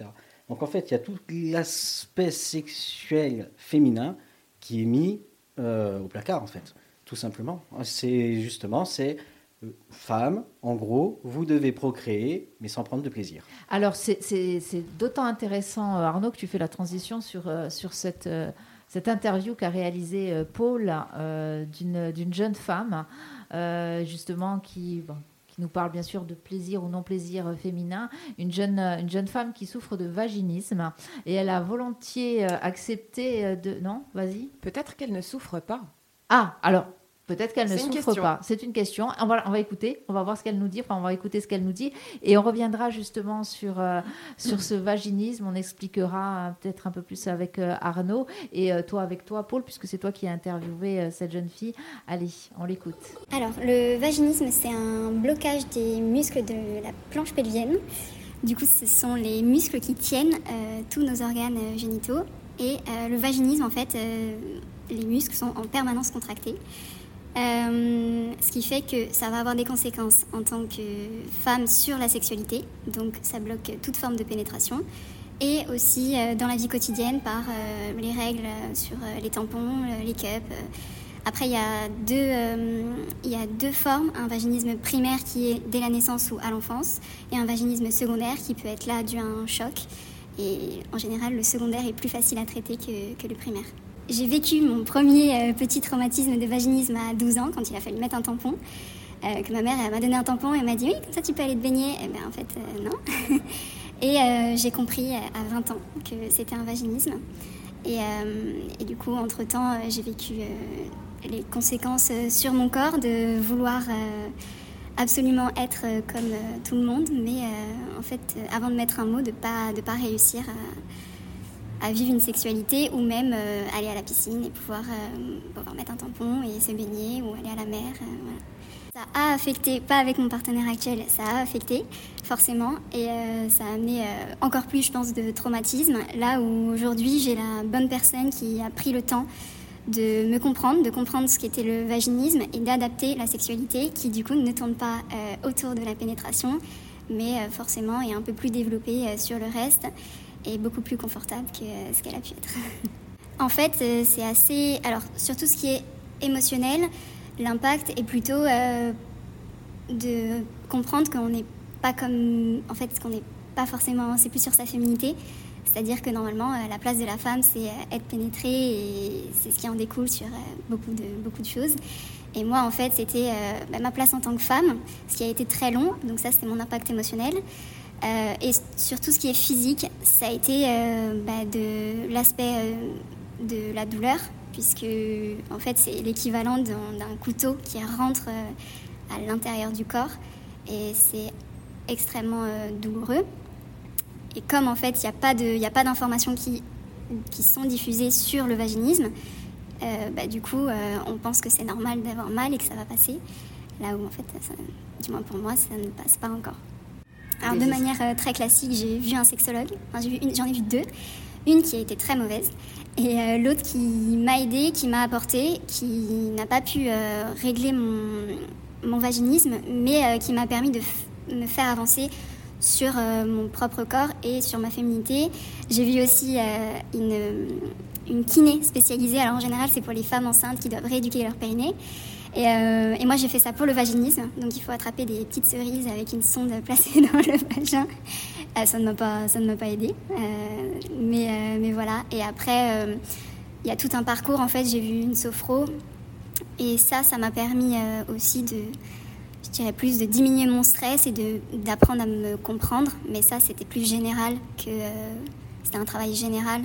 Donc en fait, il y a tout l'aspect sexuel féminin qui est mis euh, au placard, en fait, tout simplement. C'est justement, c'est euh, femme, en gros, vous devez procréer, mais sans prendre de plaisir. Alors, c'est- d'autant intéressant, euh, Arnaud, que tu fais la transition sur, euh, sur cette, cette interview qu'a réalisée euh, Paul euh, d'une jeune femme, euh, justement, qui, bon, qui nous parle bien sûr de plaisir ou non plaisir euh, féminin. Une jeune, une jeune femme qui souffre de vaginisme et elle a volontiers accepté de. Non, vas-y. Peut-être qu'elle ne souffre pas. Ah, alors. Peut-être qu'elle ne souffre question. pas. C'est une question. On va, on va écouter. On va voir ce qu'elle nous dit. Enfin, on va écouter ce qu'elle nous dit. Et on reviendra justement sur, euh, sur ce vaginisme. On expliquera euh, peut-être un peu plus avec euh, Arnaud. Et euh, toi avec toi, Paul, puisque c'est toi qui as interviewé euh, cette jeune fille. Allez, on l'écoute. Alors, le vaginisme, c'est un blocage des muscles de la planche pelvienne. Du coup, ce sont les muscles qui tiennent euh, tous nos organes génitaux. Et euh, le vaginisme, en fait, euh, les muscles sont en permanence contractés. Euh, ce qui fait que ça va avoir des conséquences en tant que femme sur la sexualité. Donc, ça bloque toute forme de pénétration. Et aussi euh, dans la vie quotidienne par euh, les règles sur les tampons, les cups. après, il y, a deux, il y a deux formes. Un vaginisme primaire qui est dès la naissance ou à l'enfance, et un vaginisme secondaire qui peut être là dû à un choc. Et en général, le secondaire est plus facile à traiter que le primaire. J'ai vécu mon premier euh, petit traumatisme de vaginisme à 12 ans, quand il a fallu mettre un tampon. Euh, que ma mère m'a donné un tampon et m'a dit oui, comme ça tu peux aller te baigner. Et ben en fait, euh, non. et j'ai compris à 20 ans que c'était un vaginisme. Et, du coup, entre-temps, j'ai vécu les conséquences sur mon corps de vouloir absolument être comme tout le monde, mais en fait, avant de mettre un mot, de pas de pas réussir à, à vivre une sexualité ou même euh, aller à la piscine et pouvoir, euh, pouvoir mettre un tampon et se baigner ou aller à la mer. euh. Ça a affecté, pas avec mon partenaire actuel, ça a affecté forcément et ça a amené encore plus, je pense, de traumatisme. Là où aujourd'hui j'ai la bonne personne qui a pris le temps de me comprendre, de comprendre ce qu'était le vaginisme et d'adapter la sexualité qui du coup ne tourne pas autour de la pénétration mais forcément est un peu plus développée sur le reste et beaucoup plus confortable que euh, ce qu'elle a pu être. en fait, euh, c'est assez... Alors, sur tout ce qui est émotionnel, l'impact est plutôt euh, de comprendre qu'on n'est pas comme... En fait, qu'on n'est pas forcément... C'est plus sur sa féminité. C'est-à-dire que normalement, la place de la femme, c'est être pénétrée et c'est ce qui en découle sur beaucoup, de, beaucoup de choses. Et moi, en fait, c'était bah, ma place en tant que femme, ce qui a été très long. Donc ça, c'était mon impact émotionnel. Euh, et sur tout ce qui est physique, ça a été euh, bah, de l'aspect euh, de la douleur, puisque en fait c'est l'équivalent d'un couteau qui rentre à l'intérieur du corps et c'est extrêmement douloureux. Et comme en fait il n'y a pas d'informations qui, sont diffusées sur le vaginisme, bah, du coup on pense que c'est normal d'avoir mal et que ça va passer, là où en fait, du moins pour moi, ça ne passe pas encore. Alors de manière euh, très classique, j'ai vu un sexologue, Enfin, j'en ai vu deux, une qui a été très mauvaise et euh, l'autre qui m'a aidée, qui m'a apporté, qui n'a pas pu euh, régler mon, mon vaginisme, mais qui m'a permis de me faire avancer sur mon propre corps et sur ma féminité. J'ai vu aussi une, une kiné spécialisée, alors en général c'est pour les femmes enceintes qui doivent rééduquer leur périnée. Et, euh, et moi, j'ai fait ça pour le vaginisme. Donc, il faut attraper des petites cerises avec une sonde placée dans le vagin. Euh, ça ne m'a pas, ça pas aidé. Euh, mais, mais voilà. Et après, il y a tout un parcours. En fait, j'ai vu une sophro. Et ça, ça m'a permis aussi de, je dirais plus, de diminuer mon stress et d'apprendre à me comprendre. Mais ça, c'était plus général que. c'était un travail général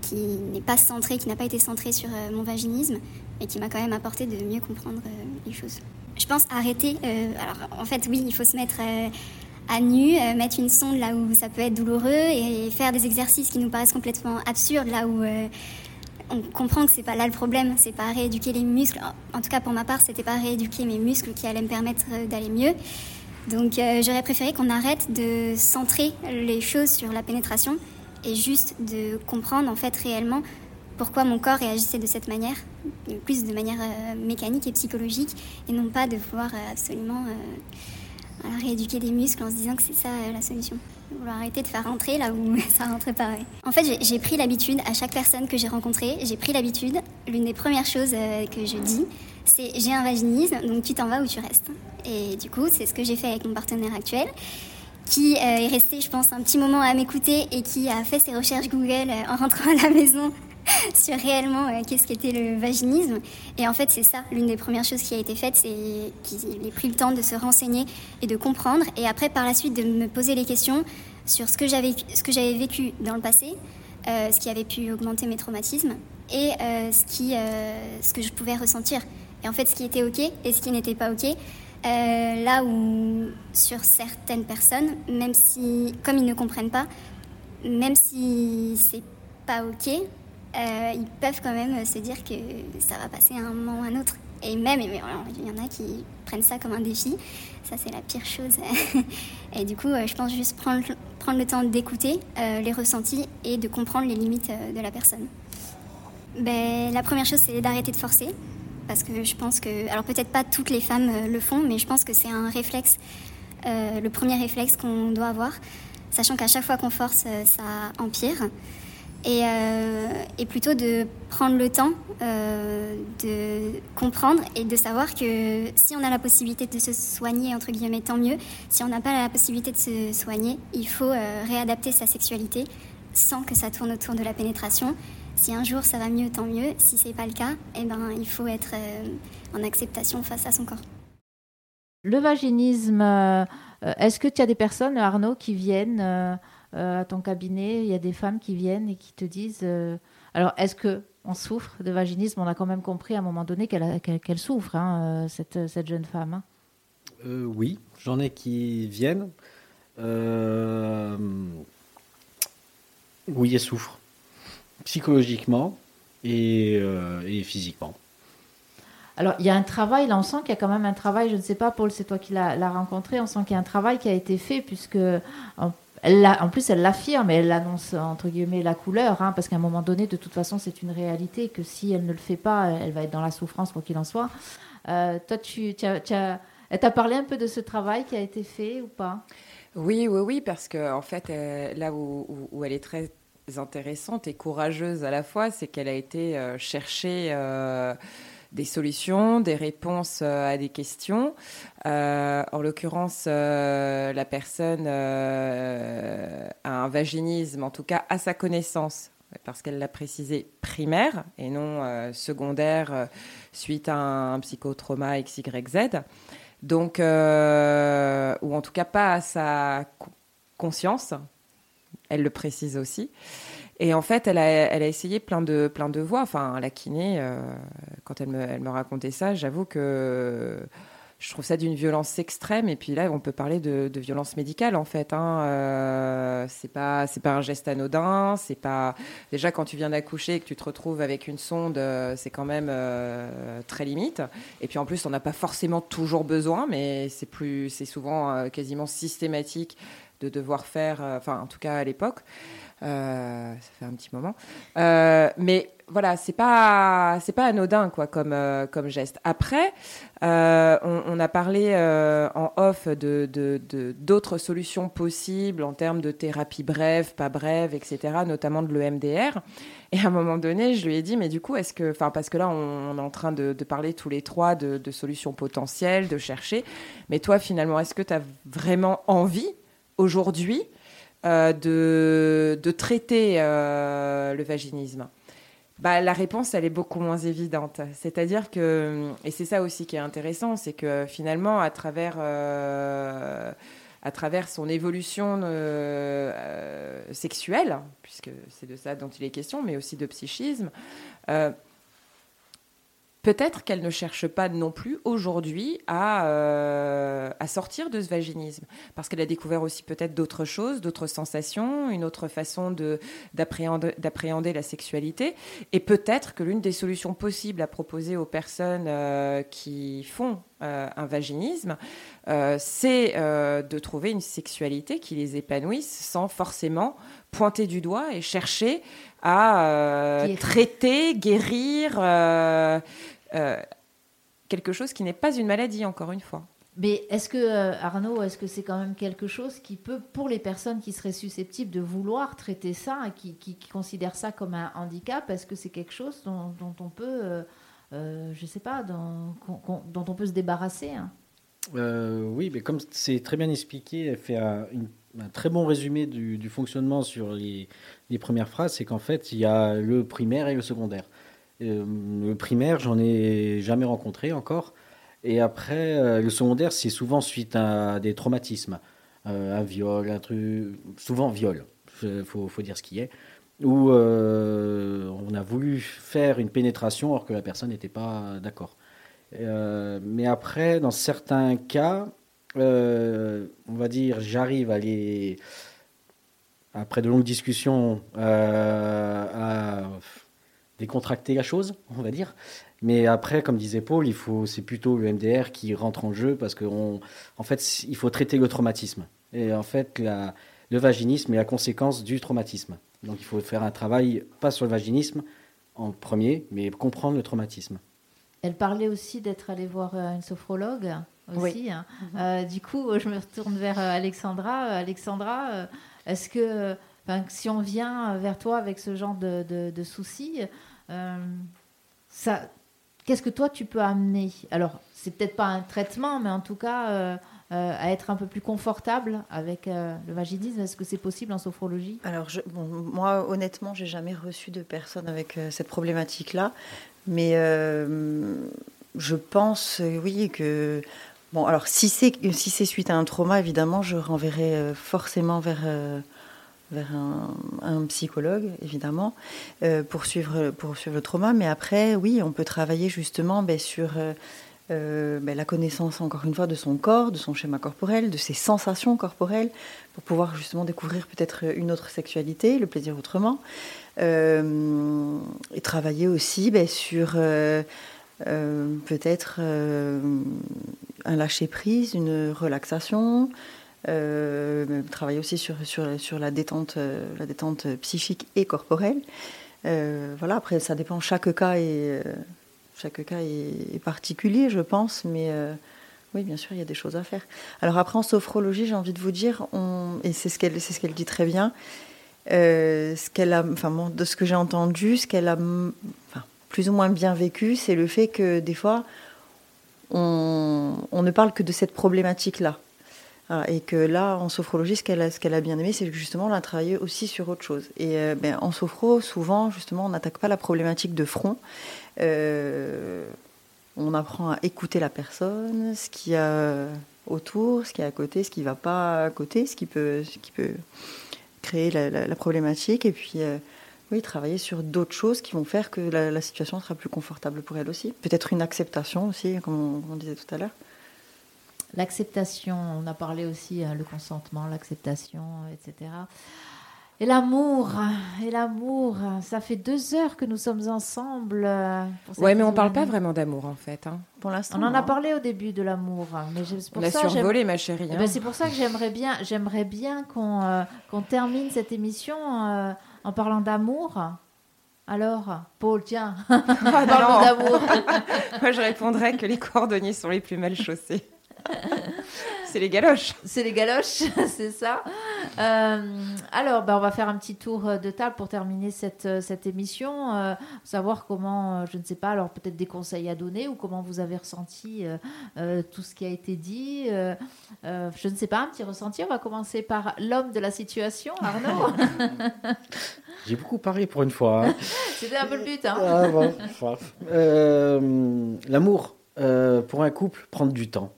qui n'est pas centré, qui n'a pas été centré sur mon vaginisme, et qui m'a quand même apporté de mieux comprendre euh, les choses. Je pense arrêter. euh, alors, en fait, oui, il faut se mettre euh, à nu, mettre une sonde là où ça peut être douloureux, et faire des exercices qui nous paraissent complètement absurdes, là où on comprend que c'est pas là le problème, c'est pas rééduquer les muscles. En- tout cas, pour ma part, c'était pas rééduquer mes muscles qui allaient me permettre d'aller mieux. Donc, j'aurais préféré qu'on arrête de centrer les choses sur la pénétration et juste de comprendre en fait réellement pourquoi mon corps réagissait de cette manière, plus de manière euh, mécanique et psychologique, et non pas de vouloir euh, absolument euh, rééduquer des muscles en se disant que c'est ça la solution. Vouloir arrêter de faire rentrer là où ça rentrait pas. En fait, j'ai- pris l'habitude, à chaque personne que j'ai rencontrée, j'ai pris l'habitude, l'une des premières choses que je dis, c'est j'ai un vaginisme, donc tu t'en vas ou tu restes. Et du coup, c'est ce que j'ai fait avec mon partenaire actuel qui est resté, je pense, un petit moment à m'écouter et qui a fait ses recherches Google en rentrant à la maison sur réellement euh, qu'est-ce qu'était le vaginisme. Et en fait, c'est ça, l'une des premières choses qui a été faite, c'est qu'il ait pris le temps de se renseigner et de comprendre. Et après, par la suite, de me poser les questions sur ce que j'avais, vécu dans le passé, euh, ce qui avait pu augmenter mes traumatismes et euh, ce, qui, ce que je pouvais ressentir. Et en fait, ce qui était OK et ce qui n'était pas OK. Là où sur certaines personnes, même si, comme ils ne comprennent pas, même si c'est pas ok, euh, ils peuvent quand même se dire que ça va passer à un moment ou à un autre. Et même, il y en a qui prennent ça comme un défi. Ça, c'est la pire chose. et du coup, euh, je pense juste prendre, prendre le temps d'écouter euh, les ressentis et de comprendre les limites de la personne. Ben, la première chose, c'est d'arrêter de forcer. Parce que je pense que, alors peut-être pas toutes les femmes le font, mais je pense que c'est un réflexe, le premier réflexe qu'on doit avoir, sachant qu'à chaque fois qu'on force, ça empire. Et, euh, et plutôt de prendre le temps euh, de comprendre et de savoir que si on a la possibilité de se soigner, entre guillemets, tant mieux. Si on n'a pas la possibilité de se soigner, il faut euh, réadapter sa sexualité sans que ça tourne autour de la pénétration. Si un jour ça va mieux, tant mieux. Si c'est pas le cas, eh ben, il faut être en acceptation face à son corps. Le vaginisme, est-ce que tu as des personnes, Arnaud, qui viennent à ton cabinet Il y a des femmes qui viennent et qui te disent. euh, alors, est-ce que on souffre de vaginisme? On a quand même compris à un moment donné qu'elle souffre, hein, euh, cette, cette jeune femme. hein. Euh, oui, j'en ai qui viennent. Euh, Oui, elles souffrent. Psychologiquement et, euh, et physiquement. Alors, il y a un travail, là, on sent qu'il y a quand même un travail, je ne sais pas, Paul, c'est toi qui l'as l'as rencontré, on sent qu'il y a un travail qui a été fait, puisque, en, en plus, elle l'affirme et elle annonce, entre guillemets, la couleur, hein, parce qu'à un moment donné, de toute façon, c'est une réalité, que si elle ne le fait pas, elle va être dans la souffrance, quoi qu'il en soit. Euh, toi, tu, as, parlé un peu de ce travail qui a été fait ou pas? Oui, oui, oui, parce que en fait, euh, là où elle est très intéressante et courageuse à la fois, c'est qu'elle a été euh, chercher euh, des solutions, des réponses euh, à des questions. Euh, en l'occurrence, euh, la personne a un vaginisme, en tout cas à sa connaissance, parce qu'elle l'a précisé primaire et non secondaire suite à un, psychotrauma XYZ. Donc, ou en tout cas pas à sa co- conscience. Elle le précise aussi. Et en fait, elle a, essayé plein de, plein voies. Enfin, la kiné, euh, quand elle me, racontait ça, j'avoue que je trouve ça d'une violence extrême. Et puis là, on peut parler de, violence médicale en fait. Hein. Euh, c'est pas, un geste anodin. C'est pas déjà quand tu viens d'accoucher et que tu te retrouves avec une sonde, euh, c'est quand même euh, très limite. Et puis en plus, on n'a pas forcément toujours besoin, mais c'est souvent quasiment systématique de devoir faire. euh, Enfin, en tout cas à l'époque. Euh, ça fait un petit moment. Euh, mais voilà, c'est pas c'est pas anodin quoi comme comme geste. Après, on, a parlé en off de d'autres solutions possibles en termes de thérapie brève, pas brève, etc. Notamment de l'EMDR. Et à un moment donné, je lui ai dit, mais du coup, est-ce que, enfin, parce que là, on, est en train de, parler tous les trois de solutions potentielles, de chercher. Mais toi, finalement, est-ce que tu as vraiment envie aujourd'hui euh, de, de traiter euh, le vaginisme bah, la réponse, elle est beaucoup moins évidente. C'est-à-dire que, et c'est ça aussi qui est intéressant, c'est que finalement, à travers, euh, à travers son évolution sexuelle, puisque c'est de ça dont il est question, mais aussi de psychisme, Peut-être qu'elle ne cherche pas non plus aujourd'hui à, euh, à sortir de ce vaginisme, parce qu'elle a découvert aussi peut-être d'autres choses, d'autres sensations, une autre façon de- d'appréhender la sexualité. Et peut-être que l'une des solutions possibles à proposer aux personnes euh, qui font euh, un vaginisme, c'est de trouver une sexualité qui les épanouisse sans forcément pointer du doigt et chercher à euh, traiter, guérir euh, euh, quelque chose qui n'est pas une maladie, encore une fois. Mais est-ce que, euh, Arnaud, est-ce que c'est quand même quelque chose qui peut, pour les personnes qui seraient susceptibles de vouloir traiter ça et qui, qui- qui considèrent ça comme un handicap, est-ce que c'est quelque chose dont, dont on peut, euh, euh, je sais pas, dont, qu'on- qu'on- dont on peut se débarrasser hein? Euh, oui, mais comme c'est très bien expliqué, elle fait un, une- un très bon résumé du, du fonctionnement sur les, les premières phrases. C'est qu'en fait, il y a le primaire et le secondaire. Euh, le primaire, j'en ai jamais rencontré encore. Et après, euh, le secondaire, c'est souvent suite à des traumatismes. Euh, un viol, un truc. Souvent viol, il faut, dire ce qui est. Où on a voulu faire une pénétration alors que la personne n'était pas d'accord. Mais après, dans certains cas, on va dire, j'arrive à les, après de longues discussions, à décontracter la chose, on va dire. Mais après, comme disait Paul, il faut, c'est plutôt le MDR qui rentre en jeu parce qu'en en fait, il faut traiter le traumatisme. Et en fait, la, le vaginisme est la conséquence du traumatisme. Donc, il faut faire un travail, pas sur le vaginisme en premier, mais comprendre le traumatisme. Elle parlait aussi d'être allée voir euh, une sophrologue aussi. Oui. hein. Euh, du coup, je me retourne vers euh, Alexandra. Alexandra, est-ce que, euh, si on vient euh, vers toi avec ce genre de, de- soucis, euh, ça, qu'est-ce que toi tu peux amener? Alors, c'est peut-être pas un traitement, mais en tout cas, euh, à être un peu plus confortable avec le vaginisme. Est-ce que c'est possible en sophrologie? Alors, moi, honnêtement, j'ai jamais reçu de personne avec cette problématique-là. Mais je pense, oui, que. Bon, alors, si c'est si c'est suite à un trauma, évidemment, je renverrai forcément vers. Vers un, psychologue, évidemment, euh, pour, suivre, le trauma. Mais après, oui, on peut travailler justement ben, sur euh, euh, ben, la connaissance, encore une fois, de son corps, de son schéma corporel, de ses sensations corporelles, pour pouvoir justement découvrir peut-être une autre sexualité, le plaisir autrement. Et travailler aussi ben, sur peut-être un lâcher-prise, une relaxation. Euh, travailler aussi sur, sur, sur la, détente, euh, la détente psychique et corporelle. Euh, voilà, après, ça dépend. Chaque cas est, chaque cas est, particulier, je pense, mais oui, bien sûr, il y a des choses à faire. Alors après, en sophrologie, j'ai envie de vous dire, on, et c'est ce qu'elle ce qu'elle dit très bien, ce qu'elle a, enfin, de ce que j'ai entendu, ce qu'elle a enfin, plus ou moins bien vécu, c'est le fait que des fois, on, on ne parle que de cette problématique-là. Et que là, en sophrologie, ce qu'elle a, a bien aimé, c'est justement, on a travaillé aussi sur autre chose. Et euh, ben, en sophro, souvent, justement, on n'attaque pas la problématique de front. Euh, On apprend à écouter la personne, ce qu'il y a autour, ce qui est à côté, ce qui ne va pas à côté, ce qui peut, créer la, la- la problématique. Et puis, euh, oui, travailler sur d'autres choses qui vont faire que la, la situation sera plus confortable pour elle aussi. Peut-être une acceptation aussi, comme on disait tout à l'heure. L'acceptation, on a parlé aussi, hein, le consentement, l'acceptation, etc. Et l'amour, et l'amour, ça fait deux heures que nous sommes ensemble. euh, pour Ouais, mais on parle pas vraiment d'amour en fait. hein. Pour l'instant, On en a parlé au début de l'amour, mais j'ai- c'est On pour a survolé, ma chérie. Eh hein. ben, c'est pour ça que j'aimerais bien, j'aimerais bien qu'on euh, qu'on termine cette émission euh, en parlant d'amour. Alors, Paul, tiens, Ah, d'amour. Moi, je répondrais que les cordonniers sont les plus mal chaussés. c'est les galoches. C'est les galoches, c'est ça. Euh, alors, bah, on va faire un petit tour euh, de table pour terminer cette, euh, cette émission. euh, savoir comment, je ne sais pas, alors peut-être des conseils à donner ou comment vous avez ressenti euh, euh, tout ce qui a été dit. euh, euh, je ne sais pas, un petit ressenti. On va commencer par l'homme de la situation, Arnaud. J'ai beaucoup parlé pour une fois. hein. C'était un peu le but. Hein. Ah, bon. Euh, L'amour, euh, pour un couple, prendre du temps.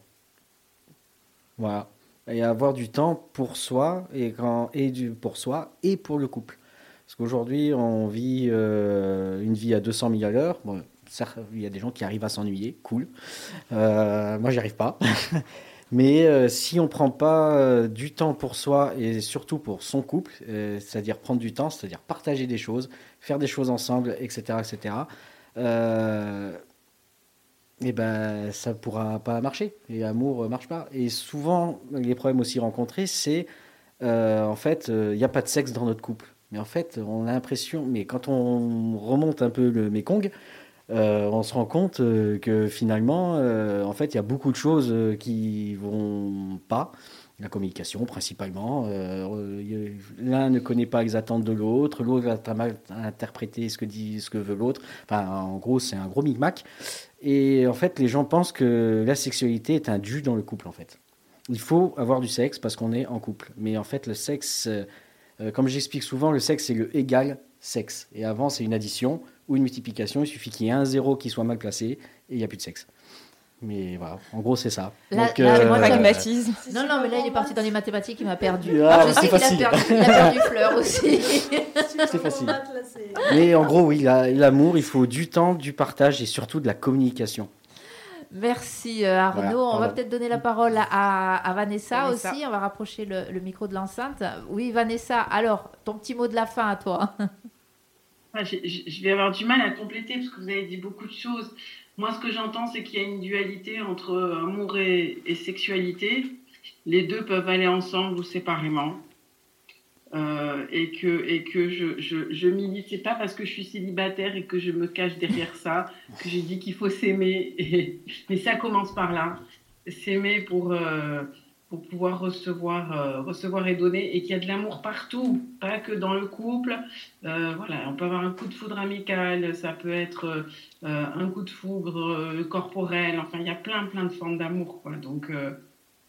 Voilà. Et avoir du temps pour soi et, quand, et du, pour soi et pour le couple. Parce qu'aujourd'hui, on vit euh, une vie à 200 000 à l'heure. Bon, il y a des gens qui arrivent à s'ennuyer, cool. Euh, moi, j'y arrive pas. Mais euh, si on prend pas euh, du temps pour soi et surtout pour son couple, c'est-à-dire prendre du temps, c'est-à-dire partager des choses, faire des choses ensemble, etc., etc., et ben ça pourra pas marcher. Et l'amour euh, marche pas. Et souvent, les problèmes aussi rencontrés, c'est euh, en fait, il n'y a pas de sexe dans notre couple. Mais en fait, on a l'impression, mais quand on remonte un peu le Mékong, euh, on se rend compte euh, que finalement, euh, en fait, il y a beaucoup de choses euh, qui vont pas. La communication, principalement. Euh, euh, L'un ne connaît pas les attentes de l'autre, l'autre a mal interprété ce que dit, ce que veut l'autre. Enfin, en gros, c'est un gros micmac. Et en fait, les gens pensent que la sexualité est un dû dans le couple, en fait. Il faut avoir du sexe parce qu'on est en couple. Mais en fait, le sexe, euh, comme j'explique souvent, le sexe, c'est le égal sexe. Et avant, c'est une addition ou une multiplication. Il suffit qu'il y ait un zéro qui soit mal placé et il n'y a plus de sexe. Mais voilà, en gros, c'est ça. Là- Donc, là, euh, moi, Pragmatisme. Non, non, mais là, il est parti dans les mathématiques, il m'a perdu. Ah, je c'est sais qu'il a facile. perdu, il a perdu Fleur aussi. C'est facile. Mais en gros, oui, la- l'amour, il faut du temps, du partage et surtout de la communication. Merci euh, Arnaud. Voilà, on va peut-être donner la parole à, à Vanessa, Vanessa. aussi. On va rapprocher le, le micro de l'enceinte. Oui, Vanessa, alors, ton petit mot de la fin à toi. Ouais, je, je- je vais avoir du mal à compléter parce que vous avez dit beaucoup de choses. Moi, ce que j'entends, c'est qu'il y a une dualité entre amour et, sexualité. Les deux peuvent aller ensemble ou séparément. Euh, et que, et que je, je, je milite, pas parce que je suis célibataire et que je me cache derrière ça que j'ai dit qu'il faut s'aimer. Mais ça commence par là. S'aimer pour, euh, pour pouvoir recevoir, euh, recevoir et donner et qu'il y a de l'amour partout, pas que dans le couple. Euh, voilà, on peut avoir un coup de foudre amical, ça peut être euh, un coup de foudre euh, corporel, enfin il y a plein plein de formes d'amour quoi. Donc euh,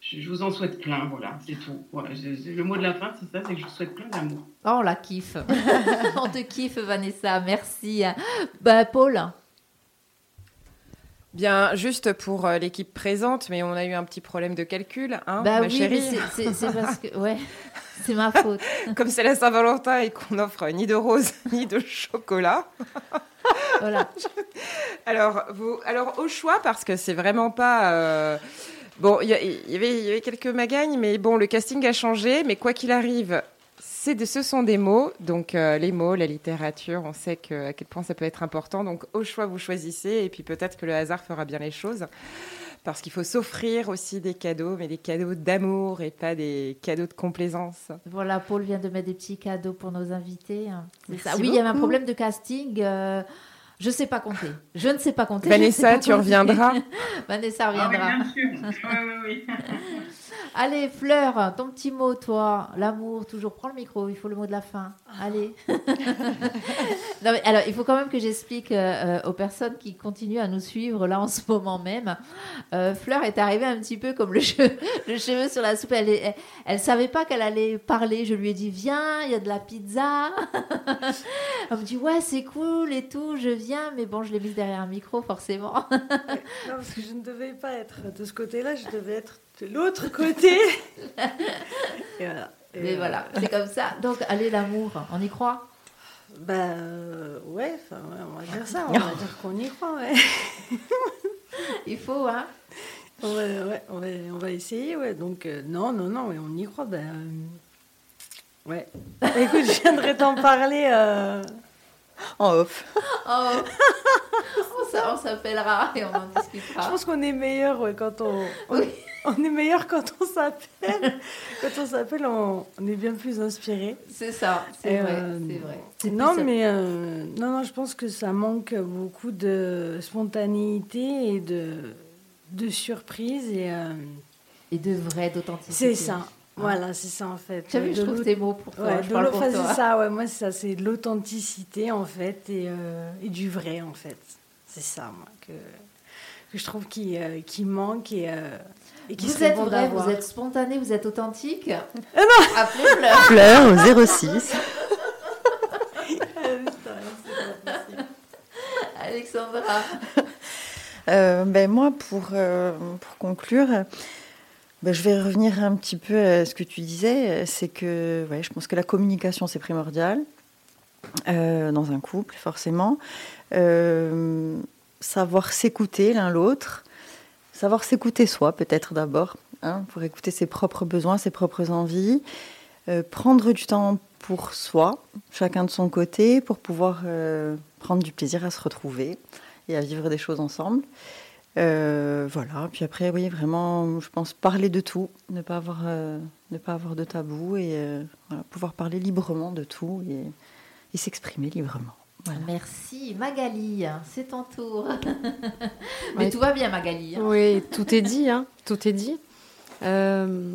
je, je vous en souhaite plein, voilà, c'est tout. Voilà, je- je- le mot de la fin c'est ça, c'est que je vous souhaite plein d'amour. Oh, on la kiffe. on te kiffe, Vanessa. Merci. Bah, Paul. Bien, juste pour euh, l'équipe présente, mais on a eu un petit problème de calcul, hein, bah ma oui, chérie. c'est- parce que. Ouais, c'est ma faute. Comme c'est la Saint-Valentin et qu'on offre ni de rose ni de chocolat. Voilà. Alors, vous, alors au choix, parce que c'est vraiment pas. euh, Bon, il y, il avait, il y avait quelques magagnes, mais bon, le casting a changé. Mais quoi qu'il arrive, de, ce sont des mots. Donc, euh, les mots, la littérature, on sait que, à quel point ça peut être important. Donc, au choix, vous choisissez. Et puis, peut-être que le hasard fera bien les choses. Parce qu'il faut s'offrir aussi des cadeaux, mais des cadeaux d'amour et pas des cadeaux de complaisance. Voilà, Paul vient de mettre des petits cadeaux pour nos invités. hein. C'est Merci ça. Oui, il y avait un problème de casting. euh, je sais pas compter. Je ne sais pas compter. Vanessa, tu compter. reviendras. Vanessa Ah oui, reviendra. bien sûr. Oui, oui, oui. Allez, Fleur, ton petit mot, toi. L'amour, toujours. Prends le micro, il faut le mot de la fin. Allez. non, mais alors, il faut quand même que j'explique euh, euh, aux personnes qui continuent à nous suivre là en ce moment même. Euh, Fleur est arrivée un petit peu comme le, che- le cheveu sur la soupe. Elle, est- elle, elle savait pas qu'elle allait parler. Je lui ai dit, viens, il y a de la pizza. elle me dit, ouais, c'est cool et tout, je viens. Bien, mais bon, je l'ai mise derrière un micro, forcément. Non, parce que je ne devais pas être de ce côté-là, je devais être de l'autre côté. Et voilà. Et, mais euh, voilà, c'est comme ça. Donc, allez, l'amour, on y croit? Bah euh, ouais, on va dire ça, on va dire qu'on y croit, ouais. Il faut, hein on va, ouais, on va, on va essayer, ouais. Donc euh, non, non, non, on y croit. Ben, euh, ouais. Écoute, je viendrai t'en parler. euh, En off. On s- on s'appellera et on en Je discutera. pense qu'on est meilleur ouais, quand on, on, Oui. on est meilleur quand on s'appelle. quand on s'appelle, on, on est bien plus inspiré. C'est ça, c'est vrai, euh, c'est vrai. Non, mais euh, non, non, je pense que ça manque beaucoup de spontanéité et de, de surprise et euh, Et de vrai, d'authenticité. c'est ça. Voilà, c'est ça en fait. Tu as vu, De je trouve tes mots pour toi. Ouais, je de parle l'au- pour enfin, toi. c'est ça, ouais, moi c'est ça, c'est de l'authenticité en fait et, euh, et du vrai en fait. C'est ça, moi, que, que je trouve qui, euh, qui manque et, euh, et qui Vous êtes bon vrai, vous êtes spontané, vous êtes authentique. Ah non Appelez Fleur. Fleur au 06. Alexandra. Euh, ben moi, pour, euh, pour conclure, ben je vais revenir un petit peu à ce que tu disais. C'est que je pense que la communication, c'est primordial euh, dans un couple, forcément. Euh, savoir s'écouter l'un l'autre. Savoir s'écouter soi, peut-être d'abord, hein, pour écouter ses propres besoins, ses propres envies. Euh, prendre du temps pour soi, chacun de son côté, pour pouvoir euh, prendre du plaisir à se retrouver et à vivre des choses ensemble. Euh, voilà, puis après, oui, vraiment, je pense parler de tout, ne pas avoir, euh, ne pas avoir de tabou et euh, voilà, pouvoir parler librement de tout et, et s'exprimer librement. Voilà. Merci. Magali, c'est ton tour. Mais Ouais. tout va bien, Magali. hein. Oui, tout est dit, hein, tout est dit. Euh,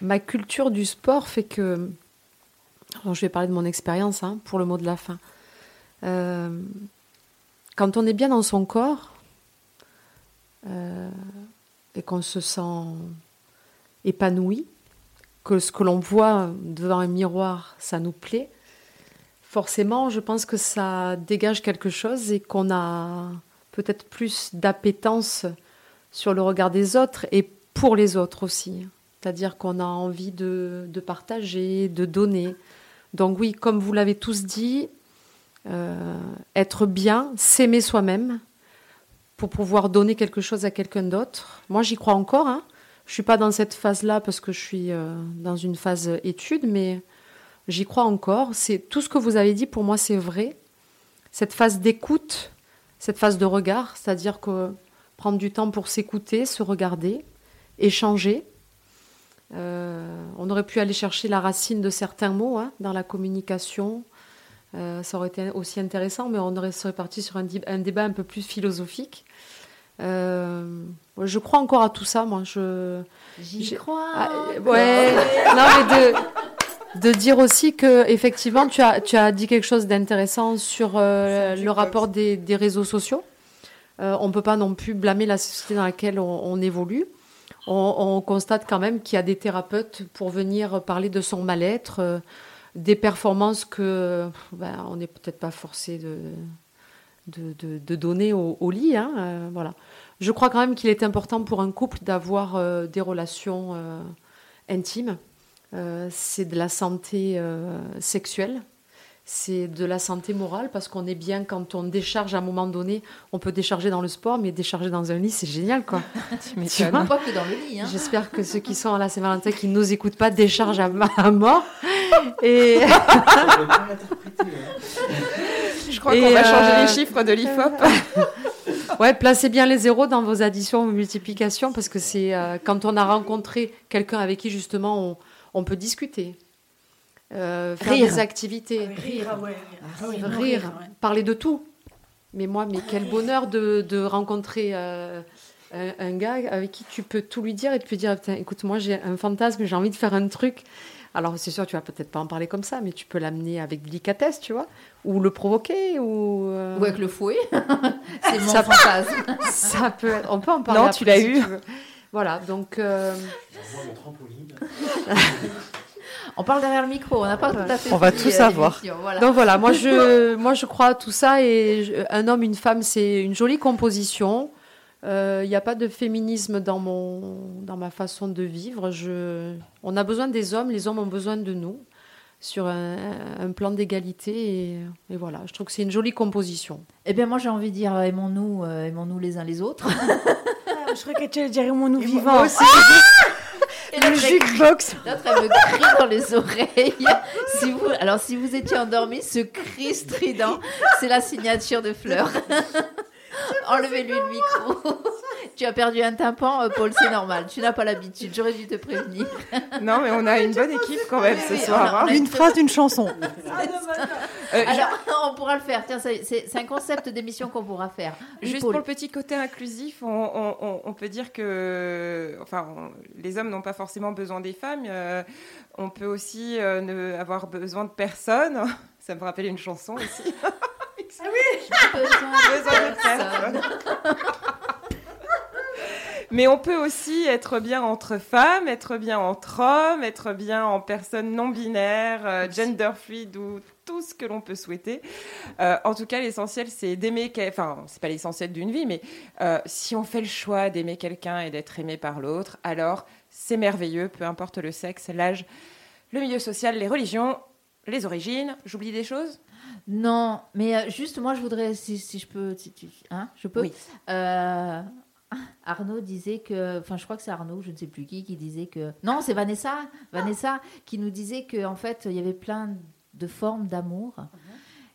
ma culture du sport fait que, alors je vais parler de mon expérience hein, pour le mot de la fin. Euh, quand on est bien dans son corps euh, et qu'on se sent épanoui, que ce que l'on voit devant un miroir, ça nous plaît, forcément, je pense que ça dégage quelque chose et qu'on a peut-être plus d'appétence sur le regard des autres et pour les autres aussi. C'est-à-dire qu'on a envie de, de partager, de donner. Donc oui, comme vous l'avez tous dit, euh, être bien, s'aimer soi-même pour pouvoir donner quelque chose à quelqu'un d'autre. Moi, j'y crois encore. Hein. Je suis pas dans cette phase-là parce que je suis euh, dans une phase étude, mais j'y crois encore. C'est tout ce que vous avez dit pour moi, c'est vrai. Cette phase d'écoute, cette phase de regard, c'est-à-dire que prendre du temps pour s'écouter, se regarder, échanger. Euh, on aurait pu aller chercher la racine de certains mots hein, dans la communication. Euh, ça aurait été aussi intéressant, mais on serait parti sur un débat un peu plus philosophique. Euh, je crois encore à tout ça, moi. Je, J'y crois. Ah, euh, ouais. non, mais de, de dire aussi que effectivement, tu as, tu as dit quelque chose d'intéressant sur euh, le rapport des, des réseaux sociaux. Euh, on ne peut pas non plus blâmer la société dans laquelle on, on évolue. On, on constate quand même qu'il y a des thérapeutes pour venir parler de son mal-être, des performances que ben, on n'est peut-être pas forcé de, de, de- de donner au, au lit. hein, euh, voilà. Je crois quand même qu'il est important pour un couple d'avoir euh, des relations euh, intimes. Euh, c'est de la santé euh, sexuelle, c'est de la santé morale parce qu'on est bien quand on décharge à un moment donné. On peut décharger dans le sport, mais décharger dans un lit, c'est génial, quoi. Tu m'étonnes. Pas que dans le lit. Hein. J'espère que ceux qui sont à la Saint-Valentin, qui ne nous écoutent pas, déchargent à, à mort. Et Je crois qu'on va changer euh, les chiffres de l'IFOP. ouais, placez bien les zéros dans vos additions ou multiplications parce que c'est euh, quand on a rencontré quelqu'un avec qui justement on, on peut discuter, euh, faire Rire. des activités, Rire, ah ouais, rire, rire. rire, Rire, ouais. parler de tout. Mais moi, mais quel bonheur de, de rencontrer euh, un, un gars avec qui tu peux tout lui dire et tu peux dire Putain, écoute, moi j'ai un fantasme, j'ai envie de faire un truc. Alors c'est sûr, tu vas peut-être pas en parler comme ça, mais tu peux l'amener avec délicatesse, tu vois, ou le provoquer, ou euh, Ou avec le fouet. c'est mon Ça- fantasme. ça peut être- on peut en parler Non, après, tu l'as si eu. Voilà, donc euh, On parle derrière le micro, on n'a pas tout à fait. On va tout euh, savoir. voilà. Donc voilà, moi je, moi je crois à tout ça et je- un homme, une femme, c'est une jolie composition. Euh, Il n'y a pas de féminisme dans, mon, dans ma façon de vivre. Je, on a besoin des hommes, les hommes ont besoin de nous sur un, un plan d'égalité et, et voilà, je trouve que c'est une jolie composition. Eh bien, moi, j'ai envie de dire euh, aimons-nous, euh, aimons-nous les uns les autres. Ah, Je crois que tu dirais mon nous moi vivant. aussi. Et Le jukebox. l'autre, elle me crie dans les oreilles. Si vous, alors, si vous étiez endormi, ce cri strident, c'est la signature de Fleur. Enlevez-lui le micro. Tu as perdu un tympan, euh, Paul, c'est normal. Tu n'as pas l'habitude. J'aurais dû te prévenir. Non, mais on a une bonne équipe quand même ce soir. hein. Une phrase d'une chanson. Euh, Alors, on pourra le faire. Tiens, c'est c'est un concept d'émission qu'on pourra faire. Oui, Juste Paul. pour le petit côté inclusif, on, on- on- on peut dire que enfin, on- les hommes n'ont pas forcément besoin des femmes. euh, on peut aussi euh, ne avoir besoin de personne. Ça me rappelle une chanson aussi. Besoin Besoin de personne. Mais on peut aussi être bien entre femmes, être bien entre hommes, être bien en personne non binaire, euh, gender fluide ou tout ce que l'on peut souhaiter. Euh, en tout cas, l'essentiel, c'est d'aimer. quel- Enfin, c'est pas l'essentiel d'une vie, mais euh, si on fait le choix d'aimer quelqu'un et d'être aimé par l'autre, alors c'est merveilleux, peu importe le sexe, l'âge, le milieu social, les religions, les origines. J'oublie des choses? Non, mais euh, juste moi je voudrais, si, si je peux, si tu, hein, je peux. Oui. Euh, Arnaud disait que, enfin je crois que c'est Arnaud, je ne sais plus qui, qui disait que, non c'est Vanessa, Vanessa qui nous disait que en fait il y avait plein de formes d'amour.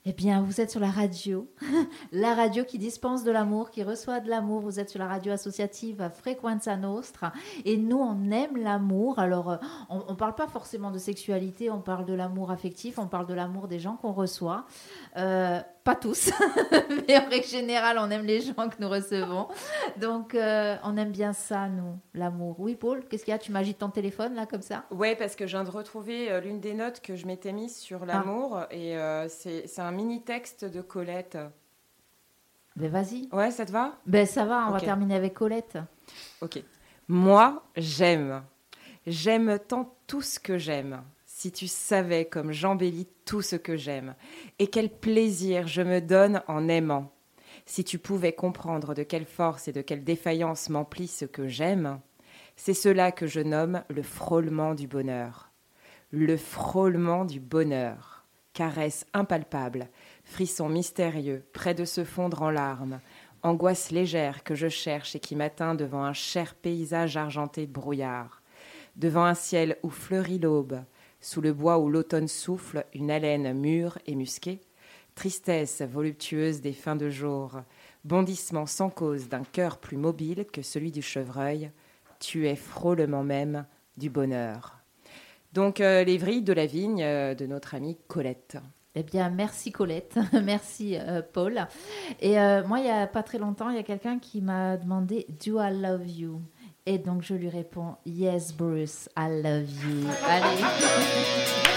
Eh bien, vous êtes sur la radio, la radio qui dispense de l'amour, qui reçoit de l'amour. Vous êtes sur la radio associative Frequenza Nostra. Et nous, on aime l'amour. Alors, euh, on ne parle pas forcément de sexualité, on parle de l'amour affectif, on parle de l'amour des gens qu'on reçoit. Euh, pas tous, mais en règle générale, on aime les gens que nous recevons. Donc, euh, on aime bien ça, nous, l'amour. Oui, Paul, qu'est-ce qu'il y a? Tu m'agites ton téléphone, là, comme ça? Ouais, parce que je viens de retrouver euh, l'une des notes que je m'étais mise sur l'amour et euh, c'est un mini texte de Colette. Ben, vas-y. Ouais, ça te va? Ben, ça va, on va terminer avec Colette. Ok. Moi, j'aime. J'aime tant tout ce que j'aime. Si tu savais comme j'embellis tout ce que j'aime. Et quel plaisir je me donne en aimant. Si tu pouvais comprendre de quelle force et de quelle défaillance m'emplit ce que j'aime, c'est cela que je nomme le frôlement du bonheur. Le frôlement du bonheur. Caresse impalpable, frisson mystérieux, près de se fondre en larmes, angoisse légère que je cherche et qui m'atteint devant un cher paysage argenté de brouillard, devant un ciel où fleurit l'aube, sous le bois où l'automne souffle une haleine mûre et musquée, tristesse voluptueuse des fins de jour, bondissement sans cause d'un cœur plus mobile que celui du chevreuil, tu es frôlement même du bonheur. Donc euh, les vrilles de la vigne euh, de notre amie Colette. Eh bien, merci Colette, merci euh, Paul. Et moi, il n'y a pas très longtemps, il y a quelqu'un qui m'a demandé Do I love you? Et donc, je lui réponds Yes, Bruce, I love you. Allez.